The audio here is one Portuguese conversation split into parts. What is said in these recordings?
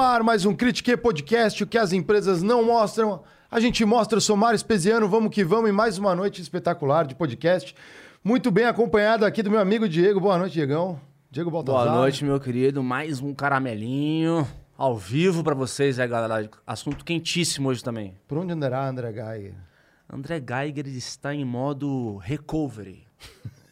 no ar mais um Critique Podcast, o que as empresas não mostram. A gente mostra, eu sou Mário Espesiano, vamos que vamos, e mais uma noite espetacular de podcast. Muito bem acompanhado aqui do meu amigo Diego. Boa noite, Diegão. Diego Baltazar. Boa noite, meu querido. Mais um caramelinho ao vivo pra vocês, aí, galera. Assunto quentíssimo hoje também. Por onde andará André Geiger? André Geiger está em modo recovery.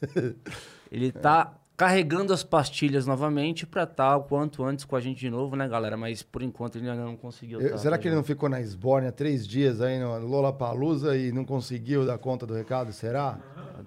Ele tá carregando as pastilhas novamente pra estar o quanto antes com a gente de novo, né, galera? Mas por enquanto ele ainda não conseguiu. Eu- tá, será tá, que ele não ficou na Esbórnia três dias aí no Lollapalooza e não conseguiu dar conta do recado? Será?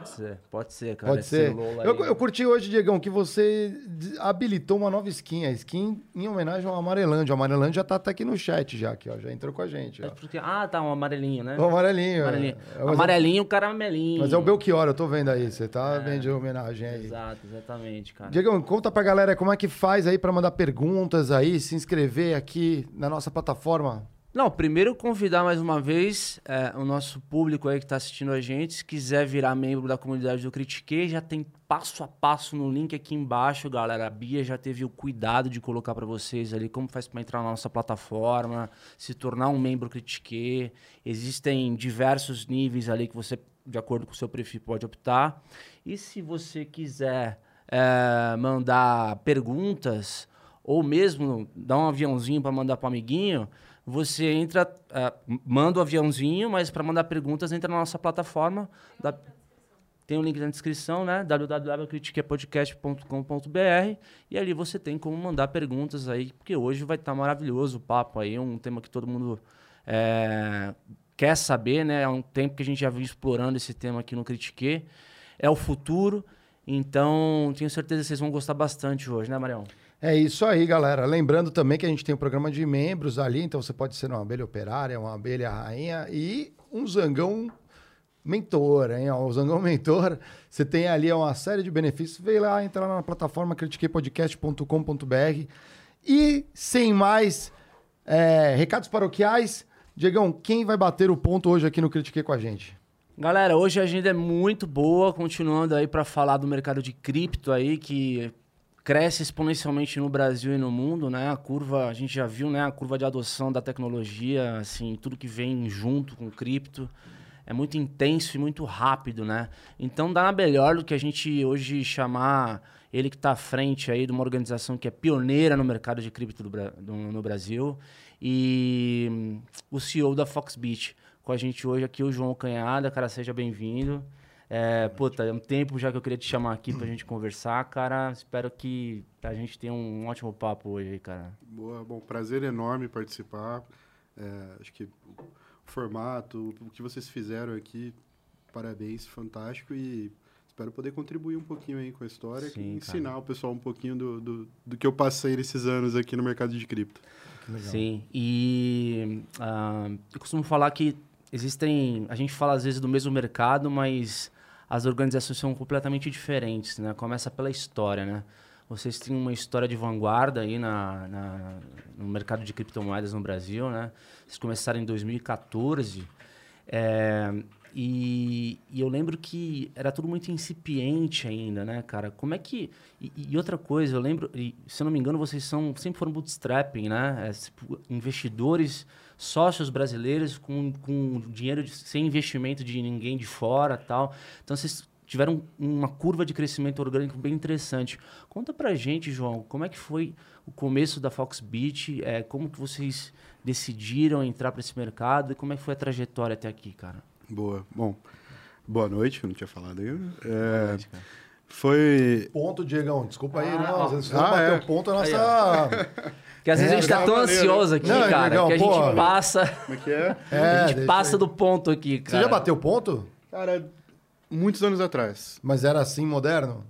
Pode ser, pode ser, cara. Pode Esse ser. Lola Eu, aí. eu curti hoje, Diegão, que você habilitou uma nova skin. A skin em homenagem ao Amarelândia. O Amarelândia já tá, tá aqui no chat já, aqui, ó. Já entrou com a gente, ó. Mas porque- Ah, tá, um amarelinho, né? O amarelinho. Amarelinho. é. É, é- Amarelinho, caramelinho. Mas é o Belchior, eu tô vendo aí. Você tá bem de homenagem aí. Exato, exatamente, cara. Diegão, conta pra galera como é que faz aí pra mandar perguntas aí, se inscrever aqui na nossa plataforma. Não, primeiro convidar mais uma vez é, o nosso público aí que está assistindo a gente, se quiser virar membro da comunidade do Critiquei, já tem passo a passo no link aqui embaixo, galera. A Bia já teve o cuidado de colocar para vocês ali como faz para entrar na nossa plataforma, se tornar um membro Critiquei. Existem diversos níveis ali que você, de acordo com o seu perfil, pode optar. E se você quiser é, mandar perguntas ou mesmo dar um aviãozinho para mandar para amiguinho, você entra, ah, manda o aviãozinho, mas para mandar perguntas entra na nossa plataforma. da- tem o link na descrição, né? www.critiquepodcast.com.br e ali você tem como mandar perguntas aí, porque hoje vai estar maravilhoso o papo aí, um tema que todo mundo é, quer saber, né? É um tempo que a gente já vem explorando esse tema aqui no Critique. É o futuro, então tenho certeza que vocês vão gostar bastante hoje, né, Marião? É isso aí, galera. Lembrando também que a gente tem um programa de membros ali, então você pode ser uma abelha operária, uma abelha rainha e um zangão mentor, hein? O zangão mentor, você tem ali uma série de benefícios. Vem lá, entra lá na plataforma critiquepodcast.com.br e sem mais é, recados paroquiais, Diegão, quem vai bater o ponto hoje aqui no Critique com a gente? Galera, hoje a agenda é muito boa, continuando aí para falar do mercado de cripto aí que cresce exponencialmente no Brasil e no mundo, né? A curva, a gente já viu, né, a curva de adoção da tecnologia, assim, tudo que vem junto com cripto é muito intenso e muito rápido, né? Então dá melhor do que a gente hoje chamar ele que está à frente aí de uma organização que é pioneira no mercado de cripto do, do- no Brasil e hum, o CEO da Foxbit com a gente hoje aqui, o João Canhada. Cara, seja bem-vindo. É, puta, é um tempo já que eu queria te chamar aqui pra gente conversar, cara. Espero que a gente tenha um ótimo papo hoje aí, cara. Boa, bom, prazer enorme participar. É, acho que o formato, o que vocês fizeram aqui, parabéns, fantástico e espero poder contribuir um pouquinho aí com a história Sim, e cara. ensinar o pessoal um pouquinho do, do, do que eu passei nesses anos aqui no mercado de cripto. Sim, e ah, eu costumo falar que existem. A gente fala às vezes do mesmo mercado, mas as organizações são completamente diferentes, né? Começa pela história, né? Vocês têm uma história de vanguarda aí na, na- no mercado de criptomoedas no Brasil, né? Vocês começaram em 2014. é, e, e eu lembro que era tudo muito incipiente ainda, né, cara? Como é que. E, e outra coisa, eu lembro, e, se eu não me engano, vocês são, sempre foram bootstrapping, né? É, tipo, investidores, sócios brasileiros com, com dinheiro de- sem investimento de ninguém de fora tal. Então vocês tiveram uma curva de crescimento orgânico bem interessante. Conta pra gente, João, como é que foi o começo da Foxbit? É, como que vocês decidiram entrar para esse mercado e como é que foi a trajetória até aqui, cara? Boa. Bom, boa noite, eu não tinha falado ainda. É, foi. Ponto, Diegão. Desculpa aí, Ah, não. Às vezes você Ah, bater é. o ponto, a Aí, nossa. Porque às vezes É, a gente tá legal, tão maneiro. ansioso aqui, Não, é cara, legal, que a pô. gente passa, Como é que é? É, a gente passa aí. do ponto aqui, cara. Você já bateu ponto? Cara, muitos anos atrás. Mas era assim, moderno?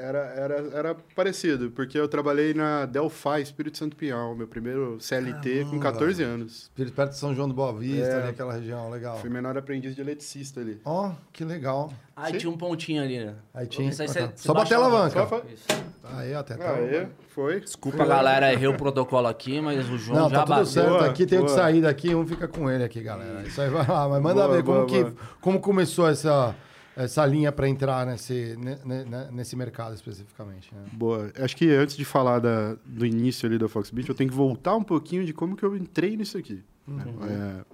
Era, era, era parecido, porque eu trabalhei na Delphi, Espírito Santo Pinhal, meu primeiro CLT com 14 anos. Espírito perto de São João do Boa Vista, É. ali, aquela região, legal. Fui menor aprendiz de eletricista ali. Ó, que legal. Aí Sim. tinha um pontinho ali, né? Aí tinha. Ah, você- tá. você Só bater a alavanca. Só. Aí, até tá. Aí, foi. Desculpa, galera, errei o protocolo aqui, mas o João Não, já tá tudo bateu. certo. Boa, aqui tem o que sair daqui, um fica com ele aqui, galera. Isso aí vai lá. Mas manda Boa, ver como, boa, que, como começou essa, essa linha para entrar nesse, ne- ne- ne- nesse mercado especificamente? né? Boa. Acho que antes de falar da- do início ali da Foxbit, eu tenho que voltar um pouquinho de como que eu entrei nisso aqui. né? É,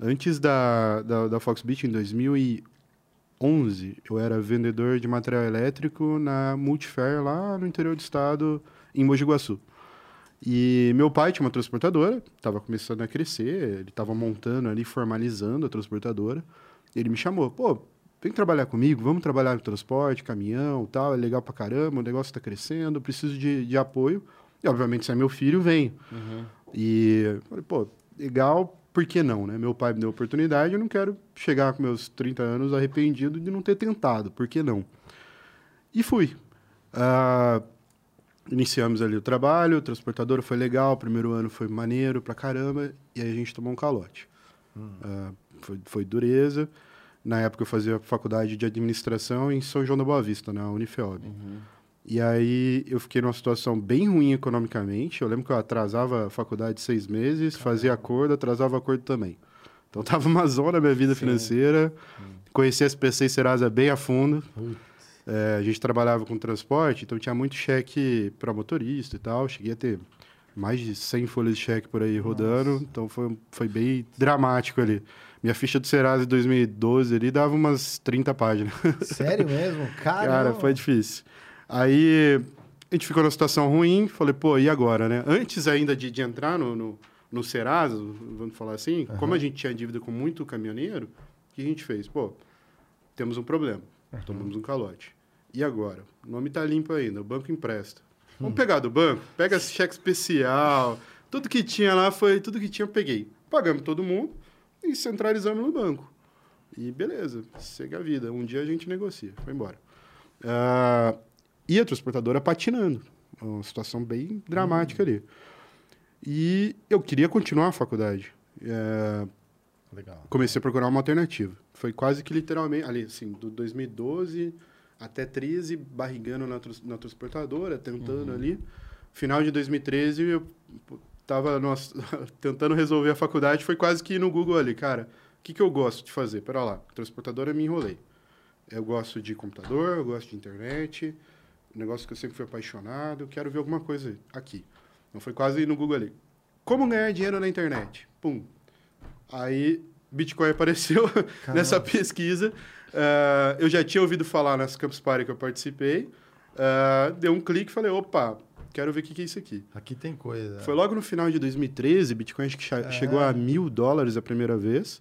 antes da, da, da Foxbit, em 2011, eu era vendedor de material elétrico na Multifair, lá no interior do estado, em Mogi Guaçu. E meu pai tinha uma transportadora, estava começando a crescer, ele estava montando ali, formalizando a transportadora. Ele me chamou, pô, vem trabalhar comigo, vamos trabalhar no transporte, caminhão tal, é legal pra caramba, o negócio está crescendo, eu preciso de, de apoio. E, obviamente, se é meu filho, venho. E eu falei, pô, legal, por que não, né? Meu pai me deu a oportunidade, eu não quero chegar com meus 30 anos arrependido de não ter tentado, por que não? E fui. Ah, iniciamos ali o trabalho, o transportador foi legal, o primeiro ano foi maneiro pra caramba, e aí a gente tomou um calote. Ah, foi, foi dureza. Na época eu fazia faculdade de administração em São João da Boa Vista, na Unifeob. E aí eu fiquei numa situação bem ruim economicamente. Eu lembro que eu atrasava a faculdade seis meses, fazia acordo, atrasava acordo também. Então tava uma zona a minha vida financeira. Conheci SPC e Serasa bem a fundo. É, a gente trabalhava com transporte, então tinha muito cheque para motorista e tal. Cheguei a ter mais de 100 folhas de cheque por aí rodando, então foi, foi bem dramático ali. Minha ficha do Serasa de 2012 ali dava umas 30 páginas. Sério mesmo? Cara, Cara, foi difícil. Aí a gente ficou numa situação ruim, falei, pô, e agora, né? Antes ainda de, de entrar no, no, no Serasa, vamos falar assim, como a gente tinha dívida com muito caminhoneiro, o que a gente fez? Pô, temos um problema, tomamos um calote. E agora? O nome tá limpo ainda, o banco empresta. Vamos pegar do banco, pega esse cheque especial, tudo que tinha lá foi, tudo que tinha eu peguei. Pagamos todo mundo e centralizamos no banco. E beleza, segue a vida. Um dia a gente negocia, foi embora. Ah, e a transportadora patinando. Uma situação bem dramática ali. E eu queria continuar a faculdade. É, Legal. comecei a procurar uma alternativa. Foi quase que literalmente, ali, assim, do 2012 até 13, barrigando na, na transportadora, tentando ali. Final de 2013, eu tava nossa, tentando resolver a faculdade, foi quase que ir no Google ali, cara, o que, que eu gosto de fazer? Pera lá, transportadora me enrolei. Eu gosto de computador, eu gosto de internet, um negócio que eu sempre fui apaixonado, eu quero ver alguma coisa aqui. Então foi quase ir no Google ali. Como ganhar dinheiro na internet? Pum. Aí Bitcoin apareceu nessa pesquisa. Ah, eu já tinha ouvido falar nessa Campus Party que eu participei. Ah, dei um clique e falei, opa, quero ver o que, que é isso aqui. Aqui tem coisa. Foi logo no final de 2013, Bitcoin acho que che- chegou a mil dólares a primeira vez.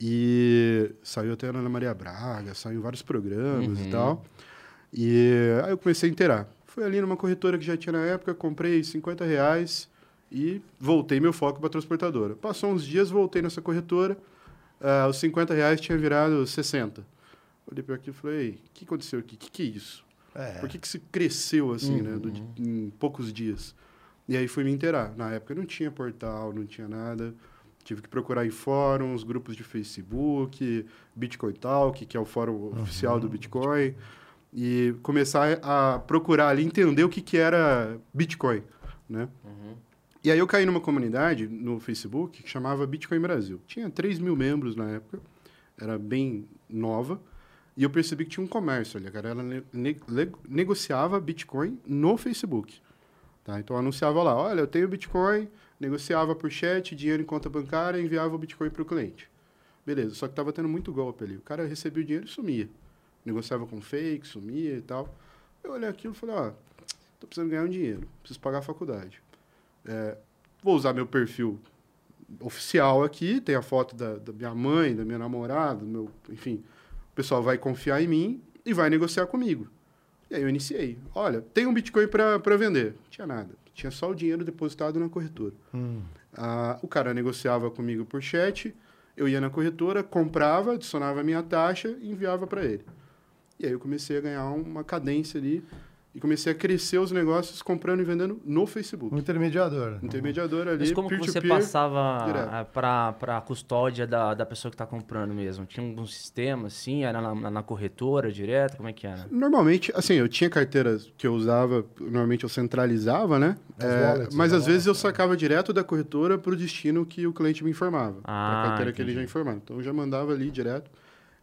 E saiu até na Ana Maria Braga, saiu em vários programas e tal. E aí eu comecei a inteirar. Fui ali numa corretora que já tinha na época, comprei 50 reais e voltei meu foco para transportadora. Passou uns dias, voltei nessa corretora, ah, os 50 reais tinha virado 60. Olhei para aquilo e falei, o que aconteceu aqui? O que, que é isso? É. Por que, que se cresceu assim, né? do- em poucos dias. E aí fui me inteirar. Na época não tinha portal, não tinha nada. Tive que procurar em fóruns, grupos de Facebook, Bitcoin Talk, que é o fórum oficial do Bitcoin. E começar a procurar ali, entender o que, que era Bitcoin, né? E aí eu caí numa comunidade no Facebook que chamava Bitcoin Brasil. Tinha 3 mil membros na época, era bem nova. E eu percebi que tinha um comércio ali. A galera ne- negociava Bitcoin no Facebook. Tá? Então anunciava lá, olha, eu tenho Bitcoin, negociava por chat, dinheiro em conta bancária, enviava o Bitcoin para o cliente. Beleza, só que estava tendo muito golpe ali. O cara recebia o dinheiro e sumia. Negociava com fake, sumia e tal. Eu olhei aquilo e falei, ó, tô precisando ganhar um dinheiro, preciso pagar a faculdade. É, vou usar meu perfil oficial aqui, tem a foto da, da minha mãe, da minha namorada, do meu, enfim. O pessoal vai confiar em mim e vai negociar comigo. E aí eu iniciei. Olha, tem um Bitcoin para vender. Não tinha nada. Tinha só o dinheiro depositado na corretora. Hum. Ah, o cara negociava comigo por chat, eu ia na corretora, comprava, adicionava a minha taxa e enviava para ele. E aí eu comecei a ganhar uma cadência ali e comecei a crescer os negócios comprando e vendendo no Facebook. Um intermediador. Intermediador ali, Mas como que você passava para a custódia da, da pessoa que está comprando mesmo? Tinha algum sistema assim? Era na, na- na corretora direto? Como é que era? Normalmente, assim, eu tinha carteiras que eu usava, normalmente eu centralizava, né? É, wallets, mas as às vezes eu wallets, sacava direto da corretora para o destino que o cliente me informava. Ah, para a carteira que ele entendi. já informava. Então eu já mandava ali direto.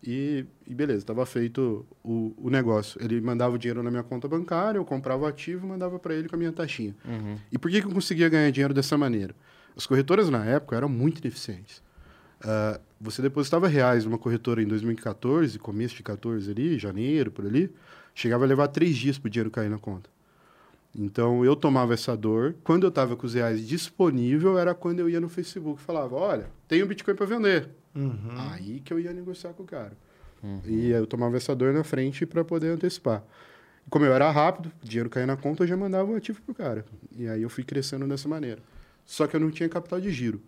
E, e beleza, estava feito o, o negócio. Ele mandava o dinheiro na minha conta bancária, eu comprava o ativo e mandava para ele com a minha taxinha. Uhum. E por que, que eu conseguia ganhar dinheiro dessa maneira? As corretoras na época eram muito ineficientes. Uh, você depositava reais numa corretora em 2014, começo de 14 ali, janeiro, por ali, chegava a levar três dias para o dinheiro cair na conta. Então eu tomava essa dor. Quando eu estava com os reais disponível, era quando eu ia no Facebook e falava: Olha, tem um Bitcoin para vender. Uhum. Aí que eu ia negociar com o cara. Uhum. E eu tomava essa dor na frente para poder antecipar. Como eu era rápido, o dinheiro caía na conta, eu já mandava o ativo pro cara. E aí eu fui crescendo dessa maneira. Só que eu não tinha capital de giro.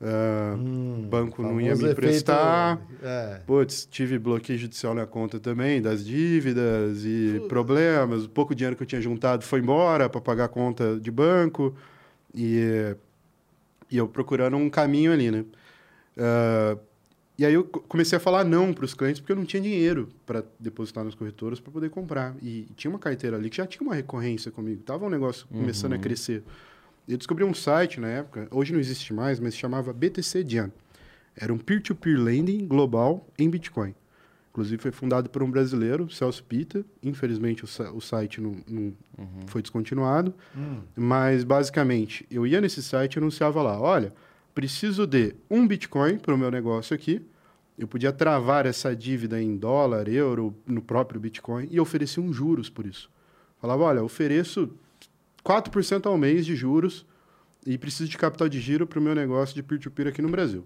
Uh, hum, banco não ia me emprestar. É. Putz, tive bloqueio judicial na conta também, das dívidas e problemas. O pouco dinheiro que eu tinha juntado foi embora para pagar a conta de banco. E, e eu procurando um caminho ali, né? Uh, e aí eu comecei a falar não para os clientes porque eu não tinha dinheiro para depositar nas corretoras para poder comprar. E, e, tinha uma carteira ali que já tinha uma recorrência comigo. Tava um negócio começando uhum. a crescer. Eu descobri um site na época, hoje não existe mais, mas se chamava BTC Dian. Era um peer-to-peer lending global em Bitcoin. Inclusive foi fundado por um brasileiro, Celso Pita. Infelizmente o, o site não, não uhum. foi descontinuado. Uhum. Mas basicamente, eu ia nesse site e anunciava lá: olha, preciso de um Bitcoin para o meu negócio aqui. Eu podia travar essa dívida em dólar, euro, no próprio Bitcoin e oferecia um juros por isso. Falava, olha, ofereço 4% ao mês de juros e preciso de capital de giro para o meu negócio de peer-to-peer -peer aqui no Brasil.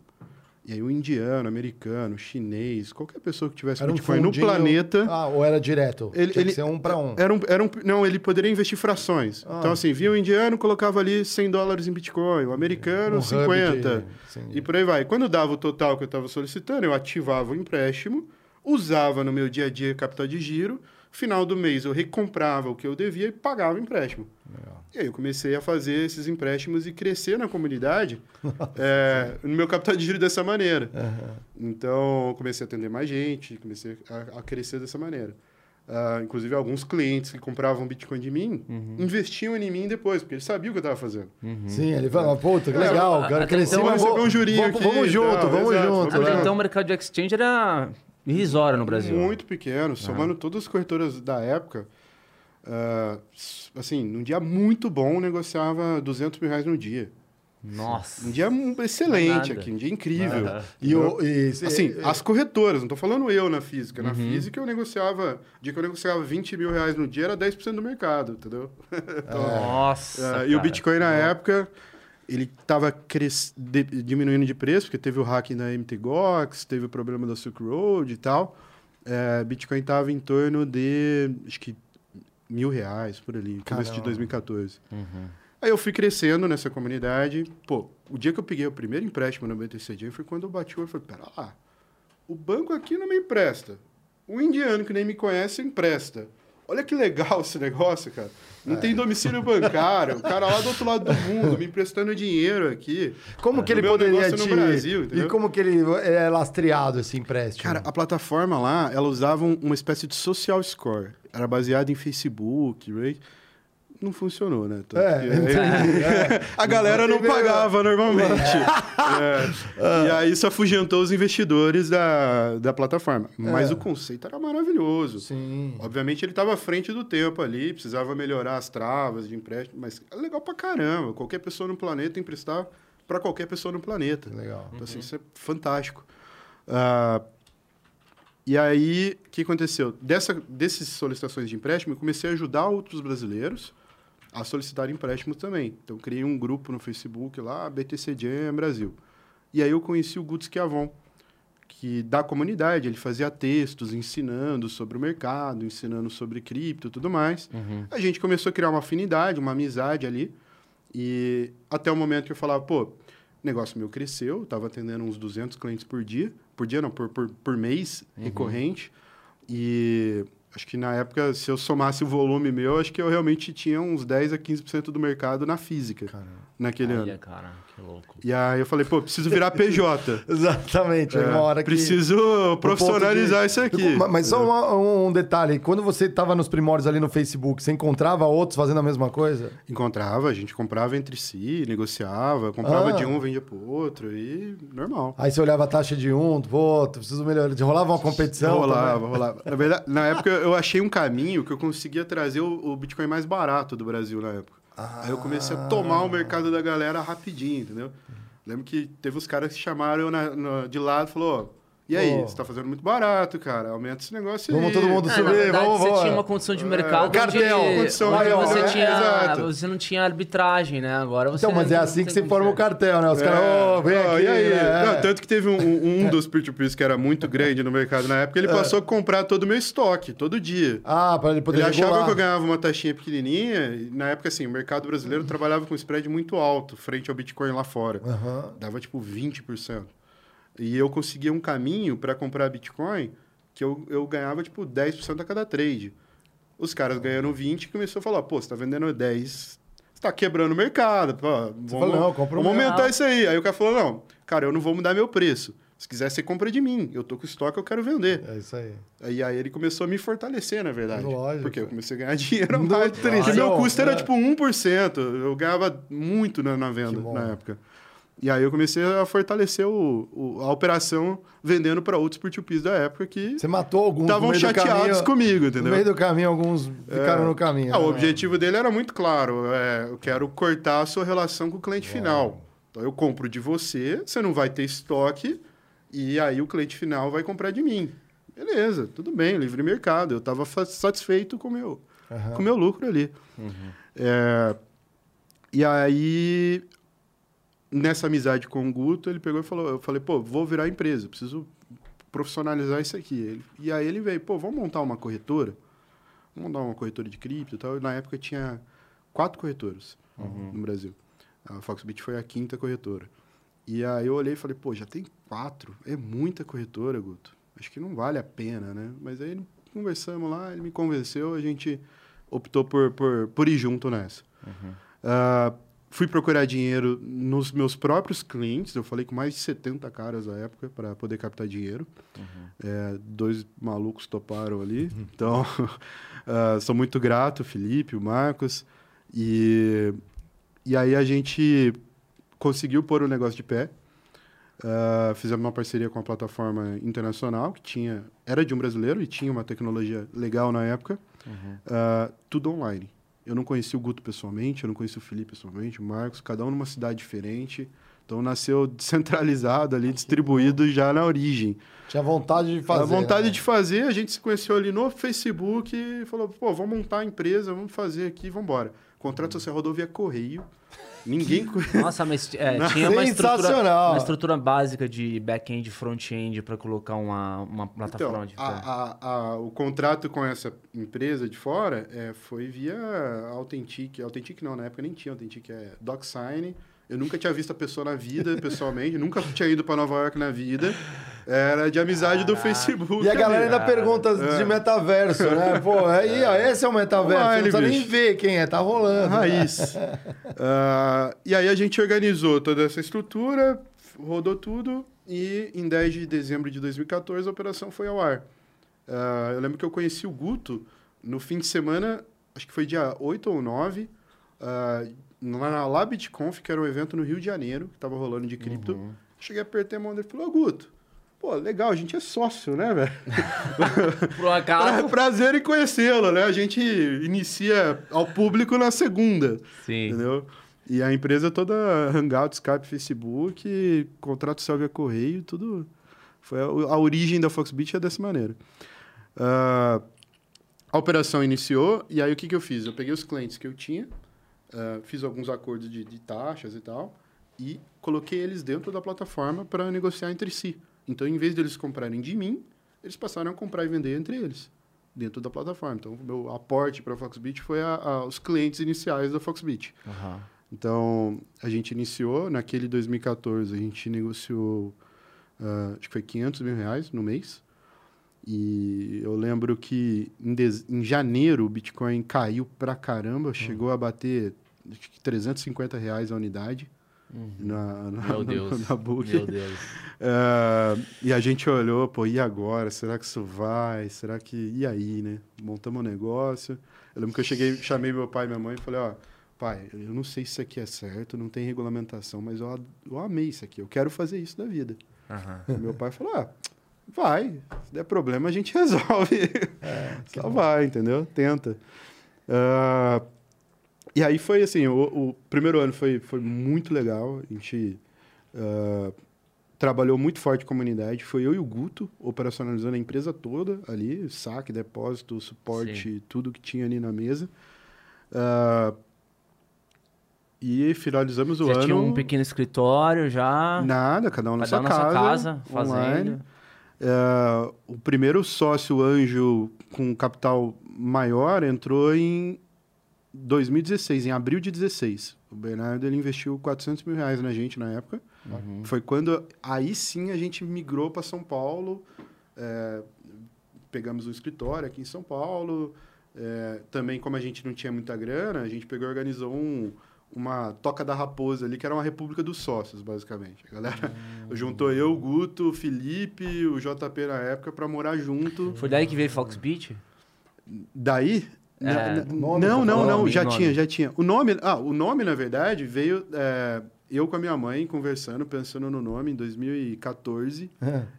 E aí o indiano, americano, chinês, qualquer pessoa que tivesse era Bitcoin um no planeta... Ah, ou era direto? Ele, Tinha ele, ser um para um. Era um, era um. Não, ele poderia investir frações. Ah, então, assim, via o indiano, colocava ali 100 dólares em Bitcoin, o americano, um 50. De... E por aí vai. Quando dava o total que eu estava solicitando, eu ativava o empréstimo, usava no meu dia a dia capital de giro, final do mês eu recomprava o que eu devia e pagava o empréstimo. Legal. E aí eu comecei a fazer esses empréstimos e crescer na comunidade é, no meu capital de giro dessa maneira. Uhum. Então, comecei a atender mais gente, comecei a, a crescer dessa maneira. Uh, inclusive, alguns clientes que compravam Bitcoin de mim uhum. investiam em mim depois, porque eles sabiam o que eu estava fazendo. Uhum. Sim, ele falou, puta, que legal, quero crescer, então, mas vou, um jurinho vamos, aqui. Vamos junto, não, vamos exato, junto. Até né? então, o mercado de exchange era irrisório no Brasil. Muito pequeno, somando todas as corretoras da época Uh, assim, num dia muito bom, negociava 200 mil reais no dia. Nossa. Um dia excelente aqui, um dia incrível. Uhum. E, eu, e, assim, as corretoras, não estou falando eu na física. Na uhum. física eu negociava, dia que eu negociava 20 mil reais no dia era 10% do mercado, entendeu? então, Nossa. Uh, e o Bitcoin na época, ele estava diminuindo de preço, porque teve o hacking da MTGOX, teve o problema da Silk Road e tal. Uh, Bitcoin estava em torno de, acho que mil reais por ali, começo de 2014. Uhum. Aí eu fui crescendo nessa comunidade. Pô, o dia que eu peguei o primeiro empréstimo no BTCD foi quando eu bati o olho e falei, pera lá, o banco aqui não me empresta. O indiano que nem me conhece empresta. Olha que legal esse negócio, cara. Não é. tem domicílio bancário. O cara lá do outro lado do mundo me emprestando dinheiro aqui. Como que ele poderia te... no Brasil, entendeu? E como que ele é lastreado esse empréstimo? Cara, a plataforma lá, ela usava uma espécie de social score era baseado em Facebook, right? Não funcionou, né? Tanto é, que, é, a galera não pagava normalmente. é. E aí isso afugentou os investidores da, da plataforma. Mas é. o conceito era maravilhoso. Sim. Obviamente ele estava à frente do tempo ali, precisava melhorar as travas de empréstimo, mas é legal pra caramba. Qualquer pessoa no planeta emprestar para qualquer pessoa no planeta. Legal. Então, assim, uhum. isso é fantástico. Uh, e aí, o que aconteceu? Dessa, dessas solicitações de empréstimo, eu comecei a ajudar outros brasileiros a solicitar empréstimo também. Então, criei um grupo no Facebook lá, BTC Jam Brasil. E aí eu conheci o Guts Chiavon, que da comunidade, ele fazia textos ensinando sobre o mercado, ensinando sobre cripto e tudo mais. Uhum. A gente começou a criar uma afinidade, uma amizade ali. E até o momento que eu falava, pô, negócio meu cresceu, estava atendendo uns 200 clientes por dia por dia, não, por, por, por mês uhum. recorrente. E Acho que na época, se eu somasse o volume meu, acho que eu realmente tinha uns 10 a 15% do mercado na física naquele Olha, ano. cara, louco. E aí eu falei, pô, preciso virar PJ. Exatamente. É, É, uma hora que. preciso profissionalizar de- isso aqui. Ma- Mas só uma- um, detalhe: quando você estava nos primórdios ali no Facebook, você encontrava outros fazendo a mesma coisa? Encontrava, a gente comprava entre si, negociava, comprava Ah. de um, vendia pro outro e normal. Aí você olhava a taxa de um, do outro, preciso melhorar. Rolava uma competição. rolava, também? rolava. Na verdade, na época eu achei um caminho que eu conseguia trazer o, o Bitcoin mais barato do Brasil na época. Aí eu comecei a tomar o mercado da galera rapidinho, entendeu? Lembro que teve os caras que chamaram na- na- de lado e ó, e aí, Pô. você tá fazendo muito barato, cara, aumenta esse negócio Vamos aí. todo mundo Ah, subir, na verdade, vamos, você vamos. tinha uma condição de mercado o cartel, onde, condição onde de- você, é, tinha, exato. você não tinha arbitragem, né? Agora você... Então, mas é assim que você forma o cartel, né? Os É. caras, ô, vem Ó, aqui. e aí? né? Não, tanto que teve um, um- dos peer-to-peers que era muito grande no mercado na época, ele É. passou a comprar todo o meu estoque, todo dia. Ah, para ele poder Ele achava regular. que eu ganhava uma taxinha pequenininha, e na época, assim, o mercado brasileiro trabalhava com spread muito alto frente ao Bitcoin lá fora. Aham. Dava, tipo, 20%. E eu conseguia um caminho para comprar Bitcoin que eu, eu ganhava, tipo, 10% a cada trade. Os caras ganhando 20 e começou a falar, pô, você tá vendendo 10, você tá quebrando o mercado. Pô, vamos, falou, não, compra o vamos aumentar isso aí. Aí o cara falou, não, cara, eu não vou mudar meu preço. Se quiser, você compra de mim. Eu tô com estoque, eu quero vender. É isso aí. Aí, aí ele começou a me fortalecer, na verdade. Lógico. Porque eu comecei a ganhar dinheiro mais. Porque meu custo era é. tipo 1%. Eu ganhava muito na, na venda na época. E aí eu comecei a fortalecer o, o- a operação vendendo para outros peer-to-peers da época que Você matou alguns no estavam chateados caminho, comigo, No entendeu? meio do caminho, alguns ficaram É. no caminho. Ah, o né? objetivo dele era muito claro. é, eu quero cortar a sua relação com o cliente final. Então eu compro de você, você não vai ter estoque, e aí o cliente final vai comprar de mim. Beleza, tudo bem, livre mercado. Eu estava satisfeito com o meu, o meu lucro ali. É, e aí, nessa amizade com o Guto, ele pegou e falou: Eu falei, pô, vou virar empresa, preciso profissionalizar isso aqui. Ele- e aí ele veio, pô, vamos montar uma corretora? Vamos montar uma corretora de cripto e tal. E na época tinha quatro corretoras no Brasil. A Foxbit foi a quinta corretora. E aí eu olhei e falei, pô, já tem quatro? É muita corretora, Guto. Acho que não vale a pena, né? Mas aí conversamos lá, ele me convenceu, a gente optou por, por, por ir junto nessa. Ah, fui procurar dinheiro nos meus próprios clientes. Eu falei com mais de 70 caras na época para poder captar dinheiro. É, dois malucos toparam ali. Então, ah, sou muito grato, o Felipe, o Marcos. E, e aí a gente conseguiu pôr o negócio de pé. Ah, fizemos uma parceria com uma plataforma internacional que tinha era de um brasileiro e tinha uma tecnologia legal na época. Ah, tudo online. Eu não conheci o Guto pessoalmente, eu não conheci o Felipe pessoalmente, o Marcos, cada um numa cidade diferente. Então nasceu descentralizado ali, distribuído já na origem. Tinha vontade de fazer. a vontade né? de fazer, a gente se conheceu ali no Facebook e falou, pô, vamos montar a empresa, vamos fazer aqui, vamos embora. Contrato social rodovia Correio. Ninguém... Nossa, mas é, tinha uma estrutura, uma estrutura básica de back-end front-end para colocar uma, uma plataforma Então, de a- a- a- o contrato com essa empresa de fora é, foi via Authentic. Authentic não, na época nem tinha Authentic, é DocSign. Eu nunca tinha visto a pessoa na vida, pessoalmente. nunca tinha ido para Nova York na vida. Era de amizade do Facebook. E a galera ainda pergunta é. de metaverso, né? Pô, aí, ó, esse é o metaverso. Online, Você não precisa nem ver quem é, tá rolando. Raiz. Ah, e aí a gente organizou toda essa estrutura, rodou tudo e em 10 de dezembro de 2014 a operação foi ao ar. Ah, eu lembro que eu conheci o Guto no fim de semana, acho que foi dia 8 ou 9, ah, lá na LabitConf, que era um evento no Rio de Janeiro, que estava rolando de cripto. Cheguei, apertei a mão dele e falei, ô Guto, pô, legal, a gente é sócio, né, velho? Por um acaso. Prazer em conhecê-lo, né? A gente inicia ao público na segunda. Sim. Entendeu? E a empresa toda Hangout, Skype, Facebook, contrato salvia correio, tudo. Foi a, a origem da Foxbit é dessa maneira. Ah, a operação iniciou, e aí o que, que eu fiz? Eu peguei os clientes que eu tinha, ah, fiz alguns acordos de, de taxas e tal, e coloquei eles dentro da plataforma para negociar entre si. Então, em vez deles comprarem de mim, eles passaram a comprar e vender entre eles, dentro da plataforma. Então, o meu aporte para a Foxbit foi a- a- os clientes iniciais da Foxbit. Aham. Então, a gente iniciou, naquele 2014, a gente negociou, ah, acho que foi 500 mil reais no mês. E eu lembro que em, em janeiro o Bitcoin caiu pra caramba, chegou a bater acho que 350 reais a unidade na, na, Meu Deus. na, na book. Meu Deus. É, e a gente olhou, pô, e agora? Será que isso vai? Será que. E aí, né? Montamos um negócio. Eu lembro que eu cheguei, chamei meu pai e minha mãe e falei, ó, pai, eu não sei se isso aqui é certo, não tem regulamentação, mas eu, eu amei isso aqui, eu quero fazer isso da vida. E meu pai falou, ah, vai, se der problema a gente resolve. Só vai, entendeu? Tenta. Ah, e aí foi assim, o, o primeiro ano foi, foi muito legal, a gente ah, trabalhou muito forte com a comunidade, foi eu e o Guto operacionalizando a empresa toda ali, saque, depósito, suporte, tudo que tinha ali na mesa. Ah, e finalizamos o Já ano... tinha um pequeno escritório já. Nada, cada um na Cada sua casa, casa, fazendo. É, o primeiro sócio anjo com capital maior entrou em 2016, em abril de 16. O Bernardo ele investiu 400 mil reais na gente na época. Uhum. Foi quando aí sim a gente migrou para São Paulo. é, pegamos um escritório aqui em São Paulo. é, também, como a gente não tinha muita grana, a gente pegou e organizou um, uma Toca da Raposa ali, que era uma república dos sócios, basicamente. A galera juntou eu, o Guto, o Felipe, o JP na época para morar junto. Foi daí que veio Fox Beach? Daí? É, nome, não, não, não, já nome. tinha, já tinha. O nome, ah, o nome, na verdade, veio é, eu com a minha mãe conversando, pensando no nome em 2014.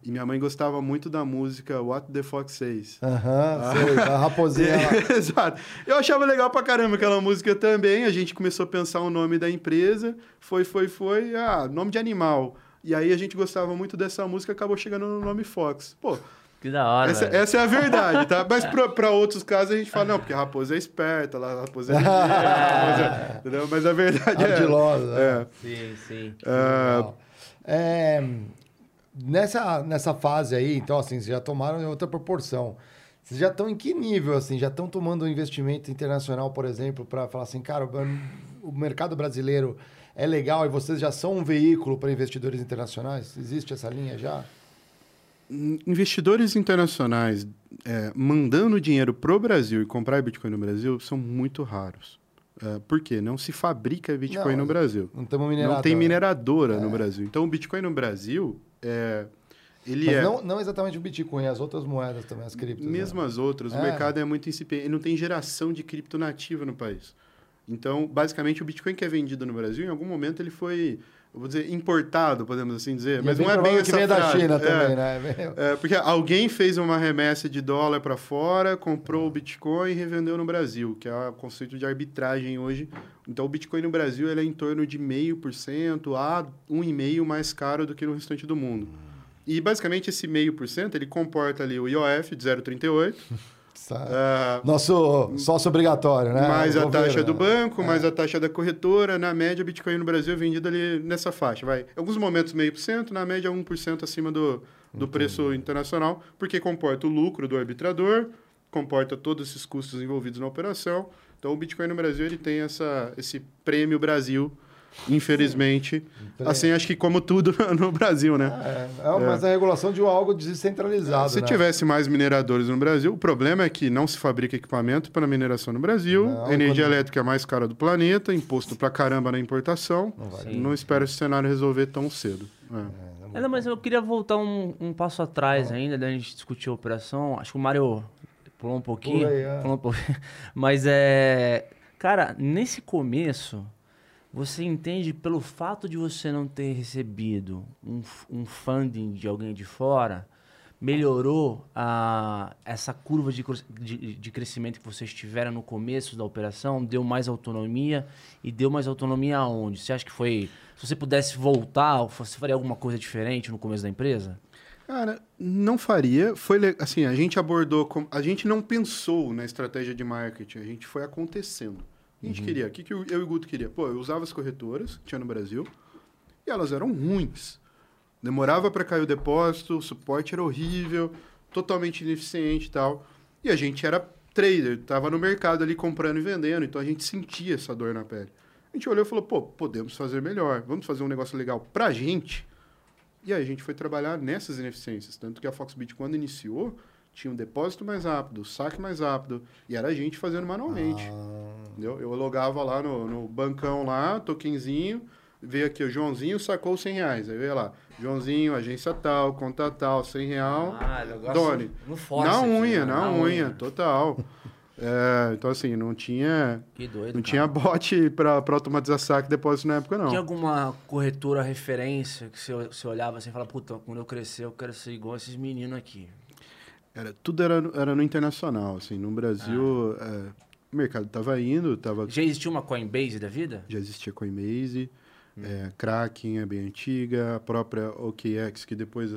E minha mãe gostava muito da música What the Fox Says. Aham, sei, a raposinha. Exato. Eu achava legal pra caramba aquela música também. A gente começou a pensar o nome da empresa. Foi, foi, foi. Ah, nome de animal. E aí a gente gostava muito dessa música, acabou chegando no nome Fox. Pô, Que da hora. essa, essa é a verdade, tá? Mas pra, pra outros casos a gente fala, não, porque a raposa é esperta, lá, a raposa é ligeira, a raposa- entendeu? Mas a verdade é... Ardilosa. é. Sim, sim. Ah, Legal. É, nessa, nessa fase aí, então, assim, vocês já tomaram em outra proporção. Vocês já estão em que nível, assim? Já estão tomando um investimento internacional, por exemplo, para falar assim, cara, o mercado brasileiro é legal e vocês já são um veículo para investidores internacionais? Existe essa linha já? Investidores internacionais é, mandando dinheiro pro Brasil e comprar Bitcoin no Brasil são muito raros. É, por quê? Não se fabrica Bitcoin Não, no Brasil. Não. Não tem mineradora É. no Brasil. Então, o Bitcoin no Brasil, é, ele Mas é... não, não exatamente o Bitcoin, as outras moedas também, as criptos. né? Mesmo as outras, o É. mercado é muito incipiente. Não tem geração de cripto nativa no país. Então, basicamente, o Bitcoin que é vendido no Brasil, em algum momento ele foi, vou dizer, importado, podemos assim dizer. E Mas bem não é bem essa que vem da frase. China É. também, né? É, porque alguém fez uma remessa de dólar para fora, comprou o Bitcoin e revendeu no Brasil, que é o conceito de arbitragem hoje. Então, o Bitcoin no Brasil ele é em torno de 0,5% a 1,5% mais caro do que no restante do mundo. E, basicamente, esse 0,5% ele comporta ali o IOF de 0,38%, Ah, Nosso sócio obrigatório, né? mais O a governo, taxa do banco, mais a taxa da corretora. Na média, o Bitcoin no Brasil é vendido ali nessa faixa. Vai. Em alguns momentos, meio por cento, na média, 1% acima do, do preço internacional, porque comporta o lucro do arbitrador, comporta todos esses custos envolvidos na operação. Então, o Bitcoin no Brasil ele tem essa, esse prêmio Brasil, infelizmente. Prêmio. Assim, acho que como tudo no Brasil, né? É, é, mas a regulação de algo descentralizado. Se né? tivesse mais mineradores no Brasil, o problema é que não se fabrica equipamento para mineração no Brasil, Não, a energia quando- elétrica é a mais cara do planeta, imposto pra caramba na importação. Não vai. Sim. Não espero esse cenário resolver tão cedo. É. É, não, mas eu queria voltar um, um passo atrás ainda, da gente discutir a operação. Acho que o Mário pulou um pouquinho. Pula aí, é. pulou um pouquinho. Mas é. Cara, nesse começo, você entende pelo fato de você não ter recebido um, um funding de alguém de fora, melhorou a, essa curva de, de, de crescimento que vocês tiveram no começo da operação? Deu mais autonomia? E deu mais autonomia aonde? Você acha que foi. Se você pudesse voltar, você faria alguma coisa diferente no começo da empresa? Cara, não faria. Foi assim, a gente abordou, a gente não pensou na estratégia de marketing, a gente foi acontecendo. A gente queria, o que, que eu eu e o Guto queria? Pô, eu usava as corretoras que tinha no Brasil e elas eram ruins. Demorava para cair o depósito, o suporte era horrível, totalmente ineficiente e tal. E a gente era trader, tava no mercado ali comprando e vendendo, então a gente sentia essa dor na pele. A gente olhou e falou, pô, podemos fazer melhor, vamos fazer um negócio legal pra gente. E aí a gente foi trabalhar nessas ineficiências. Tanto que a Foxbit, quando iniciou, tinha um depósito mais rápido, saque mais rápido, e era a gente fazendo manualmente. Ah, Entendeu? Eu logava lá no, no bancão lá, tokenzinho, veio aqui o Joãozinho, sacou 100 reais. Aí ia lá, Joãozinho, agência tal, conta tal, 100 real. Ah, negócio Doni. na aqui, unha, né? na, unha, total. É, então, assim, não tinha, Que doido, não cara. tinha bot pra, pra automatizar saque e depósito na época, não. Tinha alguma corretora referência que você, você olhava assim e falava, puta, quando eu crescer eu quero ser igual esses meninos aqui. Era, tudo era, era no internacional, assim. No Brasil, Ah. é, o mercado tava indo, tava, Já existia uma Coinbase da vida? já existia Coinbase, Hum. é, Kraken é bem antiga, a própria OKX, que depois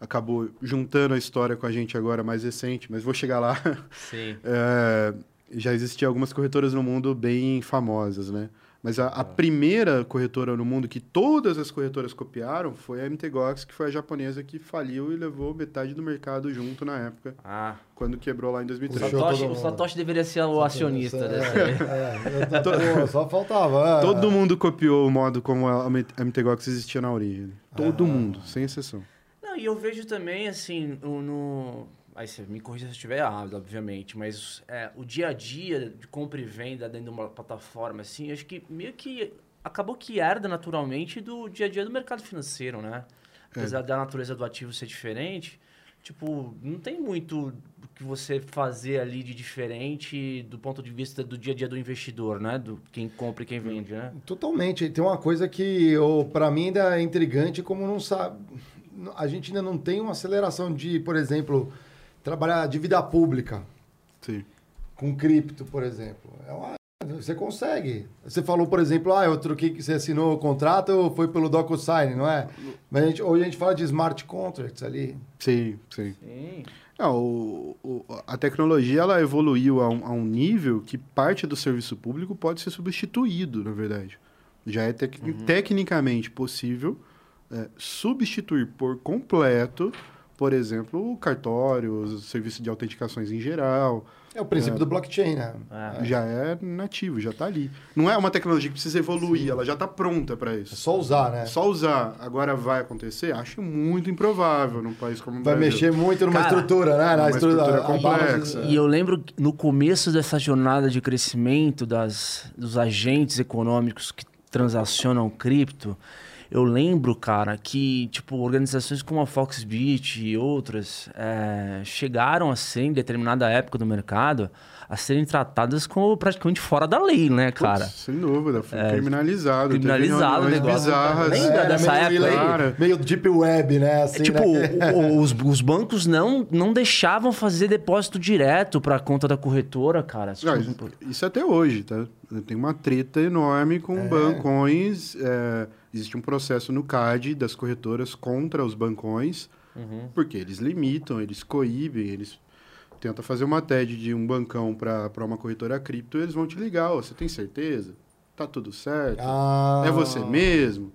acabou juntando a história com a gente agora, mais recente, mas vou chegar lá. Sim. É, já existiam algumas corretoras no mundo bem famosas, né? Mas a, Ah. a primeira corretora no mundo que todas as corretoras copiaram foi a MTGOX, que foi a japonesa que faliu e levou metade do mercado junto na época, Ah, quando quebrou lá em o 2013. Puxou Satoshi, o. Satoshi deveria ser o acionista é, dessa é, tô- pô, só faltava. é. Todo mundo copiou o modo como a MTGOX existia na origem. Todo mundo, sem exceção. Não, e eu vejo também, assim, no... Aí você me corrija se eu estiver errado, obviamente, mas é, o dia a dia de compra e venda dentro de uma plataforma, assim, acho que meio que acabou que herda naturalmente do dia a dia do mercado financeiro, né? Apesar da natureza do ativo ser diferente, tipo, não tem muito o que você fazer ali de diferente do ponto de vista do dia a dia do investidor, né? Do quem compra e quem vende, né? Totalmente. Tem uma coisa que para mim ainda é intrigante, como não sabe. A gente ainda não tem uma aceleração de, por exemplo, trabalhar dívida pública Sim. com cripto, por exemplo. É uma- você consegue. Você falou, por exemplo, ah, eu troquei que você assinou o contrato, foi pelo DocuSign, não é? Mas a gente, hoje a gente fala de smart contracts ali. Sim, sim. Sim. Não, o- o- a tecnologia ela evoluiu a um, a um nível que parte do serviço público pode ser substituído, na verdade. Já é tec- tecnicamente possível é, substituir por completo, por exemplo, o cartório, os serviços de autenticações em geral. É o princípio do blockchain, né? É. Já é nativo, já está ali. Não é uma tecnologia que precisa evoluir, ela já está pronta para É isso. só usar, né? É Só usar. Agora vai acontecer? Acho muito improvável num país como o Vai Brasil. mexer muito numa Cara, estrutura, né? Na estrutura a complexa. base- E eu lembro no começo dessa jornada de crescimento das, dos agentes econômicos que transacionam cripto, eu lembro, cara, que tipo organizações como a Foxbit e outras é, chegaram a ser, em determinada época do mercado, a serem tratadas como praticamente fora da lei, né, cara? Putz, sem dúvida, foi criminalizado. Teve criminalizado o negócio. bizarras. Lembra Era dessa meio, época aí? Cara. meio deep web, né? Assim, É, tipo, né? o- o- os, os bancos não, não deixavam fazer depósito direto pra conta da corretora, cara. Ah, Tipo, isso até hoje, tá? Tem uma treta enorme com É. bancões. é, existe um processo no CAD das corretoras contra os bancões, Uhum. porque eles limitam, eles coíbem, eles tentam fazer uma TED de um bancão para uma corretora cripto, eles vão te ligar, ó, você tem certeza? Tá tudo certo? Ah, É você mesmo?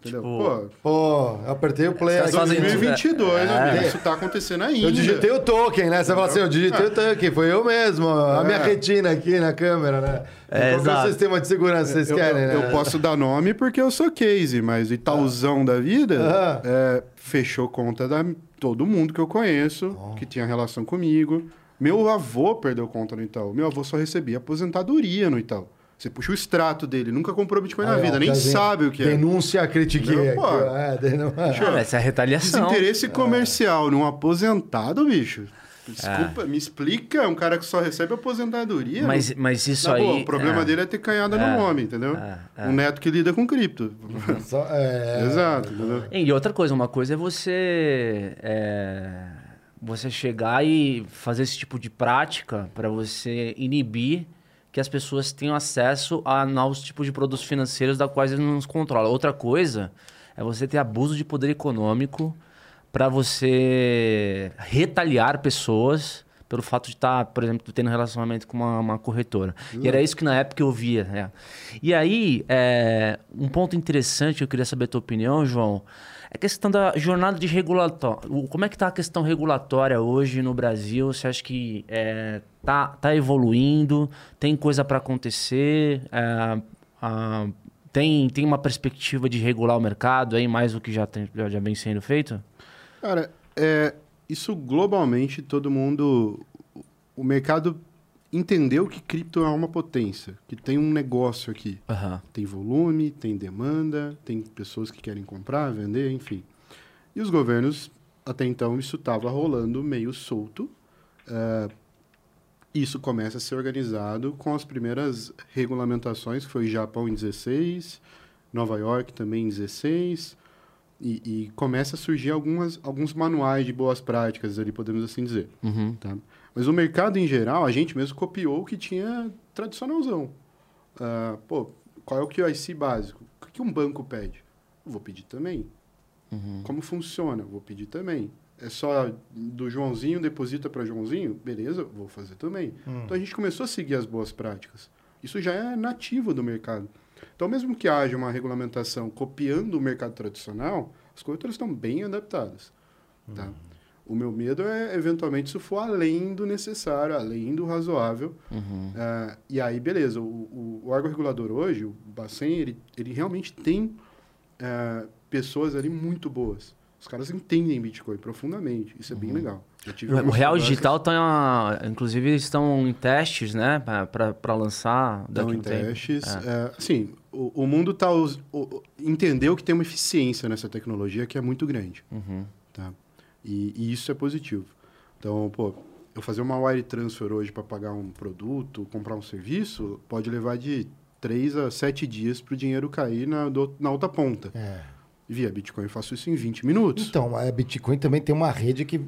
Entendeu? Tipo, Pô, Pô, eu apertei o play aqui. fazem isso, 2022, É. amigo, isso tá acontecendo ainda. Eu digitei o token, né? Você fala assim, eu digitei o token, foi eu mesmo. A É. minha retina aqui na câmera, né? É, Qual é o sistema de segurança que vocês eu, querem, eu- né? eu posso dar nome porque eu sou case, mas o Itaúzão da vida Ah. é, fechou conta da todo mundo que eu conheço, que tinha relação comigo. Meu avô perdeu conta no Itaú. Meu avô só recebia aposentadoria no Itaú. Você puxa o extrato dele, nunca comprou Bitcoin na Aí, ó, vida, nem quer dizer, sabe o que é. Denúncia, critiquei. Pô. É, denu- Ah, essa é a retaliação. Desinteresse comercial num aposentado, bicho. É. Desculpa, me explica, um cara que só recebe aposentadoria. Mas, mas isso Na aí. boa, o problema é, dele é ter canhada É. no nome, entendeu? É, é. Um neto que lida com cripto. Só- é, Exato, entendeu? E outra coisa, uma coisa é você. é, você chegar e fazer esse tipo de prática para você inibir que as pessoas tenham acesso a novos tipos de produtos financeiros da quais eles não nos controlam. Outra coisa é você ter abuso de poder econômico para você retaliar pessoas pelo fato de estar, por exemplo, tendo relacionamento com uma, uma corretora. E era isso que na época eu via. né? E aí, é, um ponto interessante eu queria saber a tua opinião, João, a questão da jornada de regulatório. Como é que está a questão regulatória hoje no Brasil? Você acha que é, tá, tá evoluindo? Tem coisa para acontecer? É, ah, tem, tem uma perspectiva de regular o mercado aí, mais do que já, tem, já vem sendo feito? Cara, é, isso globalmente todo mundo, o mercado entendeu que cripto é uma potência, que tem um negócio aqui. Aham. Tem volume, tem demanda, tem pessoas que querem comprar, vender, enfim. E os governos, até então, isso estava rolando meio solto. Eh, isso começa a ser organizado com as primeiras regulamentações, que foi Japão em 16, Nova York também em 16, e, e começa a surgir algumas, alguns manuais de boas práticas ali, podemos assim dizer. Uhum. Tá? Mas o mercado em geral, a gente mesmo copiou o que tinha tradicionalzão. Ah, pô, qual é o QIC básico? O que que um banco pede? Eu vou pedir também. Uhum. Como funciona? Eu vou pedir também. É só do Joãozinho, deposita para Joãozinho? Beleza, vou fazer também. Então a gente começou a seguir as boas práticas. Isso já é nativo do mercado. Então, mesmo que haja uma regulamentação copiando o mercado tradicional, as corretoras estão bem adaptadas. Tá? O meu medo é, eventualmente, isso for além do necessário, além do razoável. Uhum. Ah, e aí, beleza, o, o, o órgão regulador hoje, o Bacen, ele, ele realmente tem ah, pessoas ali muito boas. Os caras entendem Bitcoin profundamente. Isso é bem legal. O Real conversas- Digital tá, inclusive, estão em testes, né? para lançar daqui Estão em um tempo. testes. É, assim, o, o mundo tá o- entendeu que tem uma eficiência nessa tecnologia que é muito grande. Uhum. Tá? E, e isso é positivo. Então, pô, eu fazer uma wire transfer hoje para pagar um produto, comprar um serviço, pode levar de 3 a 7 dias para o dinheiro cair na, do- na outra ponta. É. Via Bitcoin eu faço isso em 20 minutos. Então, a Bitcoin também tem uma rede que,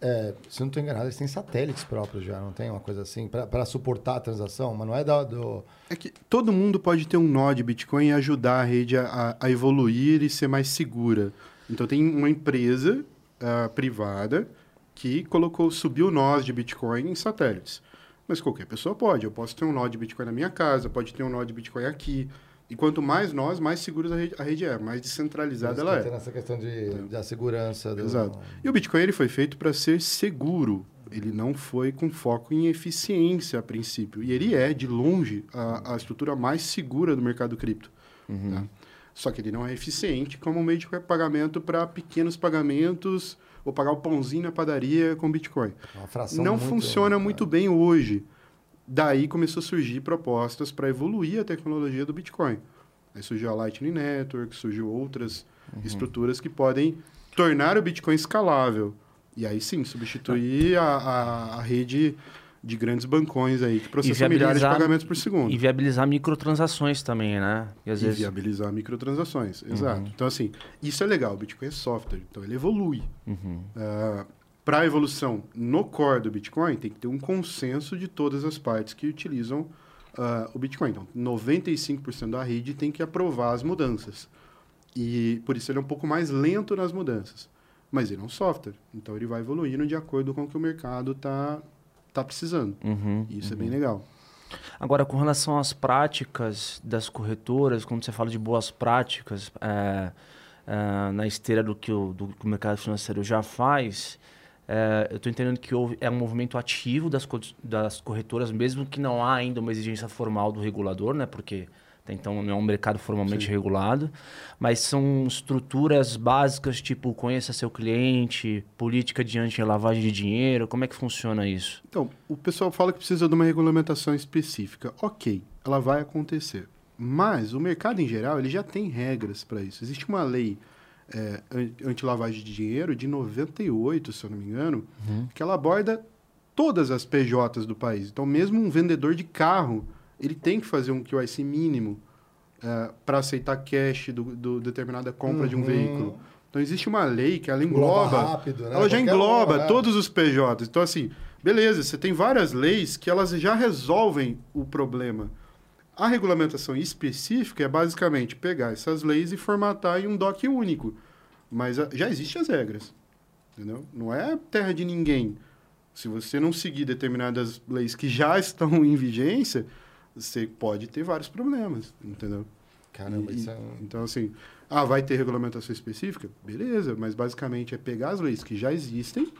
é, se eu não estou enganado, eles têm satélites próprios já, não tem uma coisa assim? Para suportar a transação, mas não é da, do... É que todo mundo pode ter um nó de Bitcoin e ajudar a rede a, a evoluir e ser mais segura. Então tem uma empresa ah, privada que colocou, subiu nós de Bitcoin em satélites. Mas qualquer pessoa pode. Eu posso ter um nó de Bitcoin na minha casa, pode ter um nó de Bitcoin aqui. E quanto mais nós, mais seguros a rede, a rede é, mais descentralizada ela é. Nessa questão de, da segurança. Do... Exato. E o Bitcoin ele foi feito para ser seguro. Ele não foi com foco em eficiência a princípio. E ele é, de longe, a, a estrutura mais segura do mercado cripto. tá? Só que ele não é eficiente como um meio de pagamento para pequenos pagamentos ou pagar o pãozinho na padaria com Bitcoin. Uma fração Não muito- funciona muito bem hoje. Daí começou a surgir propostas para evoluir a tecnologia do Bitcoin. Aí surgiu a Lightning Network, surgiu outras estruturas que podem tornar o Bitcoin escalável. E aí sim, substituir a, a, a rede de grandes bancões aí que processam milhares de pagamentos por segundo. E viabilizar microtransações também, né? E às E vezes. viabilizar microtransações, exato. Então, assim, isso é legal. O Bitcoin é software, então ele evolui. Uhum. para a evolução no core do Bitcoin, tem que ter um consenso de todas as partes que utilizam ah, o Bitcoin. Então, 95% da rede tem que aprovar as mudanças. E por isso ele é um pouco mais lento nas mudanças. Mas ele é um software, então ele vai evoluindo de acordo com o que o mercado está tá precisando. Uhum. Isso é bem legal. Agora, com relação às práticas das corretoras, quando você fala de boas práticas, é, é, na esteira do que, o, do que o mercado financeiro já faz, é, eu estou entendendo que houve, é um movimento ativo das, das corretoras, mesmo que não há ainda uma exigência formal do regulador, né? porque então não é um mercado formalmente Sim. regulado, mas são estruturas básicas, tipo conheça seu cliente, política de anti-lavagem de dinheiro, como é que funciona isso? Então, o pessoal fala que precisa de uma regulamentação específica. Ok, ela vai acontecer. Mas o mercado em geral ele já tem regras para isso. Existe uma lei é, an- anti-lavagem de dinheiro de 98, se eu não me engano, que ela aborda todas as PJs do país. Então, mesmo um vendedor de carro, ele tem que fazer um QIC mínimo para aceitar cash do, do determinada compra de um Uhum. veículo. Então, existe uma lei que ela Engloba rápido, né? ela já engloba um, né? todos os PJs. Então, assim, beleza, você tem várias leis que elas já resolvem o problema. A regulamentação específica é basicamente pegar essas leis e formatar em um DOC único. Mas ah, já existem as regras. Entendeu? Não é terra de ninguém. Se você não seguir determinadas leis que já estão em vigência, você pode ter vários problemas. Entendeu? Caramba, E- isso é. Então, assim, ah, vai ter regulamentação específica? Beleza, mas basicamente é pegar as leis que já existem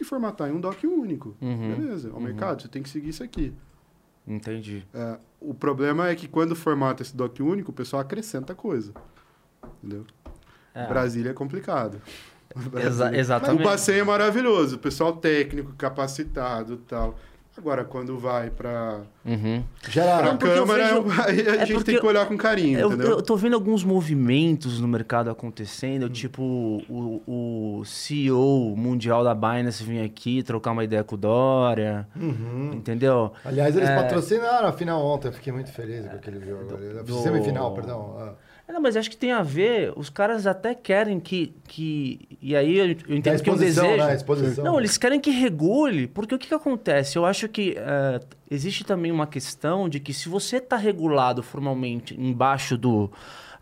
e formatar em um DOC único. Uhum, Beleza, é o uhum. mercado, você tem que seguir isso aqui. Entendi. É, o problema é que quando formata esse DOC único, o pessoal acrescenta coisa. Entendeu? É. Brasília é complicado. Exa O exatamente. passeio é maravilhoso, o pessoal técnico, capacitado e tal. Agora, quando vai para Uhum. Gera... a Não, porque eu câmera, vejo- aí a é gente tem que olhar com carinho, Eu, entendeu? eu tô vendo alguns movimentos no mercado acontecendo, Hum. tipo o, o CEO mundial da Binance vir aqui trocar uma ideia com o Dória, Uhum. entendeu? Aliás, eles É. patrocinaram a final ontem. Eu fiquei muito feliz com aquele jogo. do- Semifinal, perdão. Ah. É, Não, mas acho que tem a ver, os caras até querem que. que e aí eu, eu entendo que é um exposição, desejo. né? Exposição. Não, eles querem que regule, porque o que, que acontece? Eu acho que eh, existe também uma questão de que se você está regulado formalmente embaixo do,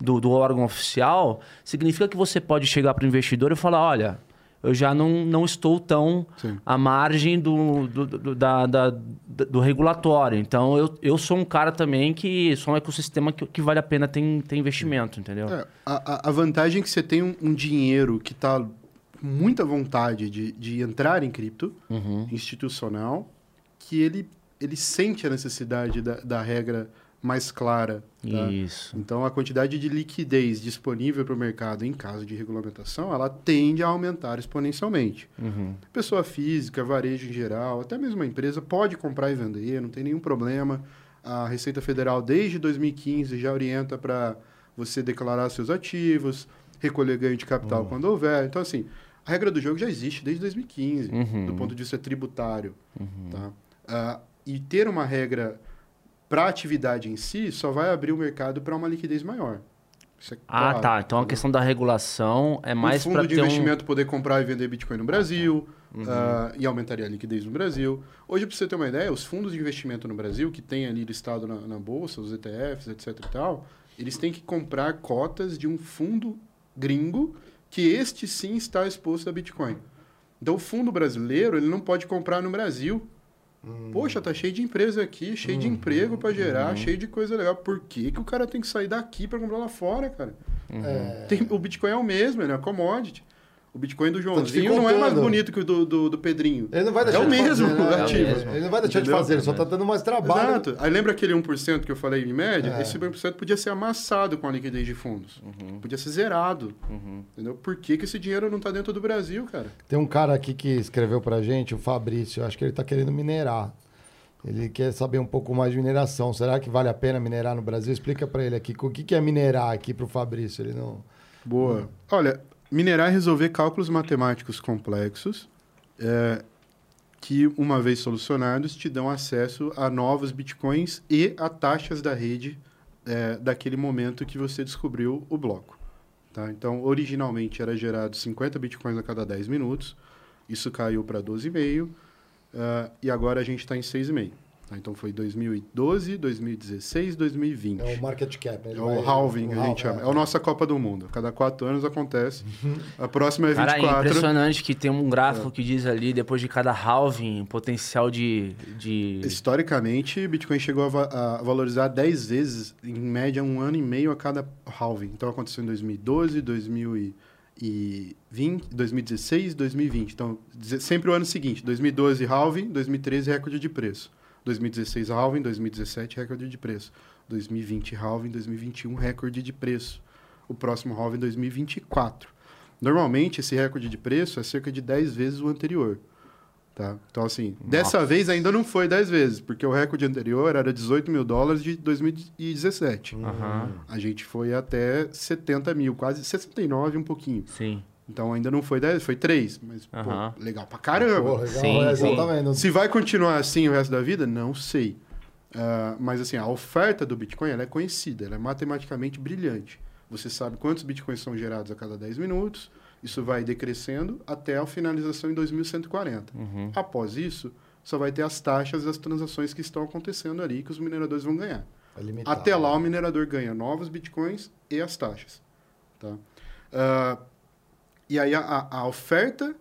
do, do órgão oficial, significa que você pode chegar para o investidor e falar: olha, eu já não, não estou tão Sim. à margem do, do, do, da, da- do regulatório. Então, eu, eu sou um cara também que sou um ecossistema que, que vale a pena ter, ter investimento, entendeu? É, a, a- vantagem é que você tem um, um dinheiro que está com muita vontade de, de entrar em cripto Uhum. institucional, que ele, ele sente a necessidade da, da regra mais clara. tá? Isso. Então, a quantidade de liquidez disponível para o mercado em caso de regulamentação, ela tende a aumentar exponencialmente. Uhum. Pessoa física, varejo em geral, até mesmo uma empresa pode comprar e vender, não tem nenhum problema. A Receita Federal, desde 2015, já orienta para você declarar seus ativos, recolher ganho de capital quando houver. Então, assim, a regra do jogo já existe desde 2015, Uhum. do ponto de vista tributário. Tá? Ah, e ter uma regra para a atividade em si só vai abrir o mercado para uma liquidez maior. É Ah, claro, tá. Então a questão da regulação é mais para fundo de ter um... investimento poder comprar e vender Bitcoin no Brasil ah, e aumentaria a liquidez no Brasil. Hoje, para você ter uma ideia, os fundos de investimento no Brasil, que tem ali listado na, na bolsa, os ETFs, etc e tal, eles têm que comprar cotas de um fundo gringo que este sim está exposto a Bitcoin. Então, o fundo brasileiro, ele não pode comprar no Brasil. Poxa, tá cheio de empresa aqui, cheio de emprego para gerar, cheio de coisa legal. Por que, que o cara tem que sair daqui para comprar lá fora, cara? É, Tem- o Bitcoin é o mesmo, ele é uma commodity. O Bitcoin do Joãozinho não é mais bonito que o do, do, do Pedrinho. Ele não vai deixar É o de mesmo fazer, né? ativo. É, Ele não vai deixar Entendeu? de fazer, ele só tá dando mais trabalho. Exato. Aí lembra aquele 1% que eu falei em média? É. Esse 1% podia ser amassado com a liquidez de fundos. Podia ser zerado. Entendeu? Por que, que esse dinheiro não está dentro do Brasil, cara? Tem um cara aqui que escreveu pra gente, o Fabrício, acho que ele tá querendo minerar. Ele quer saber um pouco mais de mineração. Será que vale a pena minerar no Brasil? Explica pra ele aqui. O que que é minerar aqui pro Fabrício? Ele não. Boa. Olha, minerar é resolver cálculos matemáticos complexos é, que, uma vez solucionados, te dão acesso a novos bitcoins e a taxas da rede é, daquele momento que você descobriu o bloco. Tá? Então, originalmente era gerado 50 bitcoins a cada 10 minutos, isso caiu para 12,5 ah, e agora a gente está em 6,5. Tá? Então, foi 2012, 2016, 2020. É o market cap. É o halving, o a gente chama. É a nossa Copa do Mundo. Cada quatro anos acontece. A próxima é Cara, é 24. impressionante que tem um gráfico É. que diz ali, depois de cada halving, potencial de... de... Historicamente, Bitcoin chegou a, va- a valorizar 10 vezes, em média, um ano e meio a cada halving. Então, aconteceu em 2012, 2020, 2016, 2020. Então, sempre o ano seguinte. 2012, halving. 2013, recorde de preço. 2016, halving. 2017, recorde de preço. 2020, halving. 2021, recorde de preço. O próximo halving, 2024. Normalmente, esse recorde de preço é cerca de 10 vezes o anterior. Tá? Então, assim, dessa vez ainda não foi 10 vezes, porque o recorde anterior era 18 mil dólares de 2017. Aham, A gente foi até 70 mil, quase 69 um pouquinho. sim. Então ainda não foi 10, foi 3. Mas, pô, legal pra caramba. Pô, legal, Sim, é, sim. exatamente. Se vai continuar assim o resto da vida, não sei. Ah, mas assim, a oferta do Bitcoin ela é conhecida, ela é matematicamente brilhante. Você sabe quantos Bitcoins são gerados a cada 10 minutos, isso vai decrescendo até a finalização em 2140. Uhum. Após isso, só vai ter as taxas das transações que estão acontecendo ali que os mineradores vão ganhar. é limitado. Até lá, o minerador ganha novos bitcoins e as taxas. Tá? Ah, e aí, a, a- a oferta,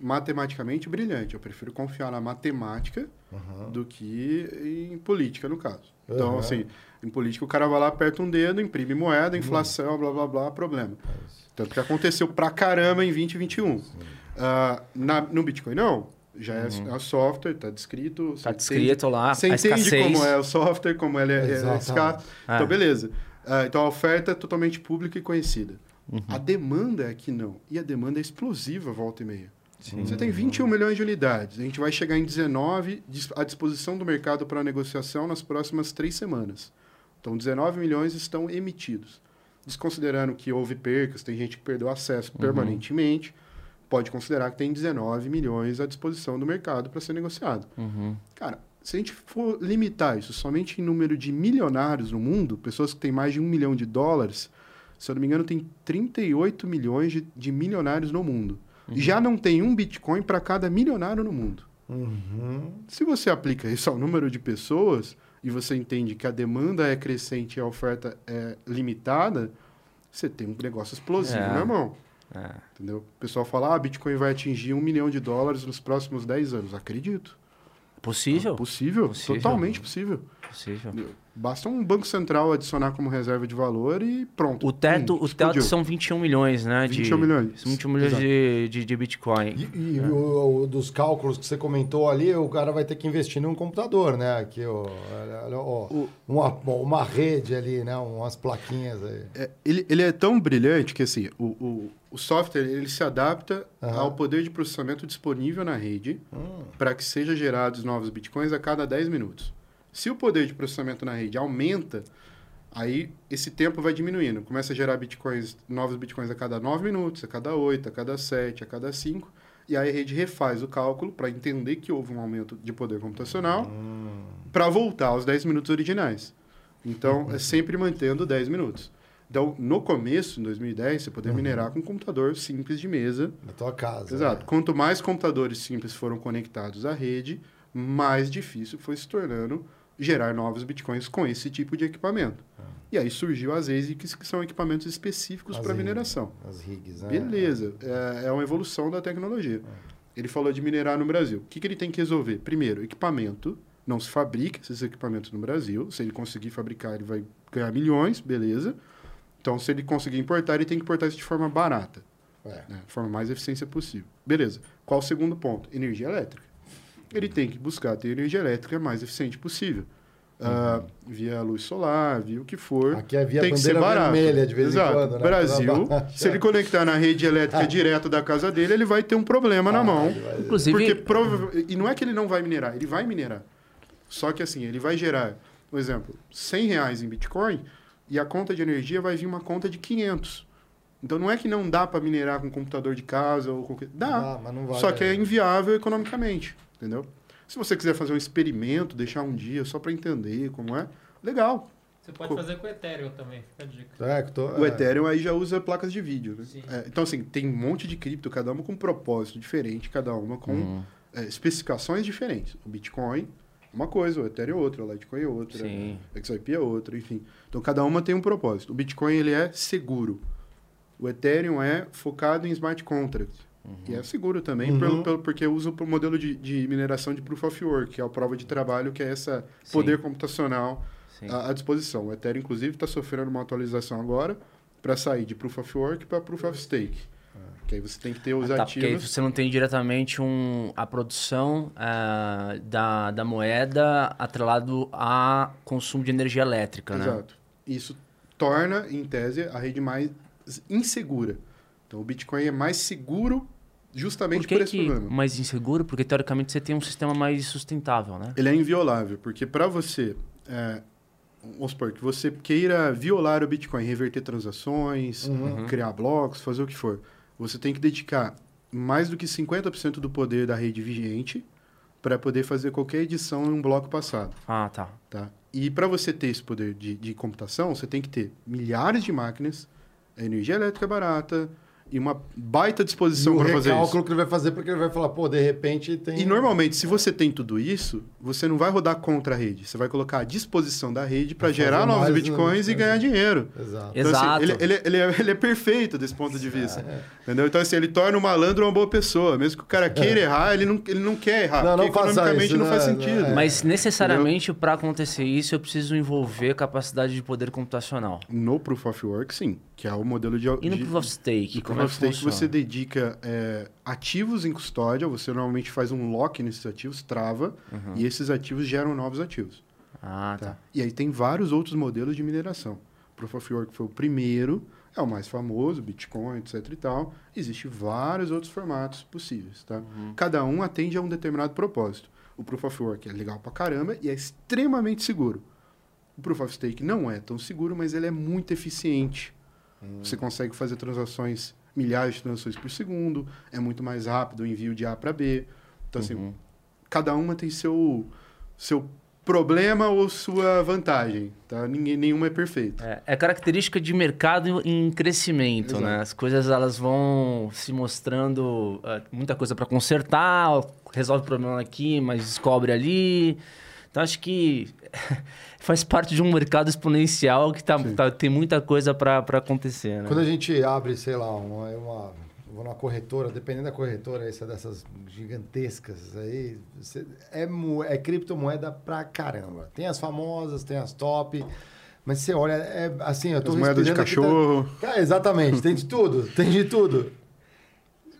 matematicamente, brilhante. Eu prefiro confiar na matemática Aham. do que em política, no caso. Então, Uhum. assim, em política, o cara vai lá, aperta um dedo, imprime moeda, inflação, blá, blá, blá, problema. Tanto que aconteceu pra caramba em 2021. Ah, na, no Bitcoin, não. Já é, é software, tá descrito. Tá entende- descrito lá, você a entende como é o software, como ele é, é escasso. É. Então, beleza. Ah, então, a oferta é totalmente pública e conhecida. A demanda é que não. E a demanda é explosiva, volta e meia. Você tem 21 milhões de unidades. A gente vai chegar em 19 dis- à disposição do mercado para negociação nas próximas três semanas. Então, 19 milhões estão emitidos. Desconsiderando que houve percas, tem gente que perdeu acesso permanentemente, pode considerar que tem 19 milhões à disposição do mercado para ser negociado. Uhum. Cara, se a gente for limitar isso somente em número de milionários no mundo, pessoas que têm mais de um milhão de dólares, se eu não me engano, tem 38 milhões de, de milionários no mundo. E já não tem um Bitcoin para cada milionário no mundo. Uhum. Se você aplica isso ao número de pessoas e você entende que a demanda é crescente e a oferta é limitada, você tem um negócio explosivo, É. meu irmão. É. Entendeu? O pessoal fala, ah, Bitcoin vai atingir um milhão de dólares nos próximos 10 anos. Acredito. Possível? Possível, Possível. totalmente possível. Possível. Basta um banco central adicionar como reserva de valor e pronto. O teto, Hum, o teto são 21 milhões, né? de- 21 milhões. 21 milhões de, de, de Bitcoin. E, e o, o dos cálculos que você comentou ali, o cara vai ter que investir num computador, né? Aqui, ó, ó, uma, uma rede ali, né? Umas plaquinhas aí. É, ele, ele é tão brilhante que assim, o, o, o software ele se adapta Aham. ao poder de processamento disponível na rede Hum. para que seja gerados novos bitcoins a cada 10 minutos. Se o poder de processamento na rede aumenta, aí esse tempo vai diminuindo. Começa a gerar bitcoins, novos bitcoins a cada 9 minutos, a cada 8, a cada 7, a cada 5. E aí a rede refaz o cálculo para entender que houve um aumento de poder computacional Hum. para voltar aos 10 minutos originais. Então, é sempre mantendo 10 minutos. Então, no começo, em 2010, você poderia minerar com um computador simples de mesa. Na tua casa. Exato. né? Quanto mais computadores simples foram conectados à rede, mais difícil foi se tornando gerar novos bitcoins com esse tipo de equipamento. E aí surgiu as ASICs, que são equipamentos específicos para mineração. As rigs, né? Beleza, é, é uma evolução da tecnologia. Ele falou de minerar no Brasil. O que, que ele tem que resolver? Primeiro, equipamento. Não se fabrica esses equipamentos no Brasil. Se ele conseguir fabricar, ele vai ganhar milhões, beleza. Então, se ele conseguir importar, ele tem que importar isso de forma barata, É. né? de forma mais eficiência possível. Beleza. Qual o segundo ponto? Energia elétrica. Ele tem que buscar ter energia elétrica mais eficiente possível. Ah, via luz solar, via o que for Aqui havia tem que ser barato. vermelha de vez Exato. em quando, né? Brasil, se ele conectar na rede elétrica direto da casa dele, ele vai ter um problema na Ah, mão. ele vai- Inclusive, Porque prova... E não é que ele não vai minerar, ele vai minerar. Só que assim, ele vai gerar, por exemplo, 100 reais em Bitcoin e a conta de energia vai vir uma conta de 500. Então não é que não dá para minerar com computador de casa ou qualquer... Dá. Ah, mas não vai, Só que é inviável economicamente, entendeu? Se você quiser fazer um experimento, deixar um dia só para entender como é, legal. Você pode Co- fazer com o Ethereum também, fica a dica. É, que tô- O é. Ethereum aí já usa placas de vídeo, né? Sim. É, então, assim, tem um monte de cripto, cada uma com um propósito diferente, cada uma com Hum, é, especificações diferentes. O Bitcoin é uma coisa, o Ethereum é outra, o Litecoin é outra, Sim. o XRP é outra, enfim. Então, cada uma tem um propósito. O Bitcoin, ele é seguro. O Ethereum é focado em smart contracts. E é seguro também, Uhum. pelo, pelo- porque usa o modelo de, de mineração de Proof of Work, que é a prova de trabalho, que é esse poder computacional à, à disposição. O Ethereum, inclusive, está sofrendo uma atualização agora para sair de Proof of Work para Proof of Stake. Que aí você tem que ter os Ah, tá, porque aí ativos. você não tem diretamente um, a produção ah, da, da moeda atrelado a consumo de energia elétrica, né? Exato. Isso torna, em tese, a rede mais insegura. Então, o Bitcoin é mais seguro justamente Por por, que, esse que problema. mais inseguro? Porque teoricamente você tem um sistema mais sustentável, né? Ele é inviolável, porque para você, é, vamos supor, que você queira violar o Bitcoin, reverter transações, Uhum. criar blocos, fazer o que for, você tem que dedicar mais do que 50% do poder da rede vigente para poder fazer qualquer edição em um bloco passado. Ah, tá. Tá? E para você ter esse poder de, de computação, você tem que ter milhares de máquinas, energia elétrica barata e uma baita disposição o para fazer isso. recálculo que ele vai fazer, porque ele vai falar, pô, de repente tem... E normalmente, se você tem tudo isso, você não vai rodar contra a rede. Você vai colocar à disposição da rede para gerar novos mais bitcoins e ganhar dinheiro. Exato. Então, assim, Exato. ele, ele, ele, é, ele é perfeito desse ponto de vista. É. Entendeu? Então, assim, ele torna o malandro uma boa pessoa. Mesmo que o cara queira errar, ele não, ele não quer errar. Não, não economicamente isso, não faz né? sentido. É. Mas necessariamente para acontecer isso eu preciso envolver capacidade de poder computacional. No Proof of Work, sim. Que é o modelo de... E no de, Proof of Stake, No Proof é of Stake funciona? você dedica é, ativos em custódia, você normalmente faz um lock nesses ativos, trava, e esses ativos geram novos ativos. Ah, tá. Tá? E aí tem vários outros modelos de mineração. Proof of Work foi o primeiro, é o mais famoso, Bitcoin, etc e tal. Existem vários outros formatos possíveis, tá? Cada um atende a um determinado propósito. O Proof of Work é legal pra caramba e é extremamente seguro. O Proof of Stake não é tão seguro, mas ele é muito eficiente. Você consegue fazer transações, milhares de transações por segundo, é muito mais rápido o envio de A para B. Então, assim, cada uma tem seu, seu problema ou sua vantagem, tá? Ninguém, nenhuma é perfeita. É, é característica de mercado em crescimento, Exato. né? As coisas elas vão se mostrando é, muita coisa para consertar, resolve o problema aqui, mas descobre ali. Então acho que faz parte de um mercado exponencial que tá, tá- tem muita coisa para acontecer, né? Quando a gente abre, sei lá, uma, uma, vou numa corretora, dependendo da corretora, essa dessas gigantescas aí, você- é, mo- é criptomoeda pra caramba. Tem as famosas, tem as top, mas você olha, é assim, eu tô As moedas de tá- cachorro. Cara, exatamente, tem de tudo, tem de tudo.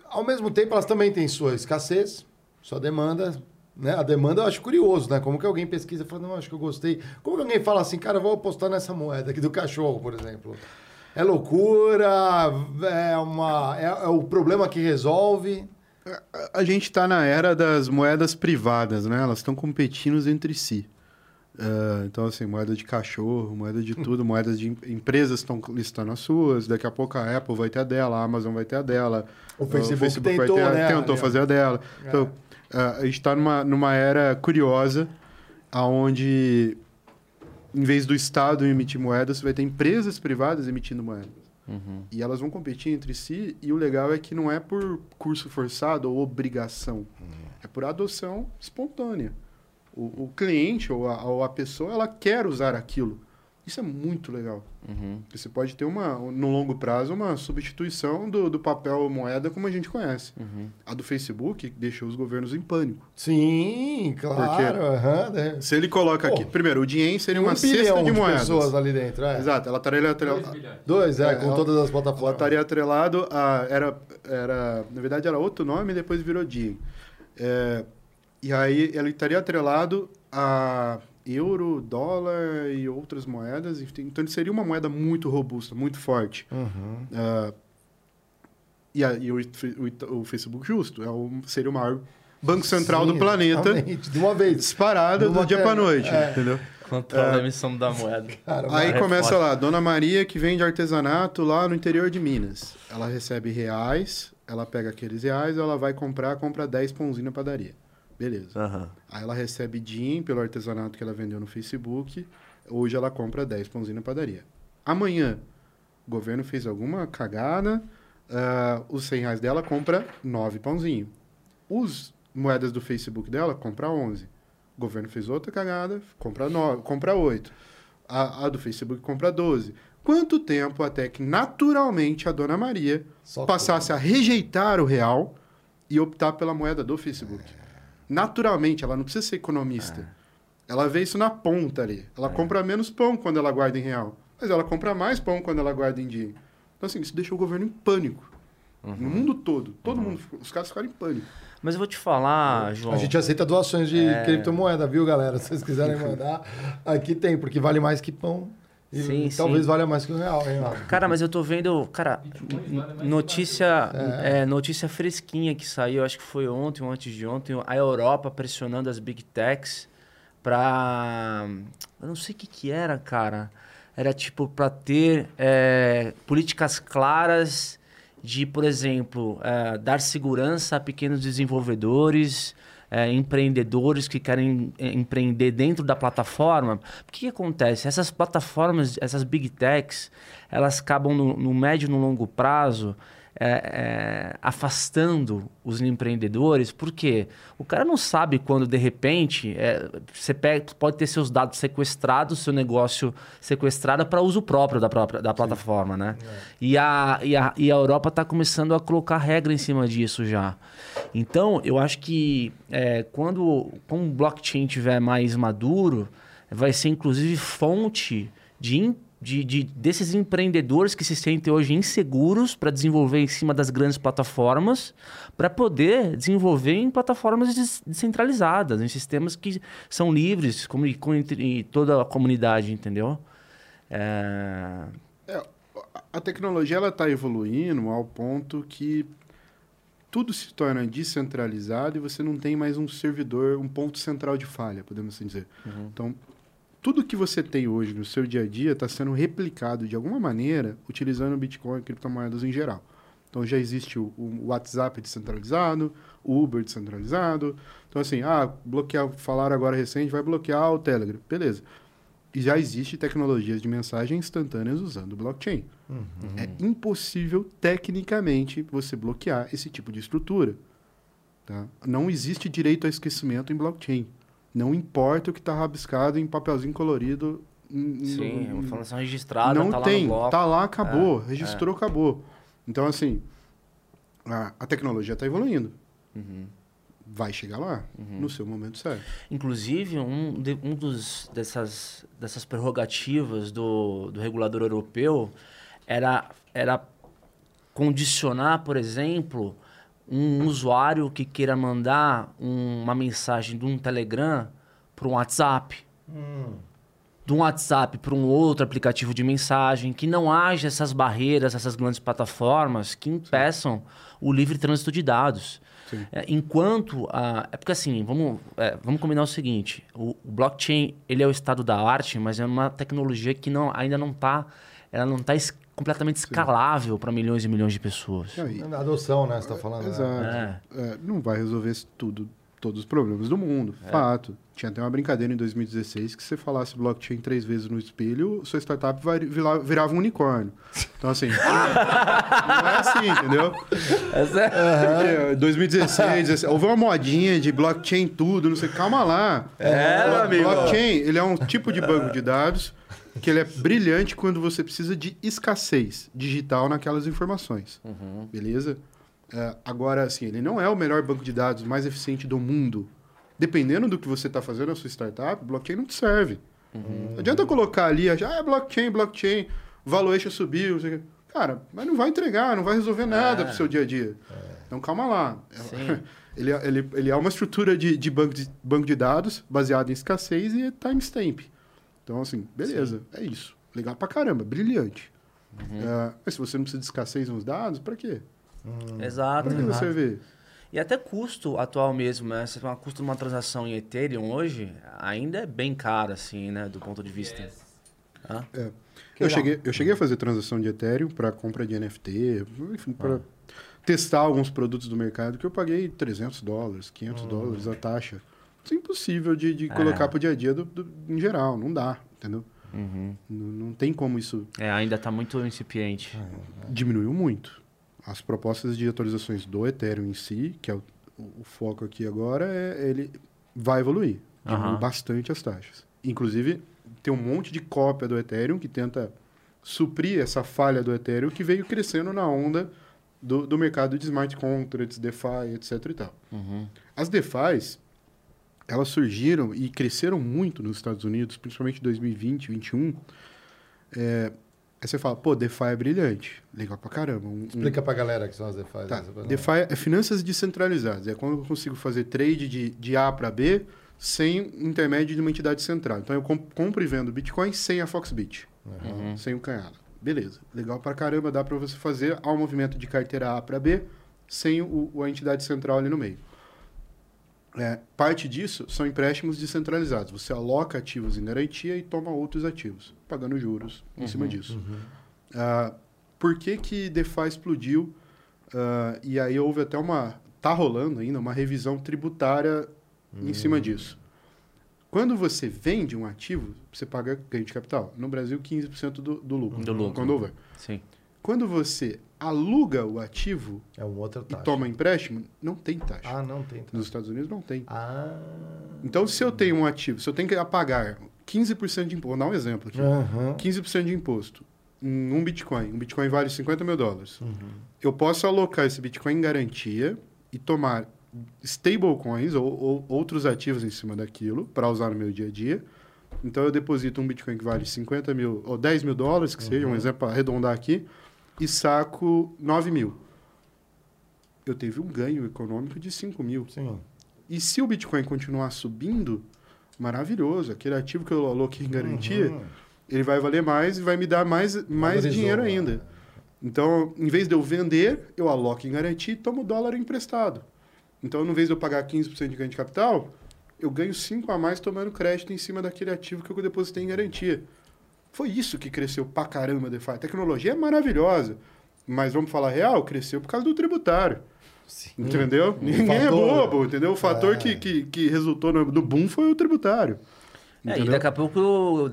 Ao mesmo tempo, elas também têm sua escassez, sua demanda. Né? A demanda eu acho curioso, né? Como que alguém pesquisa e fala, não, acho que eu gostei. Como que alguém fala assim, cara, eu vou apostar nessa moeda aqui do cachorro, por exemplo? É loucura, é, uma, é, é o problema que resolve. A- A gente está na era das moedas privadas, né? Elas estão competindo entre si. Ah, então, assim, moeda de cachorro, moeda de tudo, moedas de em- empresas estão listando as suas. Daqui a pouco a Apple vai ter a dela, a Amazon vai ter a dela. O Facebook vai tentou, ter a, né, tentou ó. fazer a dela. É. Então, a gente está numa, numa era curiosa, aonde em vez do Estado emitir moedas, você vai ter empresas privadas emitindo moedas. Uhum. E elas vão competir entre si, e o legal é que não é por curso forçado ou obrigação. É por adoção espontânea. O, o cliente ou a, ou a pessoa, ela quer usar aquilo. Isso é muito legal. Uhum. Porque Você pode ter, uma, no longo prazo, uma substituição do, do papel moeda como a gente conhece. Uhum. A do Facebook deixou os governos em pânico. Sim, claro. aham, né? Se ele coloca Pô, aqui... Primeiro, o dinheiro seria uma um cesta bilhão de moedas. pessoas ali dentro. É. Exato. Ela estaria atrelada... 2 bilhões. Dois, é, É, com ela- todas as Ela plataformas. estaria atrelado a. Era, era, na verdade, era outro nome e depois virou DIN. É, e aí ele estaria atrelado a euro, dólar e outras moedas. Então ele seria uma moeda muito robusta, muito forte. Uhum. Ah, e a- e o, o o Facebook justo. É o, seria o maior banco central Sim, do planeta. De uma vez. Disparada do dia para noite, é. entendeu? Controla a emissão da moeda. Cara, Aí É começa lá, Dona Maria que vende artesanato lá no interior de Minas. Ela recebe reais, ela pega aqueles reais, ela vai comprar, compra 10 pãozinhos na padaria. Beleza. Aham. Aí ela recebe DIN pelo artesanato que ela vendeu no Facebook. Hoje ela compra 10 pãozinhos na padaria. Amanhã, o governo fez alguma cagada, ah, os 100 reais dela compra 9 pãozinhos. Os moedas do Facebook dela compra 11. O governo fez outra cagada, compra 9, compra 8. A, a do Facebook compra 12. Quanto tempo até que naturalmente a Dona Maria Só passasse a rejeitar o real e optar pela moeda do Facebook? Naturalmente, ela não precisa ser economista. Ela vê isso na ponta ali. Ela compra menos pão quando ela guarda em real, mas ela compra mais pão quando ela guarda em dia. Então, assim, isso deixou o governo em pânico. No mundo todo. Todo mundo, ficou- os caras ficaram em pânico. Mas eu vou te falar, João. A gente aceita doações de criptomoeda, viu, galera? Se vocês quiserem mandar, aqui tem, porque vale mais que pão. E Sim, talvez sim. valha mais que um real, hein? Cara, mas eu tô vendo, cara, notícia, É. é, notícia fresquinha que saiu, acho que foi ontem ou antes de ontem, a Europa pressionando as big techs pra, eu não sei o que que era, cara. Era tipo pra ter é, políticas claras de, por exemplo, é, dar segurança a pequenos desenvolvedores, é, empreendedores que querem é, empreender dentro da plataforma. O que, que acontece? Essas plataformas, essas big techs, elas acabam no, no médio e no longo prazo é, é, afastando os empreendedores, porque o cara não sabe quando, de repente, é, você pega, pode ter seus dados sequestrados, seu negócio sequestrado para uso próprio da, própria, da plataforma, né? E, a, e, a, e a Europa está começando a colocar regra em cima disso já. Então, eu acho que é, quando, quando o blockchain estiver mais maduro, vai ser inclusive fonte de, de, de- desses empreendedores que se sentem hoje inseguros para desenvolver em cima das grandes plataformas, para poder desenvolver em plataformas des- descentralizadas, em sistemas que são livres, como e toda a comunidade, entendeu? É, a tecnologia ela está evoluindo ao ponto que tudo se torna descentralizado e você não tem mais um servidor, um ponto central de falha, podemos assim dizer. Uhum. Então, tudo que você tem hoje no seu dia a dia está sendo replicado de alguma maneira utilizando Bitcoin e criptomoedas em geral. Então, já existe o, o WhatsApp descentralizado, o Uber descentralizado. Então, assim, ah, bloquear, falaram agora recente, vai bloquear o Telegram. Beleza. E já existe tecnologias de mensagem instantâneas usando blockchain. É impossível, tecnicamente, você bloquear esse tipo de estrutura. Tá? Não existe direito a esquecimento em blockchain. Não importa o que está rabiscado em papelzinho colorido. em- Sim, no- uma informação registrada, não tá lá tem, no bloco. tá lá, acabou, É, registrou, acabou. Então, assim, a, a tecnologia está evoluindo. Uhum. Vai chegar lá, no seu momento certo. Inclusive, um, de- um dos, dessas, dessas prerrogativas do, do regulador europeu era, era condicionar, por exemplo, um usuário que queira mandar um- uma mensagem de um Telegram para um WhatsApp. De um WhatsApp para um outro aplicativo de mensagem, que não haja essas barreiras, essas grandes plataformas que impeçam o livre trânsito de dados. Sim. É, enquanto a. É porque assim, vamos, é, vamos combinar o seguinte: o, o blockchain ele é o estado da arte, mas é uma tecnologia que não, ainda não está. Ela não está completamente escalável para milhões e milhões de pessoas. Não, e- adoção, né? Você tá falando. né? Exato. É, não vai resolver tudo, todos os problemas do mundo. Fato. Tinha até uma brincadeira em 2016 que se você falasse blockchain três vezes no espelho, sua startup virava um unicórnio. Então, assim, não é assim, entendeu? É... Porque 2016, 17, houve uma modinha de blockchain tudo, não sei, calma lá. É, Blo- meu amigo. Blockchain, ele é um tipo de banco de dados que ele é brilhante quando você precisa de escassez digital naquelas informações. Beleza? É, agora, assim, ele não é o melhor banco de dados mais eficiente do mundo. Dependendo do que você está fazendo na sua startup, blockchain não te serve. Não adianta colocar ali, ah, blockchain, blockchain, valuation subiu, não sei o quê. Cara, mas não vai entregar, não vai resolver nada É. pro seu dia a dia. Então calma lá. Sim. Ele, é- ele, ele é uma estrutura de, de, banco de banco de dados baseado em escassez e timestamp. Então, assim, beleza, é isso. Legal pra caramba, brilhante. É, mas se você não precisa de escassez nos dados, pra quê? Exato. Pra que exato. você vê? E até custo atual mesmo, né? Você tem um custo de uma transação em Ethereum hoje, ainda é bem caro, assim, né? Do ponto de vista. Hã? Eu cheguei, eu cheguei a fazer transação de Ethereum para compra de NFT, enfim, para testar alguns produtos do mercado que eu paguei 300 dólares, 500 dólares a taxa. É impossível de, de É. colocar para o dia a dia do, do- em geral, não dá, entendeu? Uhum. Não, não tem como isso É, ainda está muito incipiente. diminuiu muito. As propostas de atualizações do Ethereum em si, que é o, o foco aqui agora, é ele vai evoluir. Diminui Aham. bastante as taxas. Inclusive, tem um monte de cópia do Ethereum que tenta suprir essa falha do Ethereum que veio crescendo na onda do, do mercado de smart contracts, DeFi, etc e tal. Uhum. As DeFis, elas surgiram e cresceram muito nos Estados Unidos, principalmente em 2020, 2021. É, aí você fala, pô, DeFi é brilhante. Legal pra caramba. Um- um- Explica pra galera que são as DeFi. Tá. né? DeFi é finanças descentralizadas. É quando eu consigo fazer trade de, de A para B sem intermédio de uma entidade central. Então eu com- compro e vendo Bitcoin sem a Foxbit, Uhum. sem o canhado. Beleza. Legal pra caramba, dá para você fazer ao movimento de carteira A para B sem o- a entidade central ali no meio. É, parte disso são empréstimos descentralizados. Você aloca ativos em garantia e toma outros ativos, pagando juros em cima disso. Ah, por que que DeFi explodiu? Ah, e aí houve até uma... Tá rolando ainda uma revisão tributária em cima disso. Quando você vende um ativo, você paga ganho de capital. No Brasil, 15% do, do lucro. Do lucro. Quando houver. Sim. Quando você aluga o ativo É um outro e taxa. toma empréstimo, não tem taxa. Ah, não tem taxa. Nos Estados Unidos não tem. Ah. Então, se eu tenho um ativo, se eu tenho que pagar 15% de imposto, vou dar um exemplo aqui. Aham. 15% de imposto em um Bitcoin. Um Bitcoin vale 50 mil dólares. Eu posso alocar esse Bitcoin em garantia e tomar stablecoins ou, ou outros ativos em cima daquilo para usar no meu dia a dia. Então eu deposito um Bitcoin que vale 50 mil ou 10 mil dólares, que seja um exemplo para arredondar aqui, e saco 9 mil. Eu teve um ganho econômico de 5 mil. Sim. E se o Bitcoin continuar subindo, maravilhoso. Aquele ativo que eu aloquei em garantia, Uhum. ele vai valer mais e vai me dar mais, mais Valorizou, dinheiro né? ainda. Então, em vez de eu vender, eu aloco em garantia e tomo dólar emprestado. Então, em vez de eu pagar 15% de ganho de capital, eu ganho 5 a mais tomando crédito em cima daquele ativo que eu depositei em garantia. Foi isso que cresceu pra caramba DeFi. A tecnologia é maravilhosa, mas vamos falar real, cresceu por causa do tributário. Entendeu? Ninguém é fator. bobo, entendeu? O fator É. que, que, que resultou no, do boom foi o tributário. É, e daqui a pouco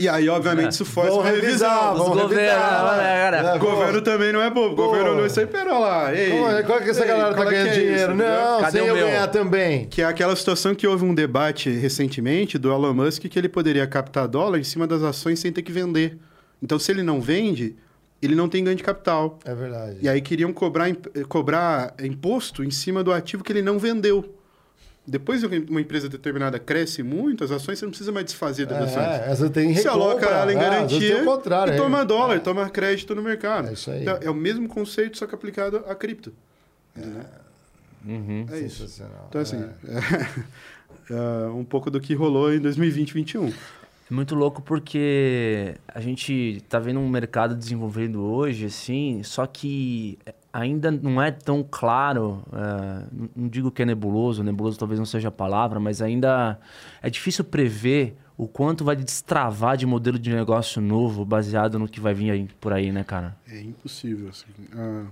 E aí, obviamente, isso força Vamos uma revisar, revisão. vamos Os governos, revisar. né, cara? É, O governo também não é bobo. Pô. governo olhou isso aí, pera lá. Ei, Como é, qual é que essa ei, galera tá é ganhando é isso, dinheiro? entendeu? não, Cadê sem eu meu? ganhar também. Que é aquela situação que houve um debate recentemente do Elon Musk que ele poderia captar dólar em cima das ações sem ter que vender. Então, se ele não vende, ele não tem ganho de capital. É verdade. E aí queriam cobrar, cobrar imposto em cima do ativo que ele não vendeu. Depois que uma empresa determinada cresce muito, as ações você não precisa mais desfazer das ações. É, essa tem Você aloca ela em É, vezes garantia e é. toma dólar, toma crédito no mercado. É isso aí. Então, é o mesmo conceito, só que aplicado a cripto. Uhum. É isso. Então, assim, É. é, um pouco do que rolou em 2020 2021. É muito louco porque a gente tá vendo um mercado desenvolvendo hoje, assim, só que ainda não é tão claro, é, não- digo que é nebuloso, nebuloso talvez não seja a palavra, mas ainda é difícil prever o quanto vai destravar de modelo de negócio novo baseado no que vai vir aí, por aí, né, cara? É impossível, assim. Ah,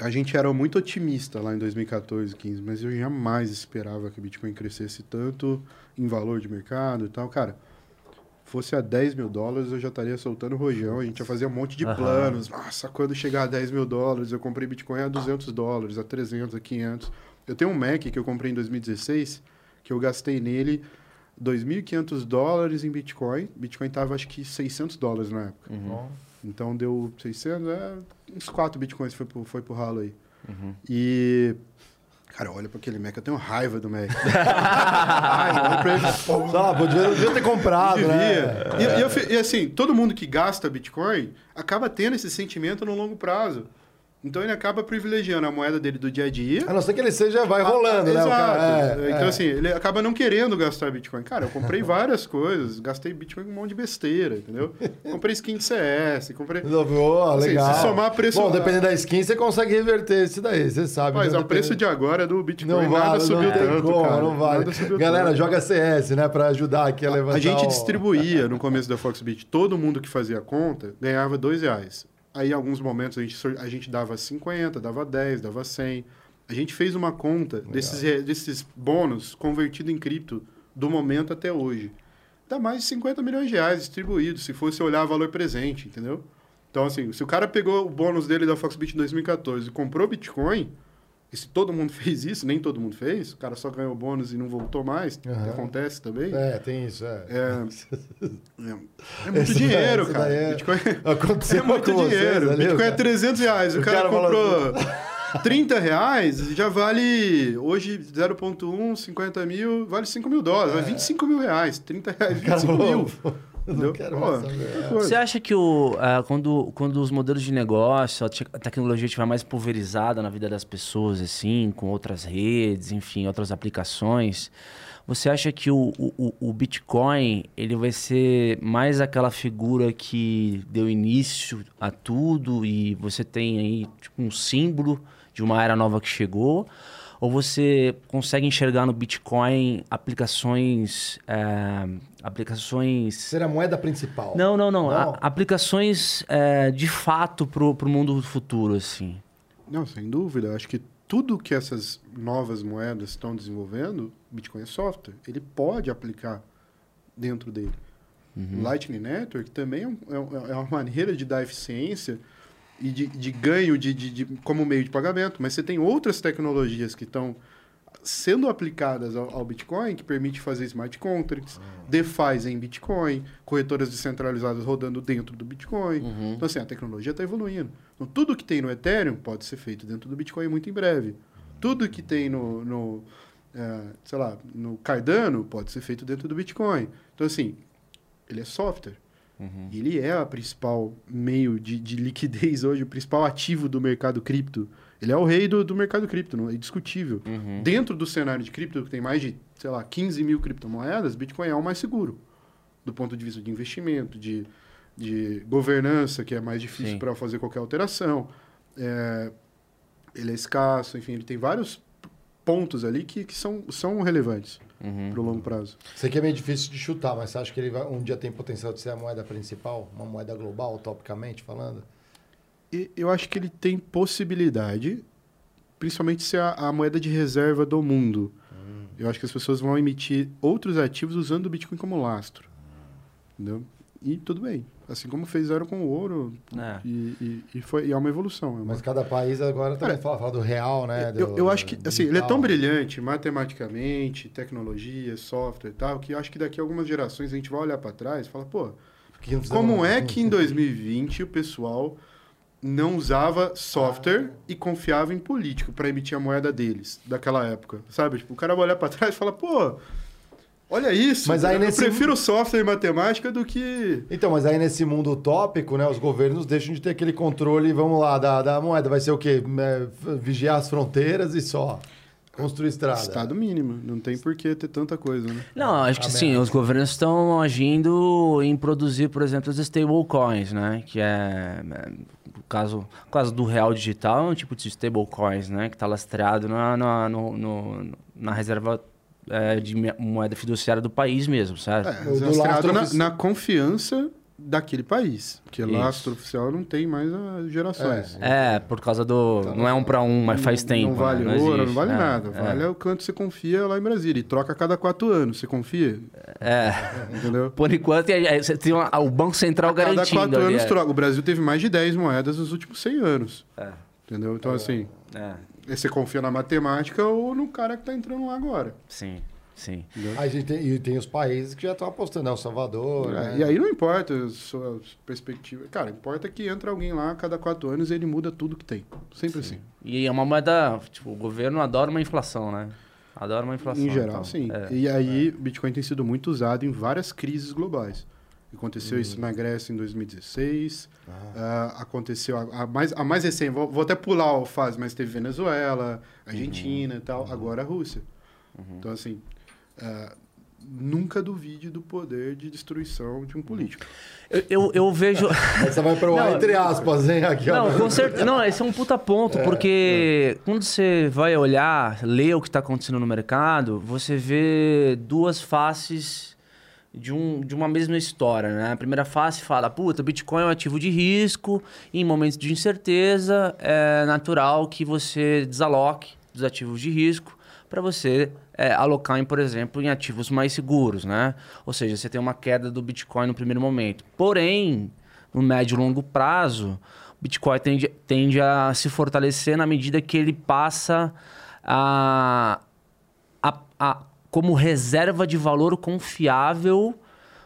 a gente era muito otimista lá em 2014, 15, mas eu jamais esperava que o Bitcoin crescesse tanto em valor de mercado e tal. Cara, fosse a 10 mil dólares, eu já estaria soltando rojão, a gente ia fazer um monte de Aham. planos. Nossa, quando chegar a 10 mil dólares, eu comprei Bitcoin a 200 dólares, a 300, a 500. Eu tenho um Mac que eu comprei em 2016, que eu gastei nele 2.500 dólares em Bitcoin. Bitcoin tava acho que 600 dólares na época. Bom, Então deu 600, é, uns 4 bitcoins foi pro, foi pro ralo aí. Uhum. E. Cara, olha pra aquele Mac, eu tenho raiva do Mac. raiva, pra ele. pô, lá, podia, devia ter comprado, devia. né? E, e eu e assim, todo mundo que gasta Bitcoin acaba tendo esse sentimento no longo prazo. Então ele acaba privilegiando a moeda dele do dia a dia. A não ser que ele seja, vai rolando, né? Exato. cara? É, então, é. assim, ele acaba não querendo gastar Bitcoin. Cara, eu comprei várias coisas, gastei Bitcoin com um monte de besteira, entendeu? Comprei skin de CS, comprei. Assim, legal. se somar preço- Bom, dependendo da skin, você consegue reverter isso daí, você sabe. Mas né? o preço de agora do Bitcoin Não nada vale, subiu não tanto, como, cara. não vale. Nada subiu Galera, tanto. joga CS, né? Pra ajudar aqui a levantar A gente o- distribuía no começo da Foxbit, todo mundo que fazia conta ganhava dois reais. Aí, em alguns momentos, a gente, a gente dava 50, dava 10, dava 100. A gente fez uma conta desses, desses bônus convertido em cripto do momento até hoje. Dá mais de 50 milhões de reais distribuídos, se fosse olhar valor presente, entendeu? Então, assim, se o cara pegou o bônus dele da Foxbit em 2014 e comprou Bitcoin, e se todo mundo fez isso, nem todo mundo fez, o cara só ganhou o bônus e não voltou mais, Aham. acontece também. É, tem isso, é. É, é, é muito Esse dinheiro, cara. é- Bitcoin Aconteceu é muito vocês dinheiro. ali, Bitcoin é cara? 300 reais. O, O cara, cara falou comprou 30 reais, já vale hoje 0,1, 50 mil, vale 5 mil dólares. Vale 25 mil reais. 30 reais, É. O cara 25 falou, mil. Não quero Pô, mais saber. coisa. Você acha que o, ah, quando, quando os modelos de negócio, a, te- a tecnologia estiver mais pulverizada na vida das pessoas, assim, com outras redes, enfim, outras aplicações, você acha que o, o, o- o Bitcoin ele vai ser mais aquela figura que deu início a tudo e você tem aí tipo, um símbolo de uma era nova que chegou? Ou você consegue enxergar no Bitcoin aplicações, eh, aplicações Ser a moeda principal. não, não, não. Não? A- aplicações é, de fato pro, pro mundo futuro, assim. Não, sem dúvida. Acho que tudo que essas novas moedas estão desenvolvendo, Bitcoin é software. Ele pode aplicar dentro dele. Uhum. O Lightning Network também é, um- é um- é uma maneira de dar eficiência e de, de ganho de, de- de- como meio de pagamento. Mas você tem outras tecnologias que estão sendo aplicadas ao, ao Bitcoin que permite fazer smart contracts, Ah. DeFi em Bitcoin, corretoras descentralizadas rodando dentro do Bitcoin. Uhum. Então, assim, a tecnologia está evoluindo. Então, tudo que tem no Ethereum pode ser feito dentro do Bitcoin muito em breve. Tudo que tem no, no eh, sei lá, no Cardano pode ser feito dentro do Bitcoin. Então, assim, ele é software. Uhum. Ele é a principal meio de, de liquidez hoje, o principal ativo do mercado cripto. Ele é o rei do, do mercado cripto, não é indiscutível. Uhum. Dentro do cenário de cripto, que tem mais de, sei lá, 15 mil criptomoedas, Bitcoin é o mais seguro. do ponto de vista de investimento, de, de governança, que é mais difícil para fazer qualquer alteração. É, ele é escasso, enfim, ele tem vários pontos ali que, que são, são relevantes Uhum. para o longo prazo. Isso aqui é meio difícil de chutar, mas você acha que ele vai, um dia tem potencial de ser a moeda principal? Uma moeda global, topicamente falando? E eu acho que ele tem possibilidade, principalmente ser a, a moeda de reserva do mundo. Eu acho que as pessoas vão emitir outros ativos usando o Bitcoin como lastro. Entendeu? E tudo bem. Assim como fizeram com o ouro. É. E, e, e foi, e é uma evolução. é uma- Mas cada país agora também Cara, fala, fala do real, né? eu, do- eu acho que assim, ele é tão brilhante matematicamente, tecnologia, software e tal, que eu acho que daqui a algumas gerações a gente vai olhar para trás e falar, pô, como é que em 2020 o pessoal não usava software e confiava em político para emitir a moeda deles daquela época, sabe? Tipo, o cara vai olhar para trás e fala, pô, olha isso. Mas aí eu nesse- prefiro software e matemática do que Então, mas aí nesse mundo utópico, né, os governos deixam de ter aquele controle, vamos lá, da, da moeda. Vai ser o quê? É, vigiar as fronteiras e só. Construir estrada. estado mínimo. Não tem por que ter tanta coisa, né? Não, acho que sim, Ameaça. os governos estão agindo em produzir, por exemplo, os stablecoins, né? Que é, é, o caso, o caso do real digital é um tipo de stablecoins, né? Que está lastreado na, na, no- no- na reserva é, de moeda fiduciária do país mesmo, certo? É, lastro na, na confiança daquele país. Porque Isso. lastro oficial não tem mais as gerações. É, por causa do. Então, não é um para um, mas faz tempo. Não vale né? ouro, não existe, vale é, nada. é. Vale o quanto você confia lá em Brasília. E troca a cada quatro anos. Você confia? É. Entendeu? Por enquanto, é- é- você tem uma- o Banco Central A cada garantindo. quatro ali, anos é. troca. O Brasil teve mais de 10 moedas nos últimos 100 anos. É. Entendeu? Então, assim, É, você confia na matemática ou no cara que tá entrando lá agora. sim, sim. A gente tem, e tem os países que já estão apostando, né? O Salvador. É, né? E aí não importa a sua perspectiva. Cara, importa que entra alguém lá a cada quatro anos e ele muda tudo que tem. Sempre assim. E é uma moeda. Tipo, o governo adora uma inflação, né? Adora uma inflação. Em geral, então, sim. é. E aí, o Bitcoin tem sido muito usado em várias crises globais. Aconteceu isso na Grécia em 2016. ah, aconteceu a, a mais, a mais recente, vou, vou até pular a fase, mas teve Venezuela, Argentina e tal, agora a Rússia. Então, assim, ah, nunca duvide do poder de destruição de um político. Eu, eu, eu vejo. Essa vai para o Não, entre aspas, hein? Aqui, ó. Não, com certeza. Não, esse é um puta ponto, porque quando você vai olhar, ler o que está acontecendo no mercado, você vê duas faces de, um, de uma mesma história, né? A primeira face fala, puta, Bitcoin é um ativo de risco, em momentos de incerteza é natural que você desaloque dos ativos de risco para você é, alocar, em, por exemplo, em ativos mais seguros, né? Ou seja, você tem uma queda do Bitcoin no primeiro momento. Porém, no médio e longo prazo, o Bitcoin tende, tende a se fortalecer na medida que ele passa a, a, a- como reserva de valor confiável,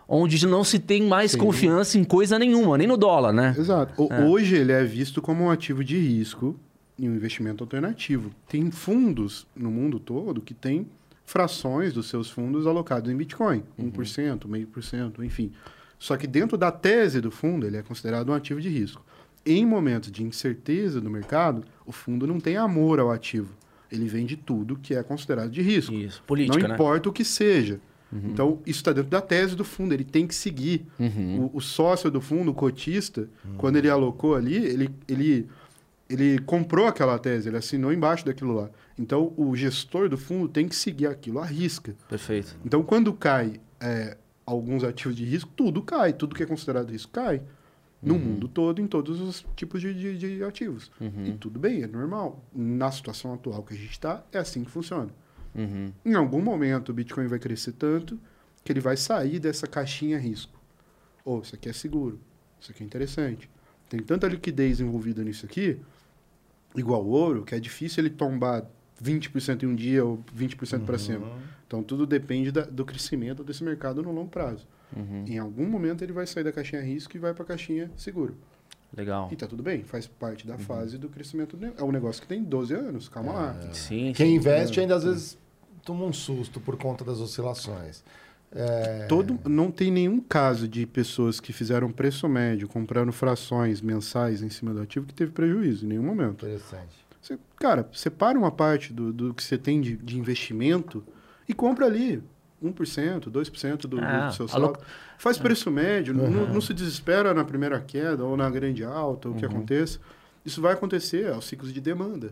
onde não se tem mais Sim. confiança em coisa nenhuma, nem no dólar, né? Exato. O- Hoje ele é visto como um ativo de risco e um investimento alternativo. Tem fundos no mundo todo que têm frações dos seus fundos alocados em Bitcoin, 1%, meio por cento, enfim. Só que dentro da tese do fundo, ele é considerado um ativo de risco. Em momentos de incerteza do mercado, o fundo não tem amor ao ativo. Ele vende tudo que é considerado de risco. Isso, política, não né? importa o que seja. Então, isso está dentro da tese do fundo, ele tem que seguir. Uhum. O, o sócio do fundo, o cotista, quando ele alocou ali, ele, ele, ele comprou aquela tese, ele assinou embaixo daquilo lá. Então, o gestor do fundo tem que seguir aquilo à risca. Perfeito. Então, quando cai é, alguns ativos de risco, tudo cai, tudo que é considerado risco cai. No mundo todo, em todos os tipos de, de, de ativos. E tudo bem, é normal. Na situação atual que a gente está, é assim que funciona. Uhum. Em algum momento o Bitcoin vai crescer tanto que ele vai sair dessa caixinha risco. Ou isso aqui é seguro, isso aqui é interessante. Tem tanta liquidez envolvida nisso aqui, igual ouro, que é difícil ele tombar 20% em um dia ou 20% para cima. Então tudo depende da- do crescimento desse mercado no longo prazo. Uhum. Em algum momento ele vai sair da caixinha risco e vai para a caixinha seguro. Legal. E tá tudo bem, faz parte da fase do crescimento. do É um negócio que tem 12 anos, calma lá. Sim, Quem sim. investe ainda às vezes toma um susto por conta das oscilações. É, Todo, não tem nenhum caso de pessoas que fizeram preço médio comprando frações mensais em cima do ativo que teve prejuízo em nenhum momento. Interessante. Você, cara, separa uma parte do, do que você tem de, de investimento e compra ali. 1%, 2% do, Ah, do seu a saldo. Faz preço médio, não, não se desespera na primeira queda ou na grande alta, o que aconteça. Isso vai acontecer aos ciclos de demanda.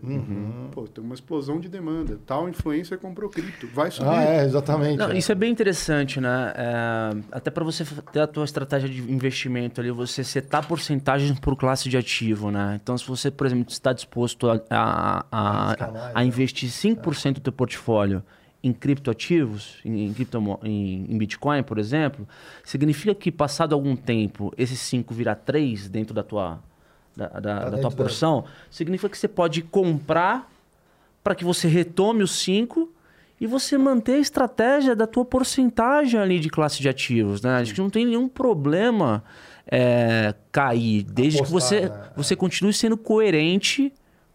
Pô, tem uma explosão de demanda. Tal influencer comprou cripto, vai subir. Ah, é, exatamente. Não, é. isso é bem interessante, né? É, até para você ter a tua estratégia de investimento ali, você setar porcentagens por classe de ativo, né? Então, se você, por exemplo, está disposto a, a, a, mais, a né? investir 5% do teu portfólio em criptoativos, em, em, criptomo- em, em Bitcoin, por exemplo, significa que passado algum tempo, esses 5 virar 3 dentro da tua, da, da- da dentro tua da- porção, significa que você pode comprar para que você retome os 5 e você manter a estratégia da tua porcentagem ali de classe de ativos, né? Acho que não tem nenhum problema é, cair, desde que Apostar, você, né? você continue sendo coerente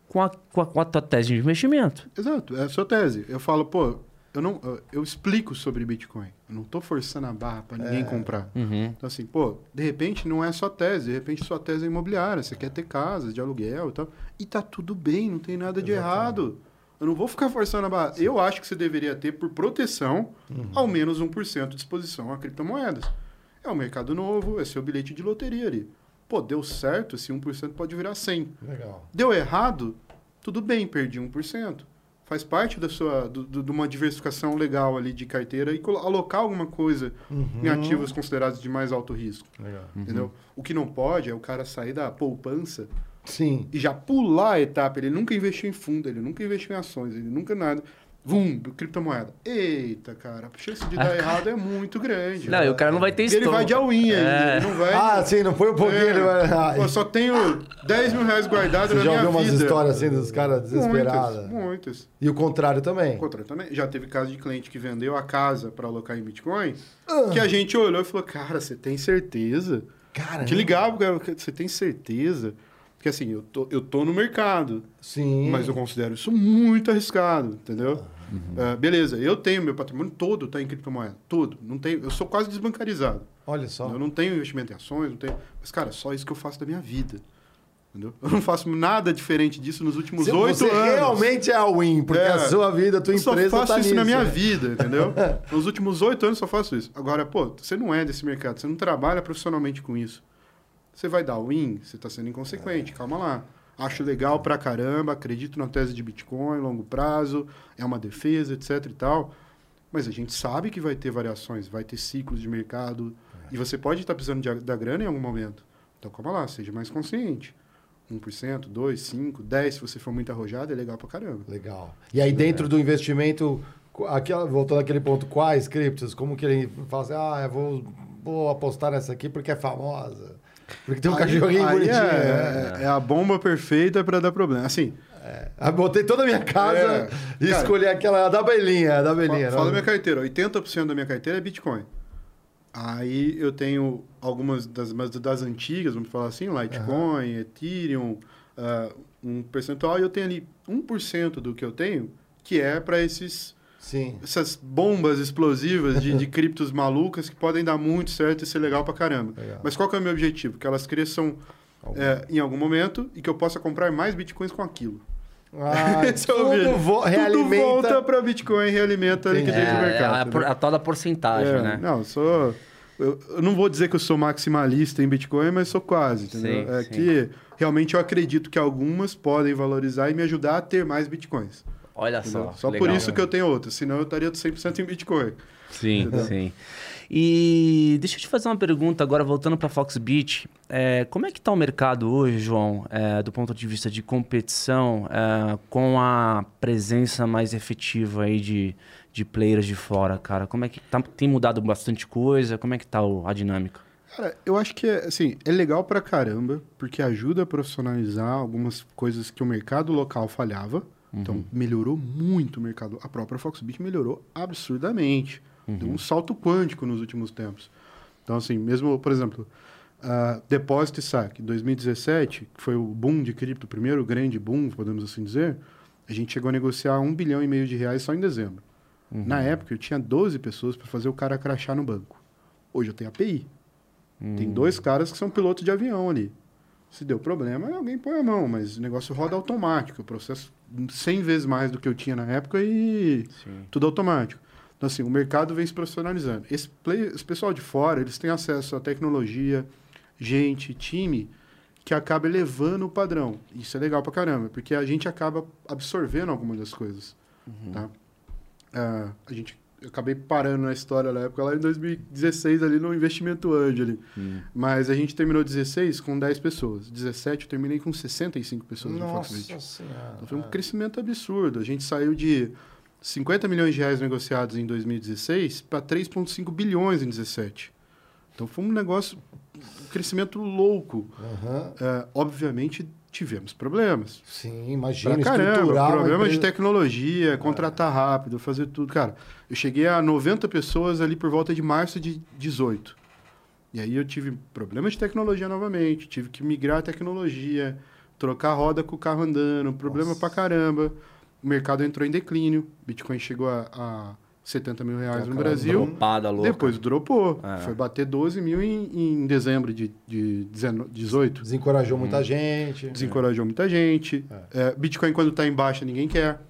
com a, com, a, com a tua tese de investimento. Exato, é a sua tese. Eu falo, pô, eu não eu- eu explico sobre Bitcoin. Eu não tô forçando a barra para ninguém comprar. Então assim, pô, de repente não é só tese, de repente sua tese é imobiliária, você quer ter casa de aluguel e tal. E tá tudo bem, não tem nada de errado. Eu não vou ficar forçando a barra. Eu acho que você deveria ter, por proteção, ao menos 1% de exposição a criptomoedas. É um mercado novo, é seu bilhete de loteria ali. Pô, deu certo, esse 1% pode virar 100. Legal. Deu errado, tudo bem, perdi 1%. Faz parte da sua, do- do- de uma diversificação legal ali de carteira e alocar alguma coisa em ativos considerados de mais alto risco. Legal. Entendeu? O que não pode é o cara sair da poupança Sim. e já pular a etapa. Ele nunca investiu em fundo, ele nunca investiu em ações, ele nunca nada. Vum, criptomoeda. Eita, cara, a chance de dar errado é muito grande. Não, e o cara não vai ter E ele vai de all-in É. ele não vai... Ah, sim, não foi um pouquinho. É. ele vai- Ah, Pô, só tenho 10 mil reais guardados Você na já minha ouviu umas vida. histórias assim dos caras desesperados? Muitas, muitas. E o contrário também. Ao contrário também. Já teve caso de cliente que vendeu a casa para alocar em Bitcoin, Ah. que a gente olhou e falou, cara, você tem certeza? Cara, Te ligava, cara, você tem certeza? Porque assim, eu tô, eu tô no mercado, Sim. mas eu considero isso muito arriscado, entendeu? Ah, beleza, eu tenho meu patrimônio todo tá em criptomoeda, tudo. Não tenho, eu sou quase desbancarizado. Olha só. Eu não tenho investimento em ações, não tenho. Mas, cara, só isso que eu faço da minha vida. Entendeu? Eu não faço nada diferente disso nos últimos oito Você anos. realmente é a win, porque É. a sua vida, a tua eu só empresa faço tá isso nisso. na minha né? vida, entendeu? Nos últimos oito anos eu só faço isso. Agora, pô, você não é desse mercado, você não trabalha profissionalmente com isso. Você vai dar win, você está sendo inconsequente, calma lá. Acho legal pra caramba, acredito na tese de Bitcoin, longo prazo, é uma defesa, etc e tal. Mas a gente sabe que vai ter variações, vai ter ciclos de mercado. E você pode estar precisando de, da grana em algum momento. Então, calma lá, seja mais consciente. 1%, 2%, 5%, 10%, se você for muito arrojado, é legal pra caramba. Legal. E aí dentro do investimento, qu- aquela, voltando àquele ponto, quais criptos? Como que ele fala assim, ah, eu vou, vou apostar nessa aqui porque é famosa. Porque tem um Aí- cachorrinho aí bonitinho. é, né? é a bomba perfeita para dar problema. Assim, Aí botei toda a minha casa É. e Cara, escolhi aquela da abelhinha, a da fala, abelhinha. fala da minha carteira. 80% da minha carteira é Bitcoin. Aí eu tenho algumas das, das antigas, vamos falar assim, Litecoin, Ethereum, ah, um percentual, e eu tenho ali 1% do que eu tenho, que é para esses Sim. essas bombas explosivas de, de criptos malucas que podem dar muito certo e ser legal pra caramba. Legal. Mas qual que é o meu objetivo? Que elas cresçam é, em algum momento e que eu possa comprar mais bitcoins com aquilo. Ah, Esse é tudo vo Tudo volta para Bitcoin, realimenta a liquidez É, do mercado. a, entendeu? por- a tal da porcentagem, É, né? Não, eu sou. Eu, eu não vou dizer que eu sou maximalista em Bitcoin, mas sou quase, entendeu? Sim, é sim. que realmente eu acredito que algumas podem valorizar e me ajudar a ter mais Bitcoins. Olha entendeu? só. Só legal. por isso que eu tenho outras, senão eu estaria 100% em Bitcoin. Sim, sim. E deixa eu te fazer uma pergunta agora, voltando para Foxbit. É, como é que está o mercado hoje, João, é, do ponto de vista de competição, é, com a presença mais efetiva aí de, de players de fora, cara? Como é que tá- tem mudado bastante coisa? Como é que tá o- a dinâmica? Cara, eu acho que é, assim, é legal pra caramba, porque ajuda a profissionalizar algumas coisas que o mercado local falhava. Então, melhorou muito o mercado. A própria Foxbit melhorou absurdamente. Deu um salto quântico nos últimos tempos. Então, assim, mesmo, por exemplo, a depósito e saque, 2017, que foi o boom de cripto, o primeiro grande boom, podemos assim dizer, a gente chegou a negociar um bilhão e meio de reais só em dezembro. Na época, eu tinha 12 pessoas para fazer o cara crachar no banco. Hoje eu tenho API. Tem dois caras que são pilotos de avião ali. Se deu problema, alguém põe a mão, mas o negócio roda automático. O processo 100 vezes mais do que eu tinha na época e tudo automático. Então, assim, o mercado vem se profissionalizando. Esse, play, esse pessoal de fora, eles têm acesso à tecnologia, gente, time, que acaba elevando o padrão. Isso é legal pra caramba, porque a gente acaba absorvendo algumas das coisas. Tá? Ah, a gente eu acabei parando na história na época, lá em 2016, ali no investimento anjo ali. Mas a gente terminou 16 com 10 pessoas. 17 eu terminei com 65 pessoas no Foxbit. Nossa senhora. Então foi um crescimento absurdo. A gente saiu de 50 milhões de reais negociados em 2016 para 3,5 bilhões em 17. Então foi um negócio, um crescimento louco. Aham. É, obviamente tivemos problemas. Sim, imagina, Pra caramba, estruturar uma problema de tecnologia, contratar rápido, fazer tudo. Cara, eu cheguei a 90 pessoas ali por volta de março de 18. E aí eu tive problema de tecnologia novamente, tive que migrar a tecnologia, trocar a roda com o carro andando, problema Nossa. pra caramba. O mercado entrou em declínio, Bitcoin chegou a, a 70 mil reais no Aquela Brasil. Dropada louca. Depois dropou. É. Foi bater 12 mil em, em dezembro de, de 19 18. Desencorajou Hum. muita gente. Desencorajou muita gente. É, Bitcoin, quando tá em baixa, ninguém quer.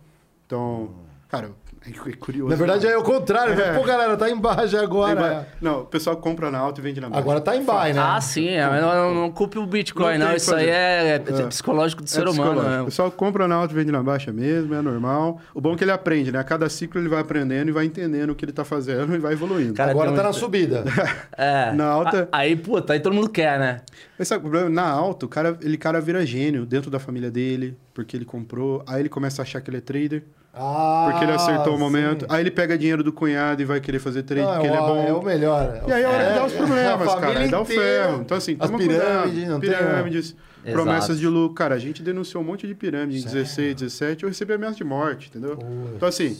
Então, cara, é curioso. Na verdade é o contrário. É. Pô, galera, tá embaixo Tem agora. Não, o pessoal compra na alta e vende na baixa. Agora tá em buy, né? Ah, sim, é, não, não culpe o Bitcoin, Não não. Isso aí é, é É. psicológico do É ser humano. né? O pessoal compra na alta e vende na baixa mesmo, é normal. O bom é que ele aprende, né? A cada ciclo ele vai aprendendo e vai entendendo o que ele tá fazendo e vai evoluindo. Cara, agora tá um- na subida. É. Na alta- A- Aí, puta, aí todo mundo quer, né? Mas sabe o problema? Na alta, o cara, ele cara vira gênio dentro da família dele, porque ele comprou. Aí ele começa a achar que ele é trader, Ah, porque ele acertou o momento. Aí ele pega dinheiro do cunhado e vai querer fazer trade, Não, porque ele é bom. É o melhor. E aí é dar os É, problemas, cara. dá o ferro. Então, assim, As pirâmides, cuidado. não tem- pirâmides, Exato. promessas de lucro. Cara, a gente denunciou um monte de pirâmide em Sério? 16, 17, eu recebi ameaça de morte, entendeu? Então, assim,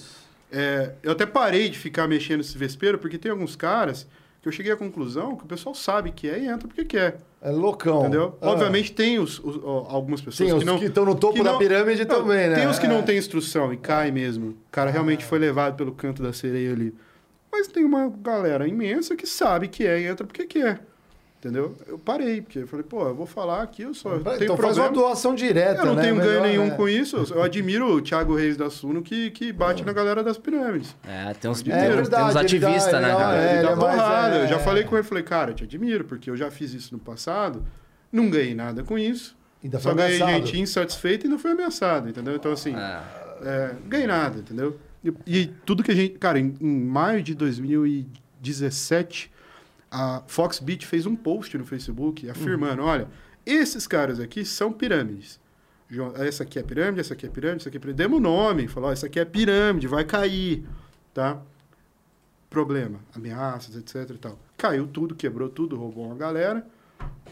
é, eu até parei de ficar mexendo nesse vespeiro, porque tem alguns caras que eu cheguei à conclusão que o pessoal sabe que é e entra porque quer, É loucão. entendeu? Ah. Obviamente tem os, os- algumas pessoas Sim, que não... que estão no topo que da não- pirâmide Não, também, né? Tem os que não É. têm instrução e cai mesmo. O cara realmente foi levado pelo canto da sereia ali. Mas tem uma galera imensa que sabe que é e entra porque quer. Entendeu? Eu parei, porque eu falei, pô, eu vou falar aqui, eu só Então tenho faz uma problema. doação direta, Eu não né? tenho ganho Melhor, nenhum né? com isso. Eu admiro o Thiago Reis da Suno que, que bate na galera das pirâmides. É, tem uns, É tem, verdade, uns ativistas, né, cara? é, ele dá é porrada. é- Eu já falei com ele, falei, cara, eu te admiro, porque eu já fiz isso no passado, não ganhei nada com isso. Ainda foi Só ganhei ameaçado. gente insatisfeita e ainda fui ameaçado, entendeu? Então, assim, É. é, ganhei nada, entendeu? E, e tudo que a gente. Cara, em, em maio de 2017, a Foxbit fez um post no Facebook afirmando: olha, esses caras aqui são pirâmides. Essa aqui é pirâmide, essa aqui é pirâmide, essa aqui é pirâmide. Demos o nome, falou: ó, essa aqui é pirâmide, vai cair, tá? Problema, ameaças, etc e tal. Caiu tudo, quebrou tudo, roubou uma galera.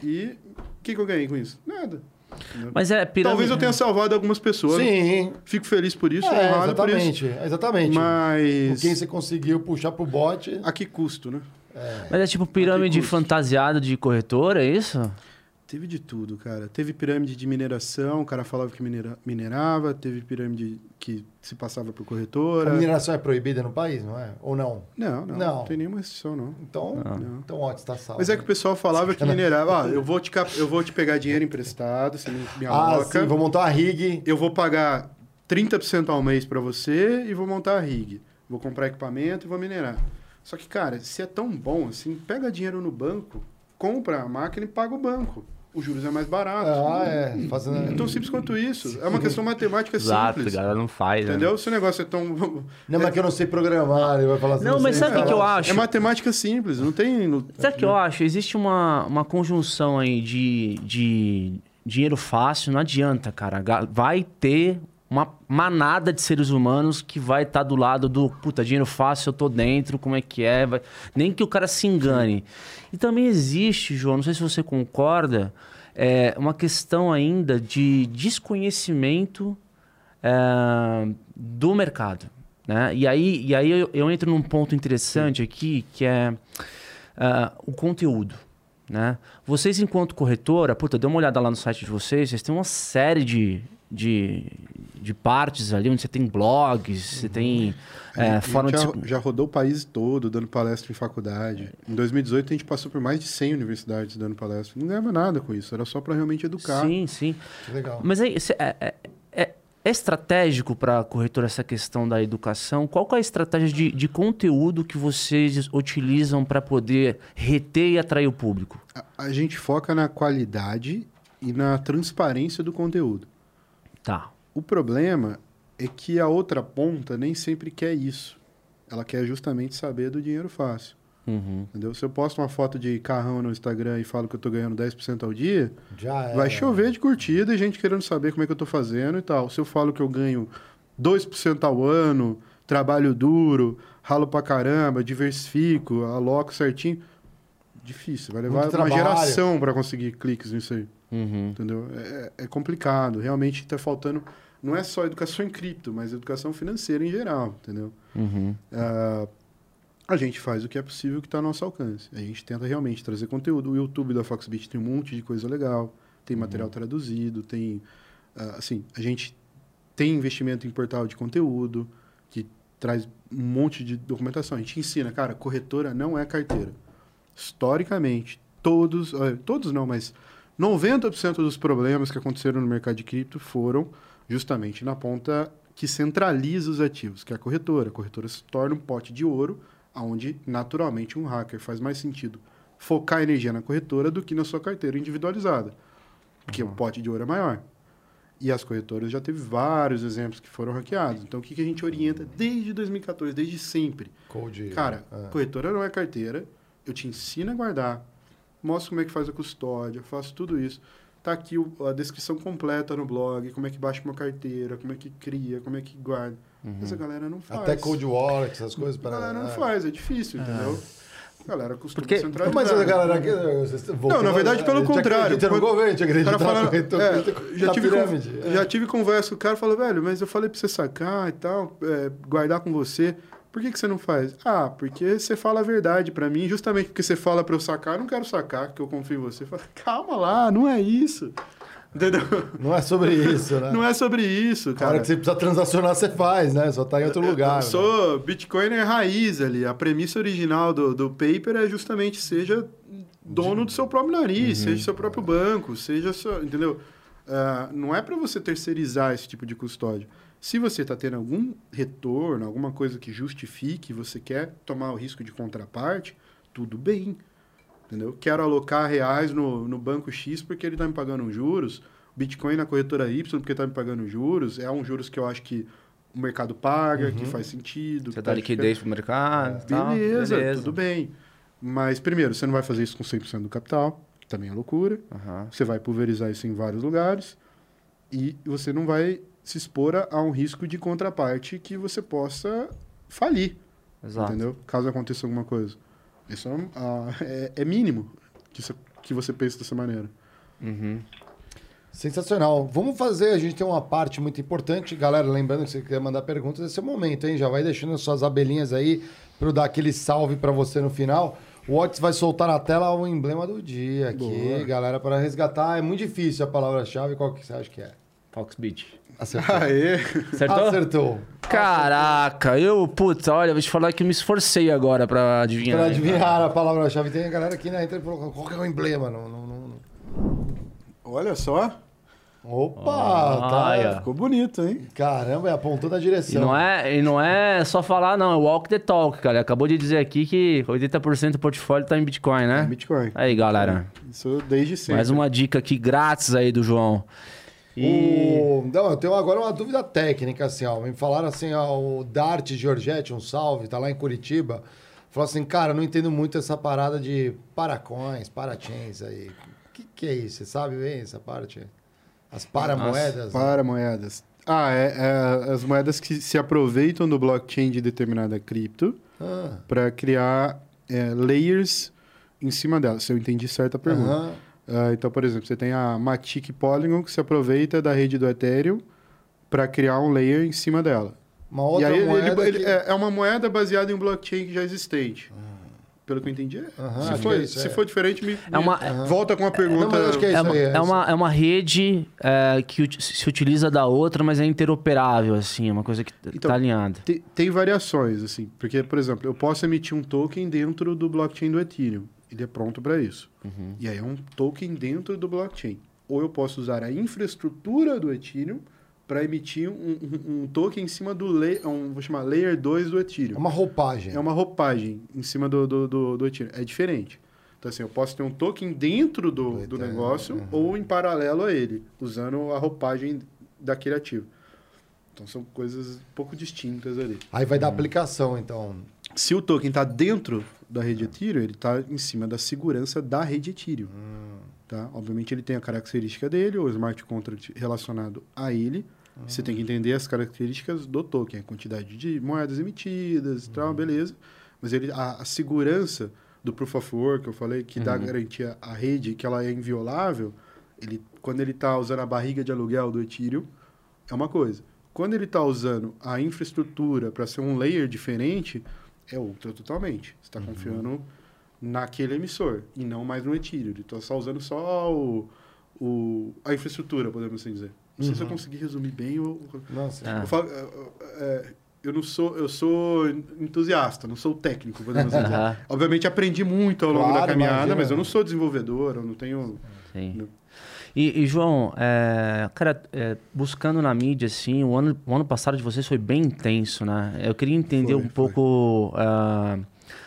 E o que, que eu ganhei com isso? Nada. Mas é pirâmide. Talvez eu tenha salvado algumas pessoas. Sim. Fico feliz por isso, É, honrado por isso. exatamente. Exatamente. Mas Com quem você conseguiu puxar pro bot. a que custo, né? Mas é tipo pirâmide fantasiada de corretora, é isso? Teve de tudo, cara. Teve pirâmide de mineração, o cara falava que minera- minerava, teve pirâmide que se passava por A corretora. mineração é proibida no país, não é? Ou não? Não, não, Não. não, tem nenhuma restrição, não. Então, Não. então ó, está salvo. Mas é que o pessoal falava que minerava. Ah, eu vou te, eu vou te pegar dinheiro emprestado, você me, me Ah, aloca. sim, vou montar uma rig. Eu vou pagar 30% ao mês para você e vou montar a rig. Vou comprar equipamento e vou minerar. Só que, cara, se é tão bom assim, pega dinheiro no banco, compra a máquina e paga o banco. Os juros é mais barato. Ah, é. Fazendo... É tão simples quanto isso. É uma questão matemática Exato, simples. galera não faz. né? Entendeu? Se o negócio é tão. Não, mas que eu não sei programar, ele vai falar assim. Não, mas sei sabe o que, que eu acho? É matemática simples, não tem. no- Sabe o que eu acho? Existe uma, uma conjunção aí de, de dinheiro fácil, não adianta, cara. Vai ter uma manada de seres humanos que vai estar do lado do, puta, dinheiro fácil, eu tô dentro, como é que é? vai- Nem que o cara se engane. E também existe, João, não sei se você concorda, é, uma questão ainda de desconhecimento é, do mercado. Né? E aí, e aí eu, eu entro num ponto interessante aqui, que é ah, o conteúdo. Né? Vocês, enquanto corretora, puta, dê uma olhada lá no site de vocês, vocês têm uma série de, de, de partes ali, onde você tem blogs, você tem é, gente forma de... já, se- já rodou o país todo dando palestra em faculdade. Em 2018 a gente passou por mais de 100 universidades dando palestra. Não ganhava nada com isso, era só para realmente educar. Sim, sim. Que legal. Mas aí, cê- é, é- é- É estratégico para a corretora essa questão da educação? Qual que é a estratégia de, de conteúdo que vocês utilizam para poder reter e atrair o público? A, a gente foca na qualidade e na transparência do conteúdo. Tá. O problema é que a outra ponta nem sempre quer isso. Ela quer justamente saber do dinheiro fácil. Uhum. Entendeu? Se eu posto uma foto de carrão no Instagram e falo que eu tô ganhando 10% ao dia, Já é. vai chover de curtida e gente querendo saber como é que eu tô fazendo e tal. Se eu falo que eu ganho 2% ao ano, trabalho duro, ralo pra caramba, diversifico, aloco certinho, difícil. Vai levar uma geração para conseguir cliques nisso aí. Uhum. Entendeu? É, é complicado. Realmente está faltando. Não é só educação em cripto, mas educação financeira em geral, entendeu? Uhum. Ah, a gente faz o que é possível que está ao nosso alcance. A gente tenta realmente trazer conteúdo. O YouTube da Foxbit tem um monte de coisa legal, tem material traduzido, tem. ah, assim, a gente tem investimento em portal de conteúdo, que traz um monte de documentação. A gente ensina, cara, corretora não é carteira. Historicamente, todos, todos não, mas 90% dos problemas que aconteceram no mercado de cripto foram justamente na ponta que centraliza os ativos, que é a corretora. A corretora se torna um pote de ouro, onde naturalmente um hacker faz mais sentido focar energia na corretora do que na sua carteira individualizada, porque o pote de ouro é maior. E as corretoras já teve vários exemplos que foram hackeados. Então, o que, que a gente orienta desde 2014, desde sempre? Code. Cara, é. corretora não é carteira. Eu te ensino a guardar. Mostro como é que faz a custódia. Faço tudo isso. Tá aqui o- a descrição completa no blog. Como é que baixa uma carteira. Como é que cria. Como é que guarda. Mas a galera não faz. Até Code Wallet, essas coisas. A Para... galera não é. faz. É difícil, entendeu? A galera costuma Porque- centralizar. Mas a galera aqui. vocês Não, na verdade, pelo a gente contrário. acredita no Quando- governo, a gente O acredita cara fala, na corretora, é, acredita já, na tive pirâmide. con- é. já tive conversa com o cara falou, velho, mas eu falei pra você sacar e tal, é, guardar com você. Por que, que você não faz? Ah, porque você fala a verdade pra mim, justamente porque você fala pra eu sacar, eu não quero sacar, porque eu confio em você. Fala, calma lá, não é isso. Entendeu? Não é sobre isso, né? Não é sobre isso, hora cara. que você precisa transacionar, você faz, né? Só tá em outro lugar. Eu sou Bitcoin é raiz ali. A premissa original do, do paper é justamente seja dono do seu próprio nariz, seja seu próprio banco, seja seu, entendeu? Ah, não é para você terceirizar esse tipo de custódia. Se você está tendo algum retorno, alguma coisa que justifique, você quer tomar o risco de contraparte, tudo bem. Entendeu? Quero alocar reais no, no banco X porque ele está me pagando juros, Bitcoin na corretora Y porque está me pagando juros. É um juros que eu acho que o mercado paga, que faz sentido. Você dá tá liquidez pro mercado. tal. Beleza, tudo bem. Mas, primeiro, você não vai fazer isso com 100% do capital, que também é loucura. Aham. Você vai pulverizar isso em vários lugares. E você não vai se expor a- um risco de contraparte que você possa falir, Exato. entendeu? Caso aconteça alguma coisa. Isso é, um- ah, é- é mínimo que, você- que você pense dessa maneira. Uhum. Sensacional. Vamos fazer, a gente tem uma parte muito importante. Galera, lembrando que você quer mandar perguntas, esse é o momento, hein? Já vai deixando suas abelhinhas aí para eu dar aquele salve para você no final. O Otis vai soltar na tela o emblema do dia aqui, Boa. galera, para resgatar. É muito difícil a palavra-chave. Qual que você acha que é? Foxbit. Acertou. Aê! Acertou? Acertou. Caraca, eu, putz, olha, vou te falar que eu me esforcei agora pra adivinhar. Para hein, adivinhar a palavra-chave, tem a galera aqui na entra falou qual que é o emblema. Não, não, não. Olha só, Opa! Olha. tá. ficou bonito, hein? Caramba, é apontou na E direção. não, é, e não é só falar, não, é walk the talk, cara. Acabou de dizer aqui que 80% do portfólio tá em Bitcoin, né? Bitcoin. Aí, galera. Isso desde sempre. Mais uma dica aqui grátis aí do João. E... O... Não, eu tenho agora uma dúvida técnica, assim, ó. Me falaram assim, ó, o Dart Giorgetti, um salve, tá lá em Curitiba. Falou assim, cara, não entendo muito essa parada de paracoins, parachains aí. O que, que é isso? Você sabe bem essa parte? As paramoedas? né? Para moedas. Ah, é, é as moedas que se aproveitam do blockchain de determinada cripto Ah, para criar é, layers em cima dela, se eu entendi certo a pergunta. aham. Ah, então, por exemplo, você tem a Matic Polygon que se aproveita da rede do Ethereum para criar um layer em cima dela. Uma outra e aí ele- moeda ele- que- é, é uma moeda baseada em um blockchain que já existente. Pelo que eu entendi. é. Aham, se for, que é isso, se é. for diferente, me, É uma- me- volta com a pergunta. Não, mas acho que é É isso uma, aí. é, uma, é uma rede é, que se utiliza da outra, mas é interoperável, assim, é uma coisa que t- Então, tá alinhada. Tem, tem variações, assim. Porque, por exemplo, eu posso emitir um token dentro do blockchain do Ethereum. Ele é pronto para isso. E aí é um token dentro do blockchain. Ou eu posso usar a infraestrutura do Ethereum para emitir um, um, um, token em cima do layer, um, vou chamar layer 2 do Ethereum. É uma roupagem. É uma roupagem em cima do, do, do, do Ethereum. É diferente. Então, assim, eu posso ter um token dentro do, do negócio uhum. ou em paralelo a ele, usando a roupagem daquele ativo. Então, são coisas um pouco distintas ali. Aí vai dar uhum. aplicação, então. Se o token está dentro da rede Ethereum, ele está em cima da segurança da rede Ethereum. Hum. Tá? Obviamente, ele tem a característica dele, o smart contract relacionado a ele. Uhum. Você tem que entender as características do token, a quantidade de moedas emitidas e tal, uhum. beleza. Mas ele, a, a, segurança do Proof of Work, que eu falei, que uhum. dá garantia à rede, que ela é inviolável, ele, quando ele está usando a barriga de aluguel do Ethereum, é uma coisa. Quando ele está usando a infraestrutura para ser um layer diferente, é outra totalmente. Você está uhum. confiando naquele emissor e não mais no Ethereum. Ele está só usando só o, o, a infraestrutura, podemos assim dizer. Não sei se eu uhum. consegui resumir bem. Eu, Nossa. Eu, falo, é, é, eu não sou, eu sou entusiasta, não sou técnico, podemos dizer. Uhum. Obviamente aprendi muito ao longo claro, da caminhada, imagina. mas eu não sou desenvolvedor, eu não tenho. Sim. E, e, João, é, cara, é, buscando na mídia, assim, o ano, o ano passado de vocês foi bem intenso, né? Eu queria entender foi, um foi. pouco. Uh,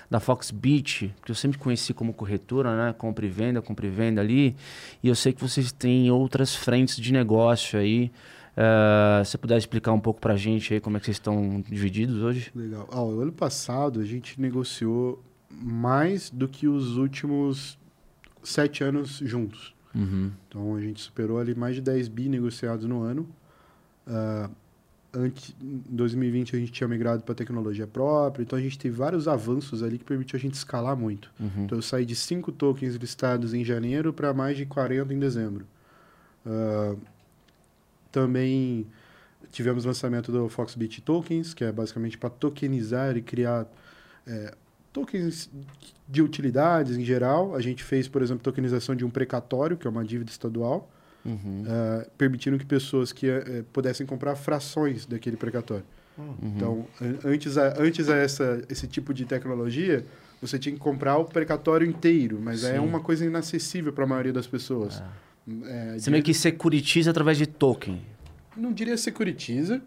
da Foxbit, que eu sempre conheci como corretora, né? Compra e venda, compra e venda ali. E eu sei que vocês têm outras frentes de negócio aí. Uh, se você puder explicar um pouco para a gente aí como é que vocês estão divididos hoje? Legal. Ah, o ano passado a gente negociou mais do que os últimos sete anos juntos. Uhum. Então a gente superou ali mais de 10 bi negociados no ano. Uh, antes, em 2020 a gente tinha migrado para tecnologia própria, então a gente teve vários avanços ali que permitiu a gente escalar muito. Uhum. Então eu saí de 5 tokens listados em janeiro para mais de 40 em dezembro. Uh, também tivemos lançamento do Foxbit Tokens, que é basicamente para tokenizar e criar é, tokens de utilidades em geral. A gente fez, por exemplo, tokenização de um precatório, que é uma dívida estadual uhum. uh, permitindo que pessoas que uh, pudessem comprar frações daquele precatório. Uhum. Então, antes, a, antes a essa, esse tipo de tecnologia, você tinha que comprar o precatório inteiro, mas Sim. é uma coisa inacessível para a maioria das pessoas. É. É, você meio que securitiza através de token. Não diria securitiza,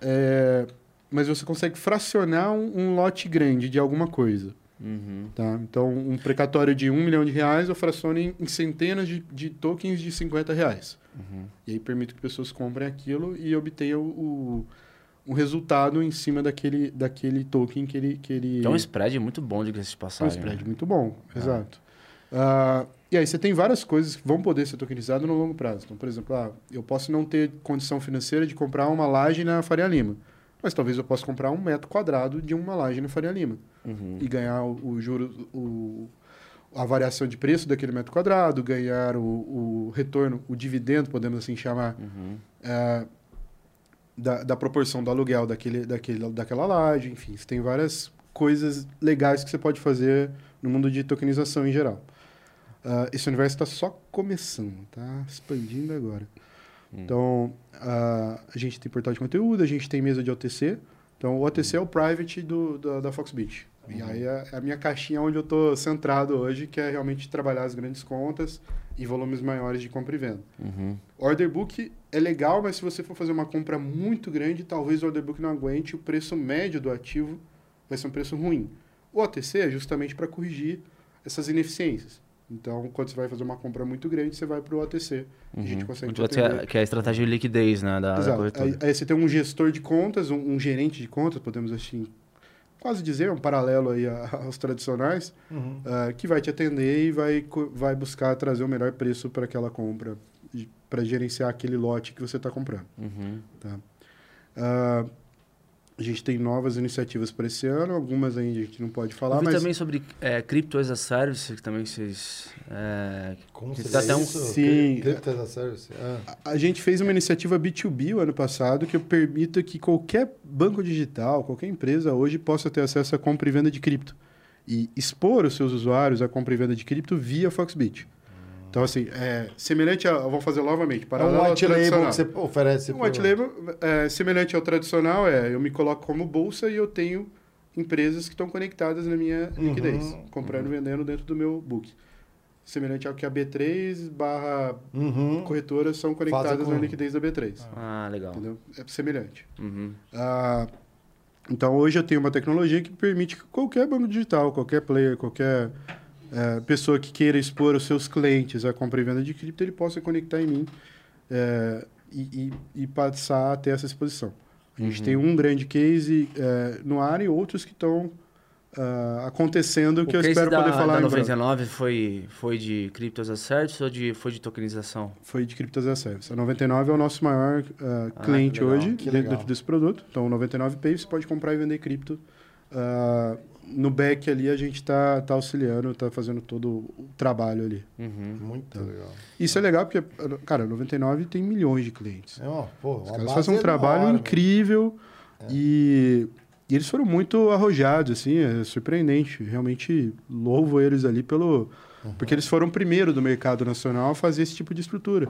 é, mas você consegue fracionar um, um lote grande de alguma coisa. Uhum. Tá? Então, um precatório de um milhão de reais eu fraciono em, em centenas de, de, tokens de 50 reais. Uhum. E aí permito que pessoas comprem aquilo e obtenham o, o, resultado em cima daquele, daquele token que ele, que ele... Então, um spread muito bom, de se passar. Um spread né? muito bom, ah. exato. Uh, e aí você tem várias coisas que vão poder ser tokenizadas no longo prazo. Então, por exemplo, ah, eu posso não ter condição financeira de comprar uma laje na Faria Lima mas talvez eu possa comprar um metro quadrado de uma laje na Faria Lima uhum. e ganhar o, o juro, o, a variação de preço daquele metro quadrado, ganhar o, o retorno, o dividendo, podemos assim chamar, uhum. é, da, da proporção do aluguel daquele, daquele, daquela laje, enfim, você tem várias coisas legais que você pode fazer no mundo de tokenização em geral. Uh, esse universo está só começando, tá expandindo agora. Hum. Então, a, a gente tem portal de conteúdo, a gente tem mesa de OTC. Então, o OTC é o private do, da, da Foxbit. Uhum. E aí é, é a minha caixinha onde eu estou centrado hoje, que é realmente trabalhar as grandes contas e volumes maiores de compra e venda. Uhum. Order book é legal, mas se você for fazer uma compra muito grande, talvez o order book não aguente, o preço médio do ativo vai ser um preço ruim. O OTC é justamente para corrigir essas ineficiências. Então, quando você vai fazer uma compra muito grande, você vai para o OTC. Uhum. a gente uhum. consegue atender. Que é a estratégia de liquidez né, da, Exato. Da aí, aí, você tem um gestor de contas, um, um, gerente de contas, podemos assim, quase dizer, um paralelo aí aos tradicionais, uhum. uh, que vai te atender e vai, vai buscar trazer o melhor preço para aquela compra, para gerenciar aquele lote que você está comprando. Uhum. Tá? Uh, a gente tem novas iniciativas para esse ano, algumas ainda a gente não pode falar, Eu mas... também sobre é, Crypto as a Service, que também vocês... É, Como você tá até um... Sim. Crypto as a Service. Ah. A, a, gente fez uma iniciativa B2B o ano passado que permita que qualquer banco digital, qualquer empresa hoje possa ter acesso à compra e venda de cripto. E expor os seus usuários à compra e venda de cripto via Foxbit. Então, assim, é, semelhante a. Vou fazer novamente. Para é um white label que você oferece. Um white label é, semelhante ao tradicional é eu me coloco como bolsa e eu tenho empresas que estão conectadas na minha uhum, liquidez, comprando e uhum. vendendo dentro do meu book. semelhante ao que a B3 barra Uhum. corretoras são conectadas com- na liquidez da B3. Ah, legal. Entendeu? É semelhante. Uhum. Ah, então, hoje eu tenho uma tecnologia que permite que qualquer banco digital, qualquer player, qualquer eh, pessoa que queira expor os seus clientes à compra e venda de cripto, ele possa conectar em mim eh, e, e- e passar a ter essa exposição. A gente tem um grande case eh, no ar e outros que estão ah, acontecendo que o eu case espero da, poder falar da em breve. 99 foi, foi de Crypto as a Service ou de, foi de tokenização? Foi de Cryptos as a Service. A 99 é o nosso maior ah, Ah, cliente que hoje, que dentro legal. desse produto. Então, o 99 Pay você pode comprar e vender cripto. Ah, no back ali, a gente está tá auxiliando, está fazendo todo o trabalho ali. Uhum. Muito legal. Isso é legal porque, cara, a 99 tem milhões de clientes. É, ó, pô, Os caras fazem um trabalho enorme. incrível e, e eles foram muito arrojados, assim, é surpreendente. Realmente louvo eles ali pelo... Porque eles foram o primeiro do mercado nacional a fazer esse tipo de estrutura.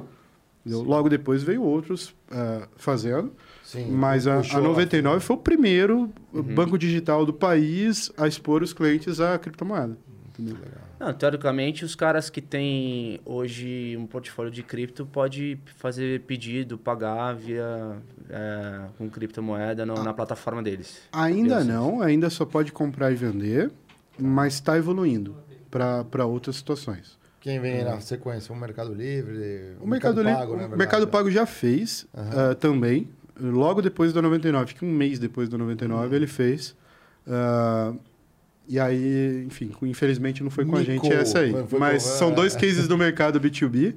Logo depois veio outros ah, fazendo, Sim, mas a, a lá. 99 foi o primeiro Uhum. banco digital do país a expor os clientes à criptomoeda. Entendeu? Não, teoricamente, os caras que têm hoje um portfólio de cripto pode fazer pedido, pagar via é, com criptomoeda no- na plataforma deles. Ainda não, ainda só pode comprar e vender, mas está evoluindo para outras situações. Quem vem na sequência? O Mercado Livre? O Mercado, Livre, Pago, né, o? Mercado Pago já fez ah, também, logo depois da 99, acho que um mês depois da 99 Uhum. ele fez. Ah, e aí, enfim, infelizmente não foi com a gente essa aí. com- Mas são é. dois cases do mercado B2B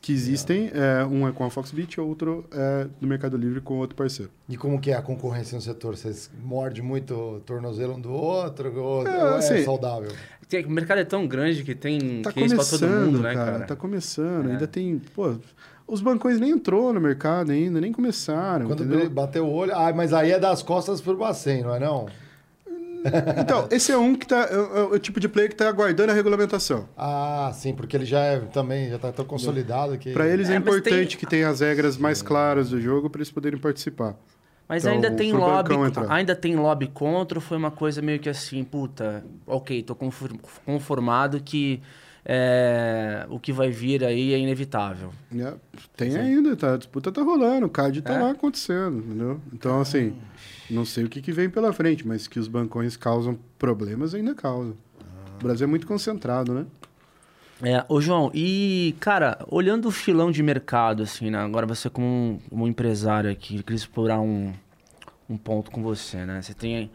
que existem. é, um é com a Foxbit, outro é do Mercado Livre com outro parceiro. E como que é a concorrência no setor? Vocês mordem muito o tornozelo um do outro? Ou É, é assim, saudável? Tem- O mercado é tão grande que tem Tá case pra todo começando, mundo, né, cara, cara? Tá começando. É. Ainda tem. Pô, os bancões nem entrou no mercado ainda, nem começaram. Quando entendeu? ele bateu o olho... Ah, mas aí é das costas pro bacen, não é não? Então, esse é um que tá. É, é o tipo de player que tá aguardando a regulamentação. Ah, sim, porque ele já é também, já tá tão consolidado que... Para eles é, É, importante tem- que tenha as regras mais claras do jogo para eles poderem participar. Mas Então, ainda tem lobby, ainda tem lobby contra, ou foi uma coisa meio que assim, puta, ok, tô confor- conformado que é, o que vai vir aí é inevitável. né? Tem ainda, tá? A disputa tá rolando, o CAD tá É? lá acontecendo, entendeu? Então, assim, não sei o que, que vem pela frente, mas que os bancões causam problemas ainda causam. O Brasil é muito concentrado, né? É, ô João, e cara, olhando o filão de mercado, assim, né? Agora você como um, como um empresário aqui, eu queria explorar um, um ponto com você, né? Você tem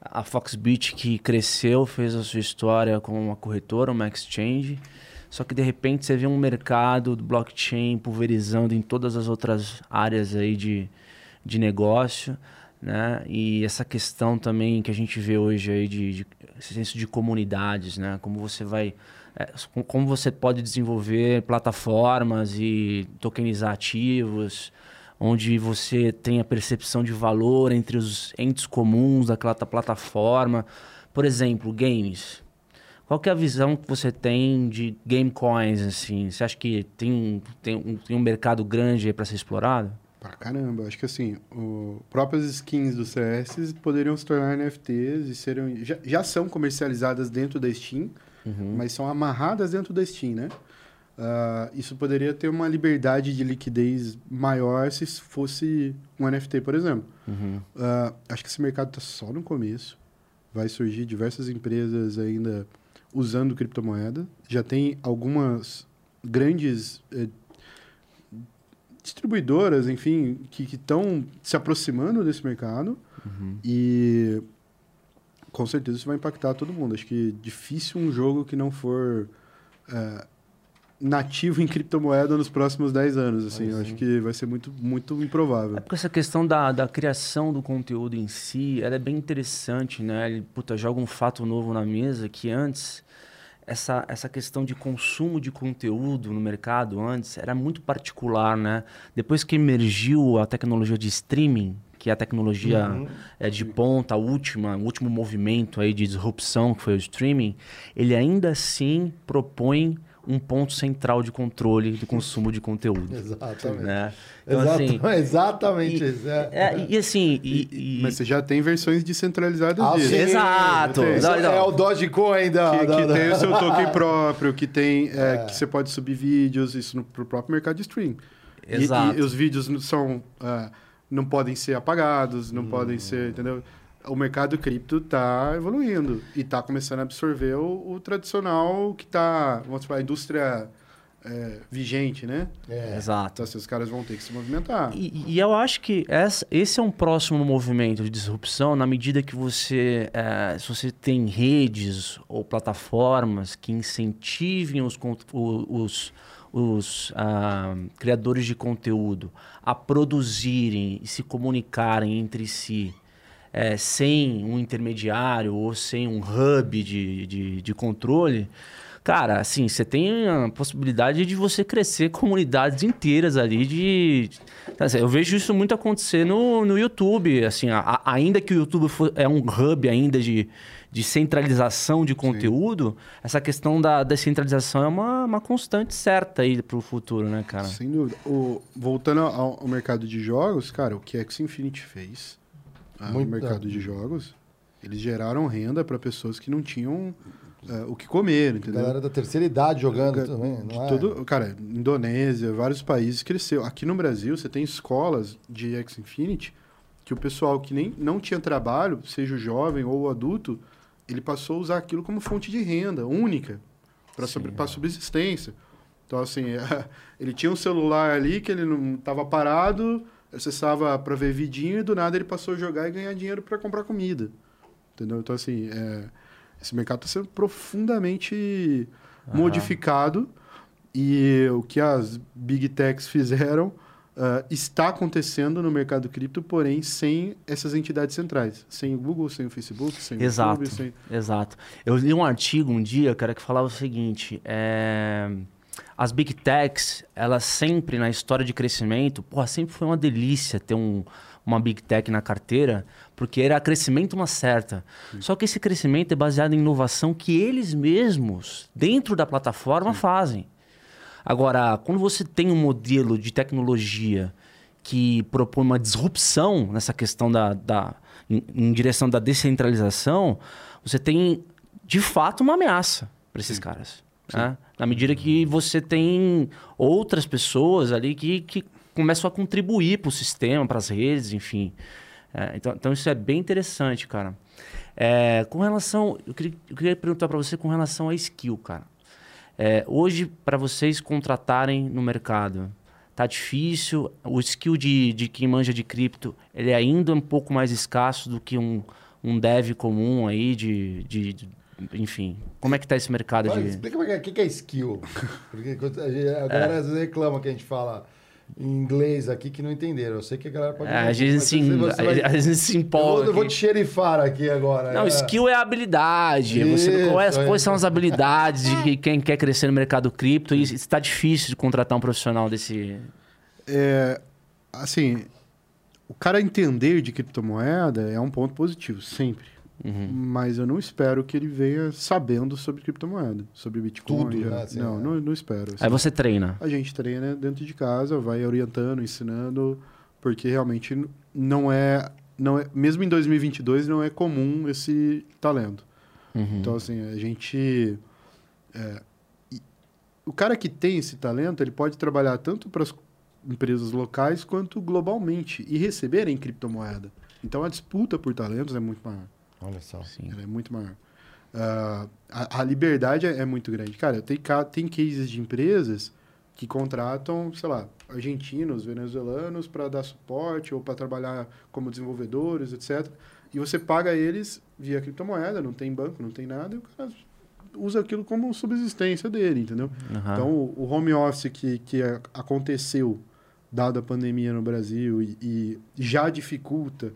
a Foxbit que cresceu, fez a sua história como uma corretora, uma exchange, só que de repente você vê um mercado do blockchain pulverizando em todas as outras áreas aí de, de negócio, né? E essa questão também que a gente vê hoje aí de, de esse senso de comunidades, né? Como você vai é, com- como você pode desenvolver plataformas e tokenizar ativos, onde você tem a percepção de valor entre os entes comuns daquela ta- plataforma. Por exemplo, games. Qual é a visão que você tem de game coins, assim? Você acha que tem, tem, um, tem um mercado grande para ser explorado? Pra caramba, acho que assim, o próprias skins do CS poderiam se tornar NFTs e serem, já, já são comercializadas dentro da Steam, mas são amarradas dentro da Steam, né? Ah, isso poderia ter uma liberdade de liquidez maior se fosse um NFT, por exemplo. Ah, acho que esse mercado está só no começo. Vai surgir diversas empresas ainda usando criptomoeda. Já tem algumas grandes eh, distribuidoras, enfim, que estão se aproximando desse mercado. E com certeza isso vai impactar todo mundo. Acho que difícil um jogo que não for eh, nativo em criptomoeda nos próximos 10 anos. Assim, eu acho que vai ser muito, muito improvável. É porque essa questão da, da criação do conteúdo em si, ela é bem interessante, né? Ele, puta, joga um fato novo na mesa que antes, essa, essa questão de consumo de conteúdo no mercado antes era muito particular, né? Depois que emergiu a tecnologia de streaming, que é a tecnologia é, de ponta, a última, o último movimento aí de disrupção que foi o streaming, ele ainda assim propõe um ponto central de controle do consumo de conteúdo. Exatamente. Né? Então, Exata- assim, exatamente e- é. é, e assim, e- e- Mas você já tem versões descentralizadas Ah, disso. sim. Exato. Não, não. É o Dogecoin da... Que, da- que da- tem o seu token próprio, que tem é, que você pode subir vídeos, isso no pro próprio mercado de stream. E- Exato. E, os vídeos não são ah, não podem ser apagados, não Hum. podem ser, entendeu? O mercado cripto está evoluindo e está começando a absorver o, o tradicional que está, vamos falar, a indústria é, vigente, né? É. Exato. Então, esses caras vão ter que se movimentar. E, e eu acho que essa- esse é um próximo movimento de disrupção na medida que você, eh, se você tem redes ou plataformas que incentivem os, os, os, ah, criadores de conteúdo a produzirem e se comunicarem entre si eh, sem um intermediário ou sem um hub de, de, de controle, Cara, assim, você tem a possibilidade de você crescer comunidades inteiras ali de... assim, Eu vejo isso muito acontecer no, no YouTube, assim, a- a- ainda que o YouTube for- é um hub ainda de, de centralização de conteúdo, essa questão da descentralização é uma, uma constante certa aí pro futuro, né, cara? Sem dúvida. O, voltando ao, ao mercado de jogos, cara, o que X Infinity fez ah, no Muito- mercado de jogos, eles geraram renda para pessoas que não tinham ah, o que comer, entendeu? Galera da terceira idade jogando também, não é? todo, cara, Indonésia, vários países cresceu. Aqui no Brasil, você tem escolas de X Infinity que o pessoal que nem não tinha trabalho, seja o jovem ou o adulto, ele passou a usar aquilo como fonte de renda única para sobre, pra subsistência. Então, assim, ele tinha um celular ali que ele não estava parado, acessava para ver vidinho e do nada ele passou a jogar e ganhar dinheiro para comprar comida. Entendeu? Então, assim, é, esse mercado está sendo profundamente modificado e o que as big techs fizeram ah, está acontecendo no mercado cripto, porém sem essas entidades centrais. Sem o Google, sem o Facebook, sem o Exato. YouTube, sem... Exato. Eu li um artigo um dia, cara, que falava o seguinte: é, as big techs, elas sempre na história de crescimento, porra, sempre foi uma delícia ter um, uma big tech na carteira, porque era crescimento uma certa. Só que esse crescimento é baseado em inovação que eles mesmos, dentro da plataforma, fazem. Agora, quando você tem um modelo de tecnologia que propõe uma disrupção nessa questão da, da em, em direção da descentralização, você tem de fato uma ameaça para esses caras. né? Na medida que você tem outras pessoas ali que, que começam a contribuir para o sistema, para as redes, enfim. É, então, então isso é bem interessante, cara. É, com relação, eu queria, eu queria perguntar para você com relação a skill, cara. É, hoje, para vocês contratarem no mercado, tá difícil. O skill de, de quem manja de cripto, ele é ainda um pouco mais escasso do que um, um dev comum aí de, de- enfim. Como é que tá esse mercado Vai, de... Explica o que, que é skill. Porque a, galera às vezes reclama que a gente fala em inglês aqui que não entenderam. Eu sei que a galera pode... É, a gente se, você vai- a gente se Eu empolga. vou, eu vou te xerifar aqui agora. Não, é. skill é habilidade. Você, Isso, quais, é. quais são as habilidades de quem quer crescer no mercado cripto? E está difícil de contratar um profissional desse. É, assim, o cara entender de criptomoeda é um ponto positivo, sempre. Uhum. Mas eu não espero que ele venha sabendo sobre criptomoeda, sobre Bitcoin. Tudo, já. né, assim, não, é. não, não espero. assim. Aí você treina. A gente treina dentro de casa, vai orientando, ensinando, porque realmente não é, não é, mesmo em 2022 não é comum esse talento. Uhum. Então assim a gente, é, o cara que tem esse talento ele pode trabalhar tanto para as empresas locais quanto globalmente e receber em criptomoeda. Então a disputa por talentos é muito maior. Olha só. Sim. Ela é muito maior. Ah, a, a liberdade é, é muito grande. Cara, tem, tem cases de empresas que contratam, sei lá, argentinos, venezuelanos para dar suporte ou para trabalhar como desenvolvedores, etc. E você paga eles via criptomoeda, não tem banco, não tem nada, e o cara usa aquilo como subsistência dele, entendeu? Aham. Então, o o home office que, que aconteceu, dado a pandemia no Brasil, e, e já dificulta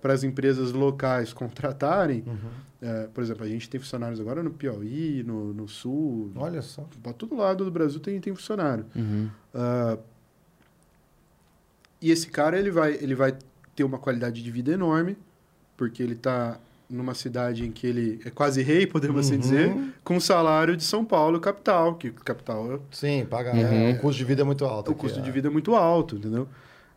para as empresas locais contratarem, Uhum. eh, por exemplo, a gente tem funcionários agora no Piauí, no, no Sul, Olha só. para todo lado do Brasil tem, tem funcionário. Uhum. Ah, e esse cara ele vai, ele vai ter uma qualidade de vida enorme, porque ele está numa cidade em que ele é quase rei, podemos assim Uhum. dizer, com o salário de São Paulo, capital, que capital é Sim, paga. Uhum. é, o custo de vida é muito alto. o aqui, custo é. de vida é muito alto, entendeu?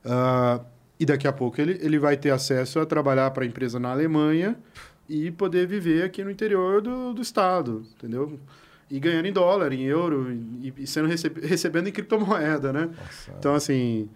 Ah, e daqui a pouco ele, ele vai ter acesso a trabalhar para a empresa na Alemanha e poder viver aqui no interior do, do estado, entendeu? E ganhando em dólar, em euro, e, e sendo receb- recebendo em criptomoeda, né? Nossa, Então, assim,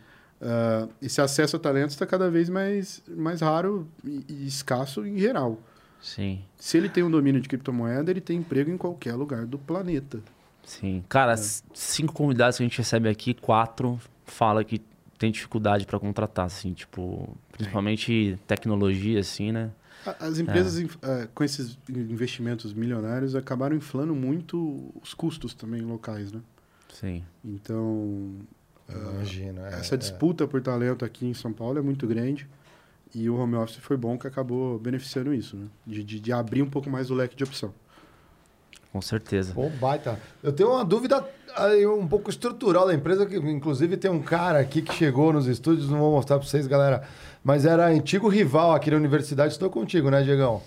ah, esse acesso a talentos está cada vez mais, mais raro e, e escasso em geral. Sim, Se ele tem um domínio de criptomoeda, ele tem emprego em qualquer lugar do planeta. sim. É. Cara, s- cinco convidados que a gente recebe aqui, quatro fala que tem dificuldade para contratar, assim, tipo, principalmente tecnologia, assim, né? As empresas eh, com esses investimentos milionários acabaram inflando muito os custos também locais, né? Sim. Então, Imagino. é, essa é. disputa por talento aqui em São Paulo é muito grande e o home office foi bom que acabou beneficiando isso, né? De, de, de abrir um pouco mais o leque de opção. Com certeza. Pô, baita. Eu tenho uma dúvida um pouco estrutural da empresa, que inclusive tem um cara aqui que chegou nos estúdios, não vou mostrar para vocês, galera, mas era antigo rival aqui na universidade. Estou contigo, né, Diegão?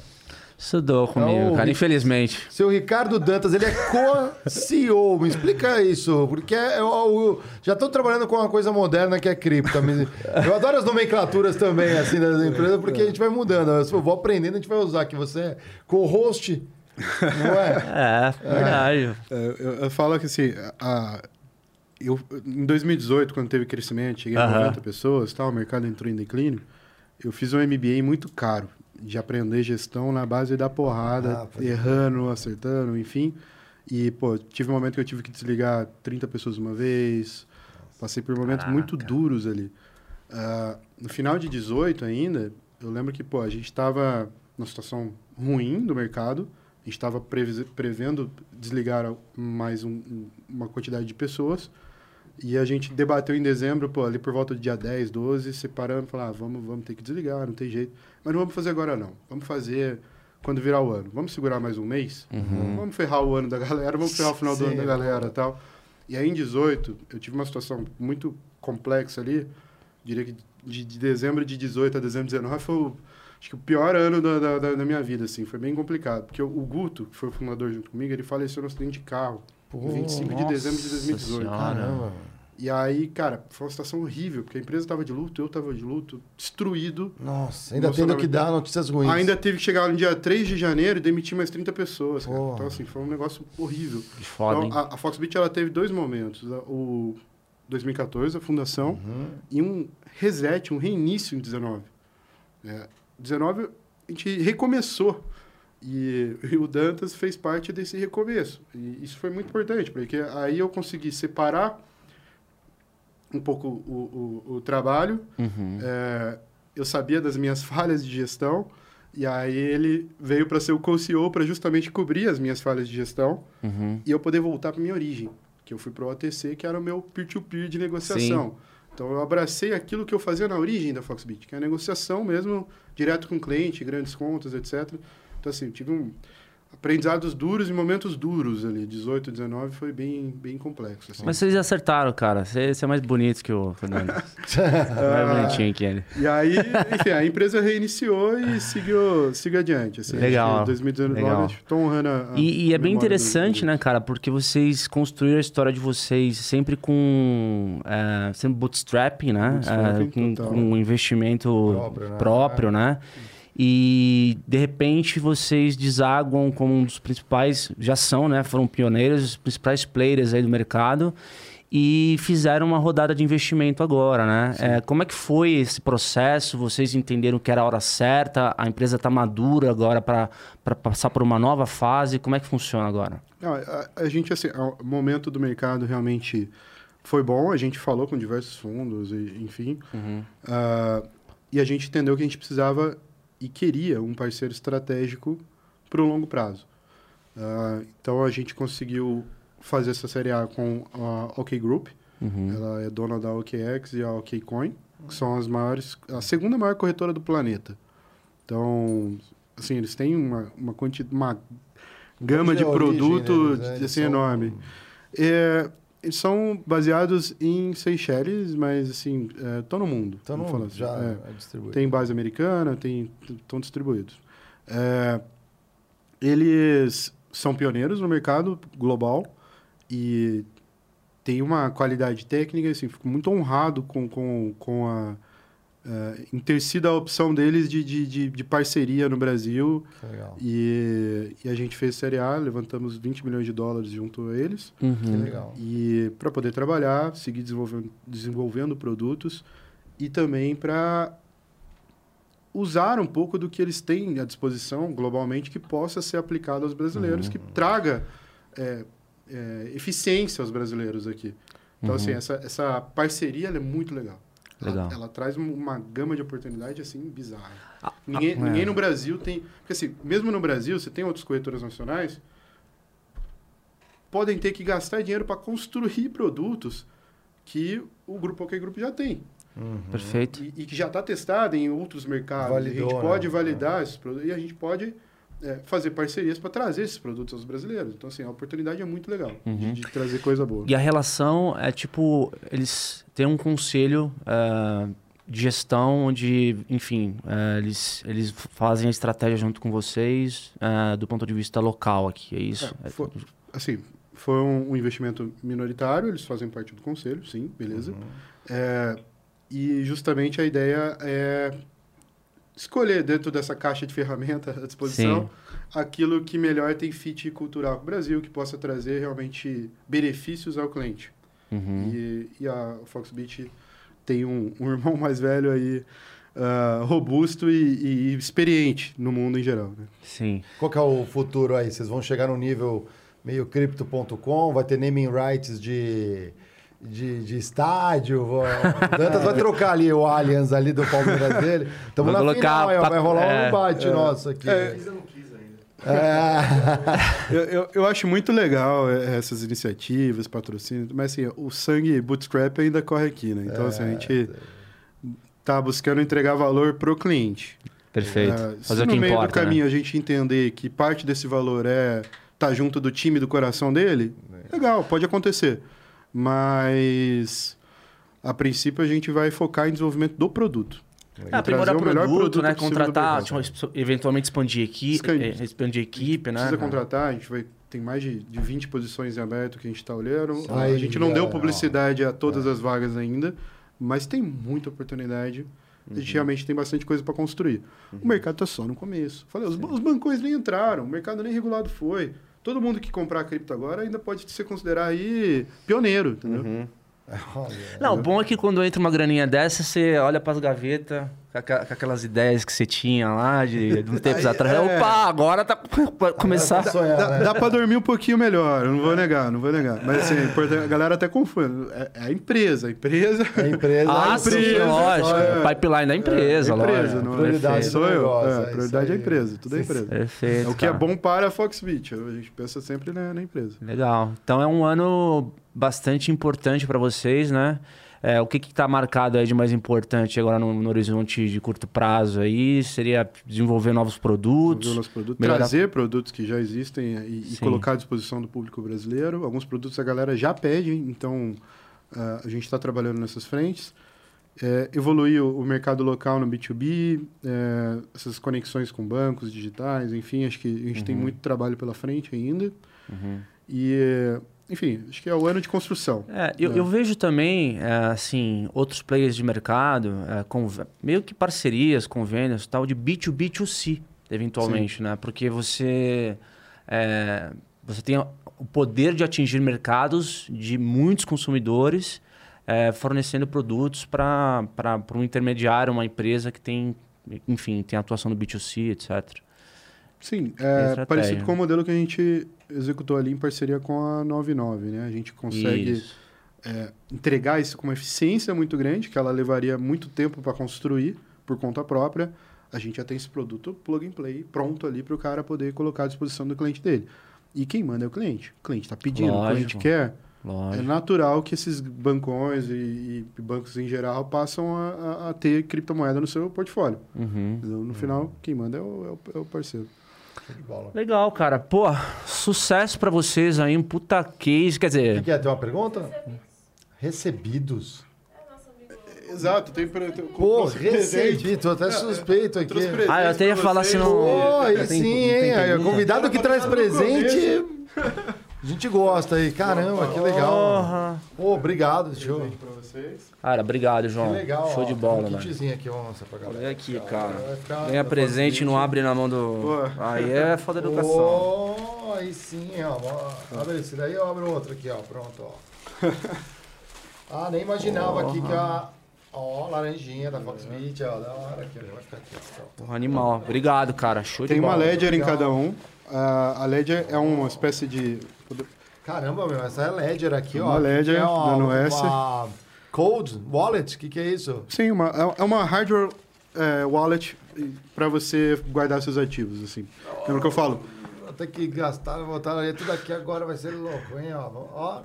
Estudou comigo, Então, cara, infelizmente. Seu Ricardo Dantas, ele é co-CEO. Me explica isso, porque é, o- o- já estou trabalhando com uma coisa moderna que é cripto. Eu adoro as nomenclaturas também, assim, das empresas, porque a gente vai mudando. Eu vou aprendendo, a gente vai usar que você é co-host, não é? É, verdade. É, Eu, eu falo que assim, a, eu, em 2018, quando teve crescimento, cheguei a Aham. 90 pessoas, tal, o mercado entrou em declínio, eu fiz um MBA muito caro de aprender gestão na base da porrada, Ah, errando, acertando, enfim. E, pô, tive um momento que eu tive que desligar 30 pessoas uma vez, passei por momentos muito Caraca. duros ali. Ah, no final de 18 ainda, eu lembro que, pô, a gente estava numa situação ruim do mercado, a gente estava prevendo desligar mais um- um- uma quantidade de pessoas. E a gente debateu em dezembro, pô, ali por volta do dia 10, 12, separando, falar, ah, vamos, vamos ter que desligar, não tem jeito. Mas não vamos fazer agora, não. Vamos fazer quando virar o ano. Vamos segurar mais um mês? Vamos ferrar o ano da galera, vamos ferrar o final do Sim, ano da galera e tal. E aí, em 18, eu tive uma situação muito complexa ali. Diria que de, de dezembro de 18 a dezembro de 19 foi o, acho que o pior ano da, da, da- minha vida, assim. Foi bem complicado. Porque o, Guto, que foi o fundador junto comigo, ele faleceu no acidente de carro. Pô, em 25 de dezembro de 2018. Senhora. Caramba. E aí, cara, foi uma situação horrível, porque a empresa estava de luto, eu estava de luto, destruído. Nossa, ainda tendo que dar notícias ruins. Ainda teve que chegar no dia 3 de janeiro e demitir mais 30 pessoas, cara. Então, assim, foi um negócio horrível. Que foda? Então, a, a Foxbit, ela teve dois momentos. O 2014, a fundação, Uhum. e um reset, um reinício em 19. É, 19, a gente recomeçou. E, e o Dantas fez parte desse recomeço. E isso foi muito importante, porque aí eu consegui separar um pouco o, o, o trabalho. Uhum. É, eu sabia das minhas falhas de gestão. E aí ele veio para ser o co-CEO para justamente cobrir as minhas falhas de gestão Uhum. e eu poder voltar para minha origem, que eu fui para o OTC, que era o meu peer-to-peer de negociação. Então eu abracei aquilo que eu fazia na origem da Foxbit, que é a negociação mesmo, direto com o cliente, grandes contas, etc. Então assim, tive um aprendizados duros e momentos duros ali, 18, 19 foi bem bem complexo assim. Mas vocês acertaram, cara. Você, você é mais bonito que o Fernando. Ah, mais bonitinho que ele. E aí, enfim, a empresa reiniciou e seguiu, seguiu adiante. Assim, Legal, Acho que 2019, legal. estou honrando a, a E, e é bem interessante, né, cara? Porque vocês construíram a história de vocês sempre com... É, sempre bootstrapping, né? Bootstrapping É, com, com um investimento Próprio, né? próprio, né? E, de repente, vocês desaguam como um dos principais... Já são, né? Foram pioneiros, os principais players aí do mercado. E fizeram uma rodada de investimento agora, né? É, como é que foi esse processo? Vocês entenderam que era a hora certa? A empresa está madura agora para passar por uma nova fase? Como é que funciona agora? Não, a, a gente, assim, o momento do mercado realmente foi bom. A gente falou com diversos fundos, e, enfim. Ah, e a gente entendeu que a gente precisava e queria um parceiro estratégico para o longo prazo. Ah, então, a gente conseguiu fazer essa série A com a OK Group. Uhum. Ela é dona da OKX e a OKCoin, que são as maiores, a segunda maior corretora do planeta. Então, assim, eles têm uma, uma, quanti, uma gama de a origem produto né? Assim, são- enorme. É, são baseados em Seychelles, mas assim, estão no mundo. Então vamos não, falar assim. já É. é distribuído. Tem base americana, estão distribuídos. É, eles são pioneiros no mercado global e tem uma qualidade técnica, assim, fico muito honrado com, com, com a, uh, em ter sido a opção deles de, de, de, de parceria no Brasil. Legal. E, e a gente fez Série A, levantamos 20 milhões de dólares junto a eles. Uhum. Que legal. E para poder trabalhar, seguir desenvolvendo, desenvolvendo produtos e também para usar um pouco do que eles têm à disposição globalmente que possa ser aplicado aos brasileiros, que traga é, é, eficiência aos brasileiros aqui. Então, assim, essa, essa parceria ela é muito legal. Legal. Ela, ela traz um- uma gama de oportunidade, assim, bizarra. Ah, ninguém, ah, é. ninguém no Brasil tem... Porque, assim, mesmo no Brasil, você tem outras corretoras nacionais podem ter que gastar dinheiro para construir produtos que o grupo OK Group já tem. Perfeito. E, e que já está testado em outros mercados. Validou, a gente né? pode validar esses produtos e a gente pode é, fazer parcerias para trazer esses produtos aos brasileiros. Então, assim, a oportunidade é muito legal de, de trazer coisa boa. E a relação é tipo, eles têm um conselho eh, de gestão onde, enfim, eh, eles, eles fazem a estratégia junto com vocês eh, do ponto de vista local aqui, é isso? É, foi- assim, foi um, um investimento minoritário, eles fazem parte do conselho, sim, beleza. É, e justamente a ideia é escolher dentro dessa caixa de ferramenta à disposição aquilo que melhor tem fit cultural com o Brasil, que possa trazer realmente benefícios ao cliente. Uhum. E, e a Foxbit tem um, um irmão mais velho aí, ah, robusto e, e experiente no mundo em geral. Né? Sim. Qual que é o futuro aí? Vocês vão chegar no nível meio crypto.com, vai ter naming rights de, de, de estádio, o Dantas vai trocar ali o Allianz ali do Palmeiras dele. Estamos na colocar final, pa- vai rolar é, um embate nosso aqui. É. É. Eu, eu, eu acho muito legal eh, essas iniciativas, patrocínios, mas assim, o sangue bootstrap ainda corre aqui, né? Então, assim, a gente tá buscando entregar valor pro cliente. Perfeito. Ah, Fazer se o que no meio importa. do caminho né? a gente entender que parte desse valor é estar junto do time do coração dele, legal, pode acontecer. Mas a princípio a gente vai focar em desenvolvimento do produto. É, aprimorar o melhor produto, produto né? possível do Contratar, tipo, eventualmente expandir equipe, Expandir. eh, expandir equipe, né? Precisa contratar, a gente vai tem mais de, de 20 posições em aberto que a gente está olhando. A gente não é, deu ó. publicidade a todas as vagas ainda, mas tem muita oportunidade. A gente realmente tem bastante coisa para construir. O mercado está só no começo. Falei, os, os bancões nem entraram, o mercado nem regulado foi. Todo mundo que comprar cripto agora ainda pode se considerar aí pioneiro, entendeu? Olha, Não, o bom é que quando entra uma graninha dessa, você olha pras gavetas, com, aquelas ideias que você tinha lá de, de uns tempos Aí, atrás. é. Opa, agora tá pra começar. tá sonhando, Dá, né? dá pra dormir um pouquinho melhor, eu não vou negar, não vou negar. Mas assim, é a galera até confunde. É, é a empresa, a empresa. A empresa. Ah, a sim, empresa, lógico. é. Pipeline da empresa, É, empresa, lógico. não Prioridade é, do sou eu. negócio, É, é prioridade é a empresa, tudo é empresa. Perfeito. É o que é cara. bom para a Foxbit. A gente pensa sempre na, na empresa. Legal. Então é um ano bastante importante para vocês, né? É, o que está marcado aí de mais importante agora no, no horizonte de curto prazo aí? Seria desenvolver novos produtos? Desenvolver nosso produto, melhorar- trazer produtos que já existem e, e Sim. colocar à disposição do público brasileiro. Alguns produtos a galera já pede, então ah, a gente está trabalhando nessas frentes. É, evoluir o, o mercado local no B2B, é, essas conexões com bancos digitais, enfim, acho que a gente tem muito trabalho pela frente ainda. E, é, enfim, acho que é o ano de construção. É, eu, É. eu vejo também, é, assim, outros players de mercado, é, conv- meio que parcerias, convênios, tal, de B2B2C, eventualmente, né? Porque você, é, você tem o poder de atingir mercados de muitos consumidores, é, fornecendo produtos para um intermediário, uma empresa que tem, enfim, tem atuação no B2C, etc. Sim, é parecido com o modelo que a gente executou ali em parceria com a 99, né? A gente consegue é, entregar isso com uma eficiência muito grande, que ela levaria muito tempo para construir por conta própria. A gente já tem esse produto plug and play pronto ali para o cara poder colocar à disposição do cliente dele. E quem manda é o cliente. O cliente está pedindo, o cliente Lógico. quer. É Lógico. natural que esses bancões e, e bancos em geral passam a, a- a ter criptomoeda no seu portfólio. Uhum. Então, no final, quem manda é o, é o- é o parceiro. Legal, cara. Pô, sucesso pra vocês aí, um puta case. Quer O que dizer, que é? Tem uma pergunta? Recebidos. Exato, tem pre... tem- Pô, trouxe presente. recebi, tô até suspeito aqui. trouxe presente. Ah, eu até ia falar se não. Pô, aí sim, hein? Convidado que traz presente. A gente gosta aí. Caramba, que legal. Porra. Pô, obrigado, show. Presente pra vocês. Cara, obrigado, Que João. legal. Show ó, de bola, um velho. kitzinho aqui, vamos mostrar pra galera. Olha aqui, cara. ficar- Ganha presente e não abre na mão do. Pô. Aí é foda da educação. Oh, aí sim, ó. Abre esse daí, eu abro outro aqui, ó. Pronto, ó. Ah, nem imaginava aqui que a. Ó, laranjinha da Foxbit, ó. Da hora aqui, ó. Vai ficar aqui, ó. Porra, animal. Obrigado, cara. Show Tem de uma bola. Ledger em cada um. A Ledger é uma espécie de. Caramba, meu, essa é Ledger aqui, ó. Uma Ledger, Que é uma- dando S. uma Cold Wallet, o que, que é isso? Sim, uma, é- é uma hardware é, wallet para você guardar seus ativos, assim. Lembra que eu falo? Vou ter que gastar, voltar ali tudo aqui agora, vai ser louco, hein? Ó, ó.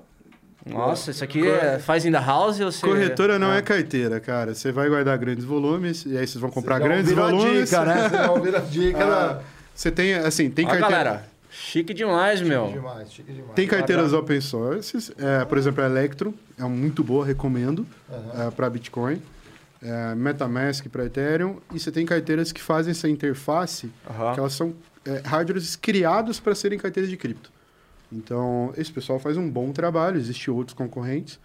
Nossa, isso aqui é, faz in the house ou você. Corretora não Ah. é carteira, cara. Você vai guardar grandes volumes e aí vocês vão comprar grandes volumes. a dica, né? Vocês já ouviram a dica Ah, da... Você tem, assim, tem carteira... galera. Chique demais, meu. Chique demais, chique demais. Tem carteiras open source, é, por exemplo, a Electrum, é muito boa, recomendo, Aham. para Bitcoin. É, Metamask para Ethereum. E você tem carteiras que fazem essa interface, Aham. que elas são é, hardwares criados para serem carteiras de cripto. Então, esse pessoal faz um bom trabalho, existem outros concorrentes,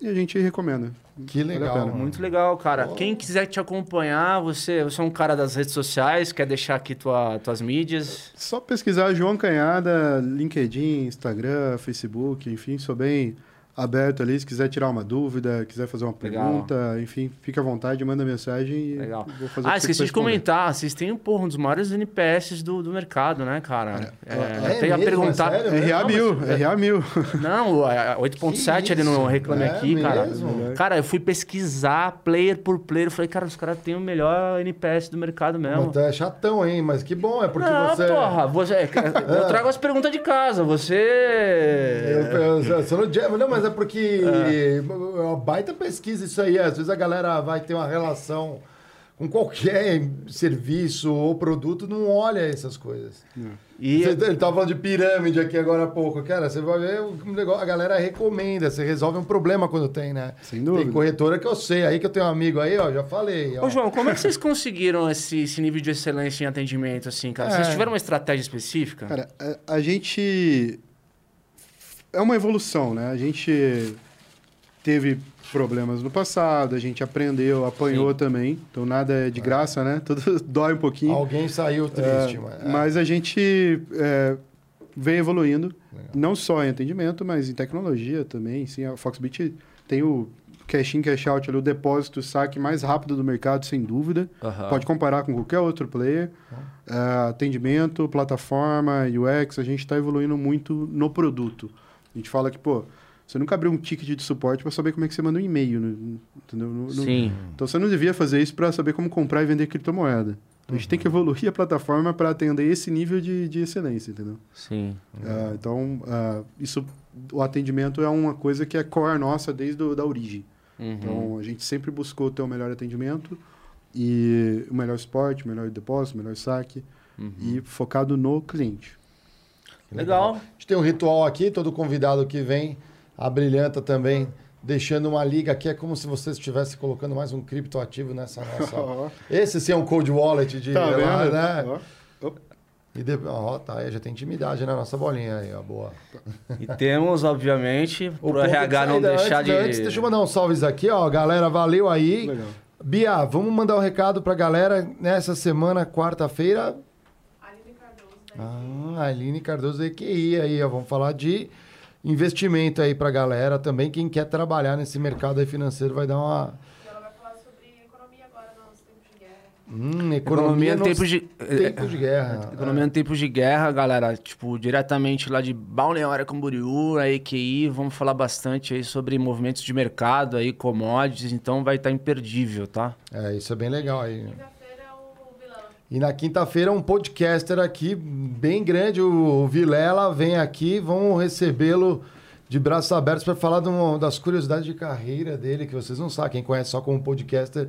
e a gente recomenda. Que Vale legal, mano. Muito legal, cara. Pô. Quem quiser te acompanhar, você, você é um cara das redes sociais, quer deixar aqui tua, tuas mídias. Só pesquisar João Canhada, LinkedIn, Instagram, Facebook, enfim, sou bem aberto ali. Se quiser tirar uma dúvida, quiser fazer uma Legal. pergunta, enfim, fica à vontade, manda mensagem e Legal. vou fazer Ah, que esqueci de comentar. Vocês têm porra, um dos maiores NPS do, do mercado, né, cara? É, é até ia mesmo? perguntar. É sério? RA Não, mil, mas- RA mil. Não, a 8.7 Que ali no? Reclame É Aqui, cara. mesmo? Cara, eu fui pesquisar player por player. Eu falei, cara, os caras têm o melhor NPS do mercado mesmo. Mas é chatão, hein? Mas que bom, é porque não, você... porra, você, eu trago as perguntas de casa. Você. Eu, eu, eu sou no não, mas é porque é uma baita pesquisa isso aí. Às vezes a galera vai ter uma relação com qualquer serviço ou produto, não olha essas coisas. E Você, ele tava falando de pirâmide aqui agora há pouco. Cara, você vai ver um negócio, a galera recomenda, você resolve um problema quando tem, né? Sem dúvida. Tem corretora que eu sei, aí que eu tenho um amigo aí, ó, já falei. Ó. Ô, João, como é que vocês conseguiram esse, esse nível de excelência em atendimento, assim, cara? Vocês É. tiveram uma estratégia específica? Cara, a, a gente. É uma evolução, né? A gente teve problemas no passado, a gente aprendeu, apanhou também. Então nada é de graça, né? Tudo dói um pouquinho. Alguém saiu triste, É, mas... Mas a gente é, vem evoluindo, Legal. não só em atendimento, mas em tecnologia também. Sim, a Foxbit tem o cash in, cash out, ali, o depósito, o saque mais rápido do mercado, sem dúvida. Aham. Pode comparar com qualquer outro player. É, atendimento, plataforma, UX, a gente está evoluindo muito no produto. A gente fala que, pô, você nunca abriu um ticket de suporte para saber como é que você manda um e-mail, entendeu? No- no- Sim. Então você não devia fazer isso para saber como comprar e vender criptomoeda. Então, A gente tem que evoluir a plataforma para atender esse nível de, de excelência, entendeu? Sim. Ah, então, ah, isso, o atendimento é uma coisa que é core nossa desde o, da origem. Uhum. Então, a gente sempre buscou ter o melhor atendimento e o melhor suporte, o melhor depósito, o melhor saque Uhum. e focado no cliente. Legal. A gente tem um ritual aqui, todo convidado que vem abrilhanta também, deixando uma liga aqui. É como se você estivesse colocando mais um criptoativo nessa nossa. Esse sim é um cold wallet de. tá lá, vendo? né? Ó. E de... Ó, tá aí, já tem intimidade na nossa bolinha aí, ó, boa. E temos, obviamente, O pro povo RH não deixar antes, de. Antes, deixa eu mandar uns salves aqui, ó. Galera, valeu aí. Legal. Bia, vamos mandar um recado pra galera nessa semana, quarta-feira. Aline Cardoso, da Ah, Aline Cardoso EQI aí, ó. Vamos falar de investimento aí pra galera também. Quem quer trabalhar nesse mercado aí financeiro vai dar uma. ela vai falar sobre economia agora nos tempos de guerra. Hum, Economia economia em nos tempos de. tempos de guerra. Economia em tempos de guerra, galera. Tipo, diretamente lá de Balneário Camboriú, a EQI, vamos falar bastante aí sobre movimentos de mercado aí, commodities, então vai estar imperdível, tá? É, isso é bem legal aí. Quinta-feira é o vilão. E na quinta-feira, um podcaster aqui, bem grande, o Vilela, vem aqui, vamos recebê-lo de braços abertos para falar uma das curiosidades de carreira dele, que vocês não sabem. Quem conhece só como podcaster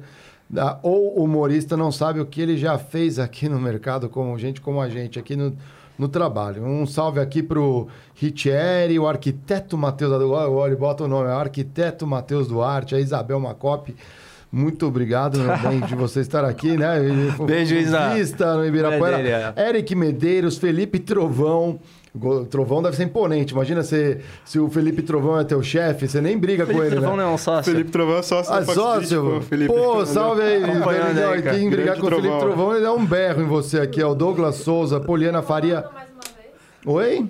da- ou humorista não sabe o que ele já fez aqui no mercado, como gente como a gente, aqui no, no trabalho. Um salve aqui pro Richieri, o arquiteto Matheus, olha, bota o nome, é o arquiteto Matheus Duarte, a Isabel Macopi. Muito obrigado, meu bem, de você estar aqui, né? Beijo, Isa. Vista no Ibirapuera. Medeiros. Eric Medeiros, Felipe Trovão. Trovão deve ser imponente. Imagina se, se o Felipe Trovão é teu chefe, você nem briga com Felipe ele, Trovão né? não é um sócio. Felipe Trovão é sócio Ah, sócio? pô, Felipe. Pô, salve aí. Aí, cara. Quem brigar Grande com o Felipe Trovão. Ele dá um berro em você aqui, ó. O Douglas Souza, Poliana Faria. Mais uma vez. Oi?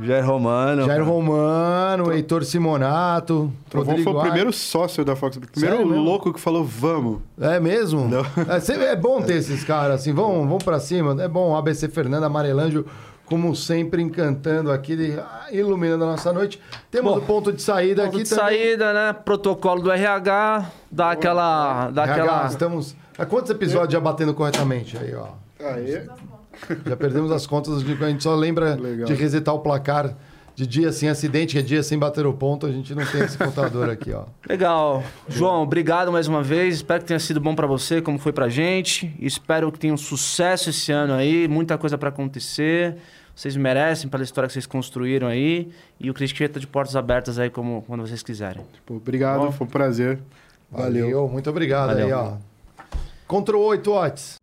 Jair Romano. Jair Romano, Heitor Simonato. Trovão Rodrigo foi o Ar- primeiro sócio da Fox Beach. Primeiro Sério louco que falou vamos. É mesmo? É, é bom ter esses caras assim, vão, vão pra cima. É bom, ABC Fernando Amarelanjo, como sempre, encantando aqui, iluminando a nossa noite. Temos Bom, o ponto de saída Ponto aqui de também. saída, né? Protocolo do RH, dá aquela. Dá RH, aquela... estamos. Há quantos episódios já batendo corretamente aí, ó? Aê. Já perdemos as contas, de- a gente só lembra Legal. de resetar o placar de dia sem acidente, que é dia sem bater o ponto, a gente não tem esse contador aqui, ó. Legal. João, obrigado mais uma vez. Espero que tenha sido bom pra você, como foi pra gente. Espero que tenha um sucesso esse ano aí, muita coisa pra acontecer. Vocês merecem pela história que vocês construíram aí. E o Cristian tá de portas abertas aí, como quando vocês quiserem. Obrigado, Bom. foi um prazer. Valeu. Valeu, muito obrigado Valeu. aí, ó. Ctrl 8 watts.